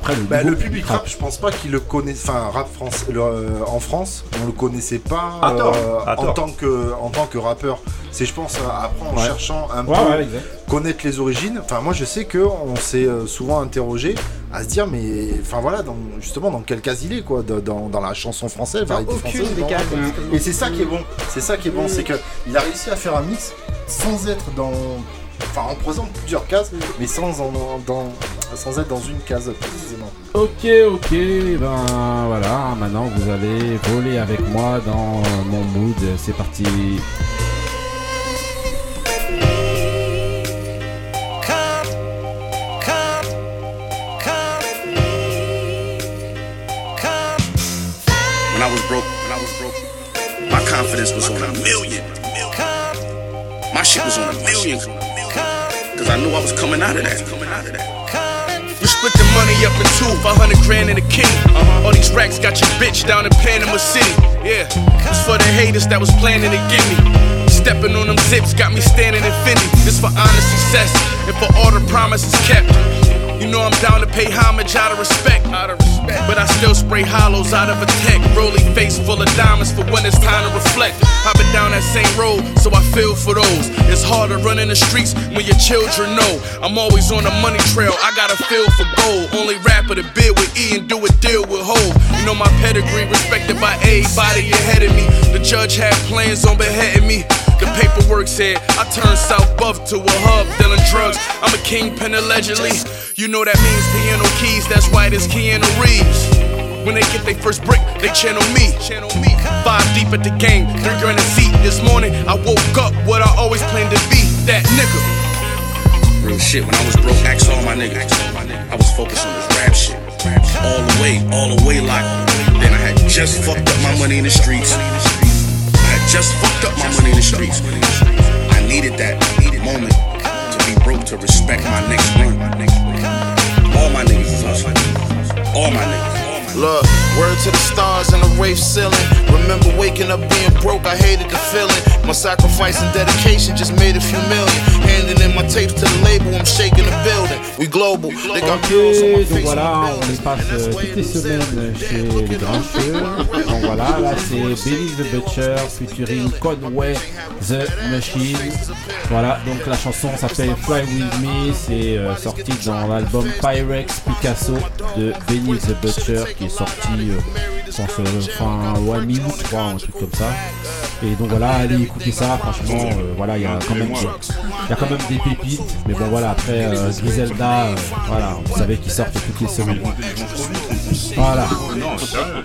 Le, bah, public rap, je pense pas qu'il le connaisse. Enfin, rap France, euh, en France, on le connaissait pas euh, en tant que en tant que rappeur. C'est, je pense, après en cherchant un peu ouais, connaître les origines. Enfin, moi, je sais que on s'est euh, souvent interrogé à se dire, mais enfin voilà, justement, dans quel cas il est quoi, dans, dans la chanson française, variété française. Des cas, et c'est ça qui est bon. C'est ça qui est bon, c'est qu'il a réussi à faire un mix sans être dans Enfin, en prenant plusieurs cases, mais sans, en, dans, être dans une case précisément. Ok, ok, ben voilà, maintenant vous allez voler avec moi dans mon mood, c'est parti. Cause I knew I was coming out of that. We split the money up in two, 500 grand in a king. All these racks got your bitch down in Panama City. Yeah, it's for the haters that was planning to get me. Stepping on them zips got me standing infinity. This for honest success and for all the promises kept. You know I'm down to pay homage out of respect. Out of respect. But I still spray hollows out of a tech. Rolly face full of diamonds for when it's time to reflect. Hopping down that same road, so I feel for those. It's hard to run in the streets when your children know. I'm always on the money trail, I got a feel for gold. Only rapper to bid with E and do a deal with Hov. You know my pedigree, respected by everybody ahead of me. The judge had plans on beheading me. The paperwork said I turned South Buff to a hub dealing drugs. I'm a kingpin allegedly. You know that means piano keys, that's why it's Keanu Reeves. When they get their first brick, they channel me. Five deep at the game, three grand a seat. This morning, I woke up what I always planned to be, that nigga. Real shit, when I was broke, ask all my niggas. I was focused on this rap shit. All the way, all the way like. Then I had just fucked up my money in the streets. Just fucked up my money in the streets. I needed that moment to be broke to respect my next run. All my niggas is. All my niggas. Look, word to the stars and the rave ceiling. Remember waking up being broke, I hated the feeling. My sacrifice and dedication just made a few million. Handing in my tapes to the label, I'm shaking the building. We global. They got girls on my donc face. voilà, on passe euh, toutes les semaines chez les Grincheux. Donc voilà, là c'est Benny the Butcher featuring Conway the Machine. Voilà, donc la chanson s'appelle Fly With Me, c'est euh, sorti dans l'album Pyrex Picasso de Benny the Butcher qui est sorti, je pense, euh, fin Minute, je crois, un truc comme ça. Et donc voilà, allez écouter ça, franchement, euh, voilà, il y a quand même des, il y a quand même des pépites, mais bon voilà, après euh, Griselda, voilà, vous savez qu'ils sortent toutes les semaines. Voilà.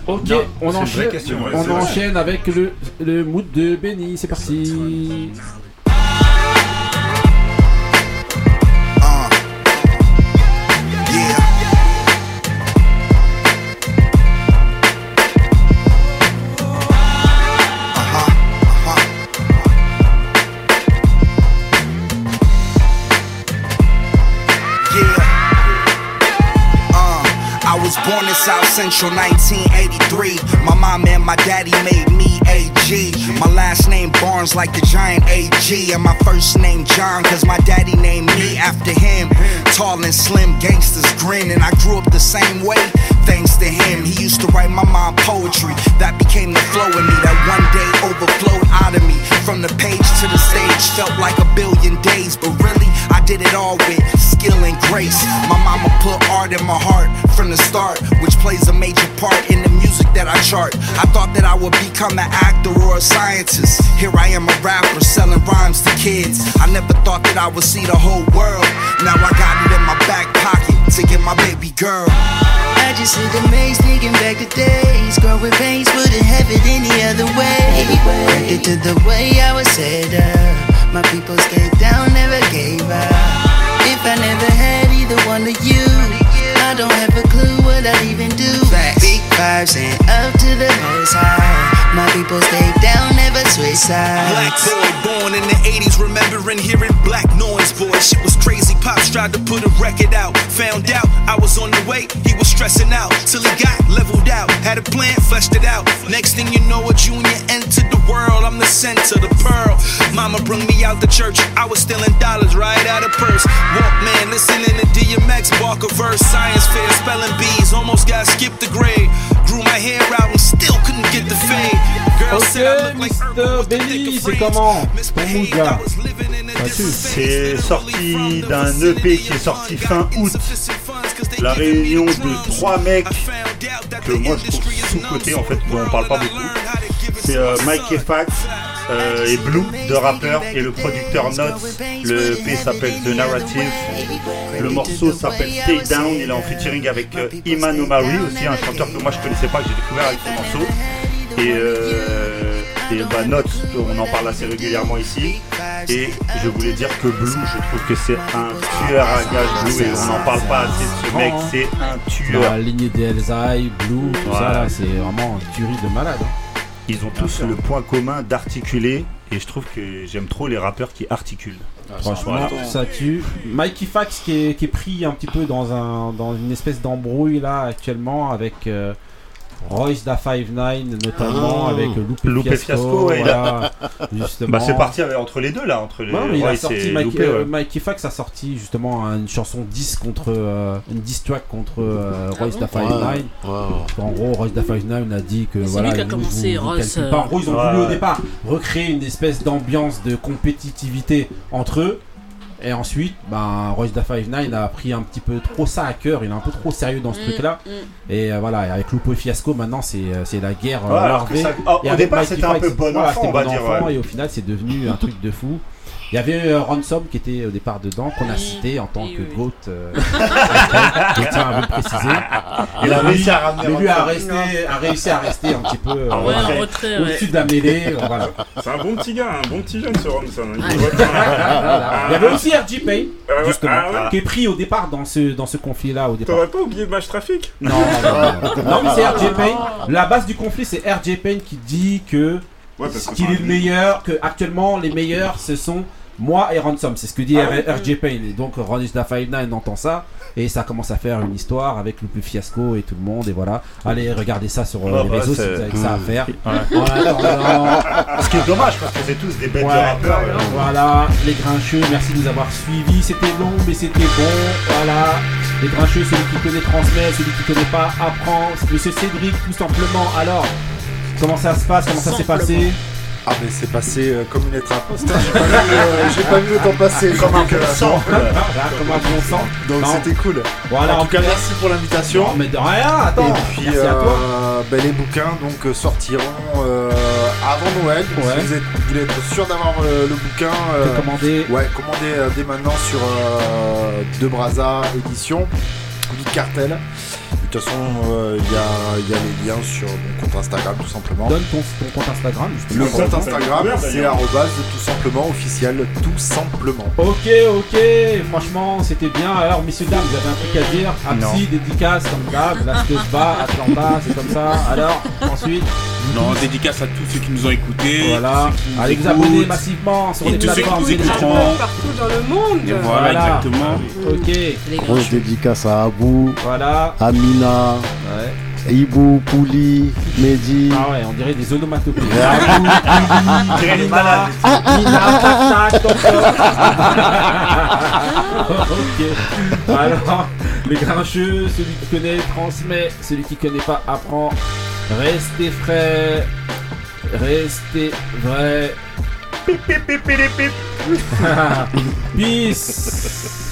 Ok, on enchaîne, ouais, on enchaîne avec le, le mood de Benny, c'est parti. Central 1983. My mom and my daddy made me AG. My last name Barnes like the giant AG. And my first name John, cause my daddy named me after him. Tall and slim gangsters grin, and I grew up the same way. Thanks to him, he used to write my mom poetry. That became the flow in me that one day overflowed out of me. From the page to the stage, felt like a billion days, but really, I did it all with skill and grace. My mama put art in my heart from the start, which plays a major part in the music that I chart. I thought that I would become an actor or a scientist. Here I am, a rapper selling rhymes to kids. I never thought that I would see the whole world. Now I got it in my back pocket to get my baby girl. I just the maze, thinking back to days. Growing pains, wouldn't have it any other way. It to the way I was set up. My people stayed down, never gave up. If I never had either one of you, I don't have a clue what I'd even do. Big vibes and up to the most high. My people stay down, never switch sides. Black boy born in the 80s, remembering hearing black noise, boy. Shit was crazy. Pops tried to put a record out. Found out I was on the way, he was stressing out. Till he got leveled out. Had a plan, fleshed it out. Next thing you know, a junior entered the world. I'm the center, the pearl. Mama brung me out the church. I was stealing dollars right out of purse. Walkman, listening to DMX, Barker verse. Science fair, spelling bees. Almost got skipped the grade. Grew my hair out and still couldn't get the fade. Girl Ok, said I look like Mr. Benny, c'est comment Ton mood là C'est sorti d'un EP qui est sorti fin août. La réunion de trois mecs que moi je trouve sous-côté en fait, dont on parle pas beaucoup. C'est euh, Mike Fax euh, et Blue, deux rappeurs, et le producteur Notes. Le EP s'appelle The Narrative. Le morceau s'appelle Stay Down. Il est en featuring avec euh, Iman Omari aussi, un chanteur que moi je connaissais pas, que j'ai découvert avec ce morceau. Euh, et bah, Notes, on en parle assez régulièrement ici. Et je voulais dire que Blue, je trouve que c'est un tueur à gage Blue et on n'en parle pas assez de ce mec, c'est un Dans tueur. la lignée des Elzai, Blue, tout ça Voilà. c'est vraiment une tuerie de malade. hein. ils ont tous le point commun d'articuler. Et je trouve que j'aime trop les rappeurs qui articulent. Franchement, ça tue. Mikey Fax qui est, qui est pris un petit peu dans, un, dans une espèce d'embrouille là actuellement avec euh, Royce da 5'9 notamment, Ah. avec Loupé, Loupé Fiasco. Fiasco, ouais, il a- voilà, justement. <laughs> Bah, c'est parti entre les deux là, entre les Ouais, mais il a Royce sorti et Mikey, Loupé, euh, ouais. Mikey Fax a sorti justement une chanson 10 contre euh, une diss track contre euh, Royce bon da 5'9 en gros Royce da 5'9 a dit que C'est voilà lui qui a commencé, vous- vous Royce, calculez pas. en gros ils ont voulu Ouais, au départ recréer une espèce d'ambiance de compétitivité entre eux et ensuite, ben, Royce da 5'9 a pris un petit peu trop ça à cœur, il est un peu trop sérieux dans ce Mm, truc-là. mm. Et euh, voilà, et avec Lupo et Fiasco, maintenant c'est euh, c'est la guerre. Ouais, alors que larvée. ça- ah, Et au avec départ, c'était un peu bon voilà, enfant, c'était on va bon dire, enfant, ouais. Et au final, c'est devenu un truc de fou. Il y avait euh, Ransom qui était au départ dedans, qu'on a cité en tant que GOAT. euh, <laughs> je tiens à vous le préciser. Il a réussi à ramener mais lui a, Ransom. resté, a réussi à rester un petit peu euh, Ah ouais, voilà, en retrait, au-dessus ouais. de la mêlée. euh, voilà. C'est un bon petit gars, un bon petit jeune ce Ronson. hein. Il Ah, voilà. Il y avait aussi RJ Payne, Ah ouais, justement, ah ouais. qui est pris au départ dans ce, dans ce conflit-là. Au départ. T'aurais pas oublié Match Trafic? Non, non, non. Non, mais c'est RJ Payne. La base du conflit, c'est RJ Payne qui dit que Ouais, qu'il est le meilleur, que actuellement les meilleurs ce sont moi et Ransom. C'est ce que dit Ah. RJ Payne. Et donc Ronnie da 5'9 entend ça et ça commence à faire une histoire avec le plus fiasco et tout le monde. Et voilà. Allez, regardez ça sur euh, Ouais, les bah, réseaux si c'est- vous avez que ça à faire. Ouais. En attendant- Ce qui est dommage parce que c'est tous des bêtes Ouais, de rappeurs. euh. Voilà, les grincheux, merci de nous avoir suivis. C'était long, mais c'était bon. Voilà, les grincheux, celui qui connaît transmet, celui qui connaît pas apprend. Monsieur Cédric, tout simplement. Alors, comment ça se passe? Comment ça s'est passé? Ah mais c'est passé euh, comme une lettre à la poste. J'ai pas, vu, euh, j'ai pas vu le temps passer. Comme un euh, bon sang. Voilà, comme un bon sang. Donc c'était cool. Voilà, en en tout cas merci pour l'invitation. Mais de rien, attends. Et puis Merci à toi. euh, ben, les bouquins donc euh, sortiront euh, avant Noël. Donc, Ouais. Si vous, êtes- vous voulez être sûr d'avoir euh, le bouquin, euh, commander. Ouais, commandez euh, dès maintenant sur euh, De Braza édition, Big Cartel. De toute façon, euh, il y, a, il y a les liens sur mon compte Instagram tout simplement. Donne ton, ton compte Instagram. Le compte Instagram, c'est arrobase tout simplement officiel, tout simplement. Ok, ok, franchement, c'était bien. Alors, messieurs, dames, vous avez un truc à dire Apsi, dédicace, comme d'hab, Last Bas, Atlanta, c'est comme ça. Alors, ensuite, Non, dédicace à tous ceux qui nous ont écoutés. Voilà. nous Allez vous abonner massivement sur et les tous ceux qui plateformes écouteront. Partout dans le monde. Et voilà, exactement. Ok. Grosse dédicace à Abou, Voilà. Amina, Ibou, Pouli, Mehdi. Ah ouais, on dirait des onomatopées. Abou, On dirait les malades. Nina, tac, tac, toc, toc. Ok. Alors, les grincheux, celui qui connaît transmet, celui qui connaît pas apprend. Restez frais. Restez vrai. Pip, pip, pip, pip, pip. Peace.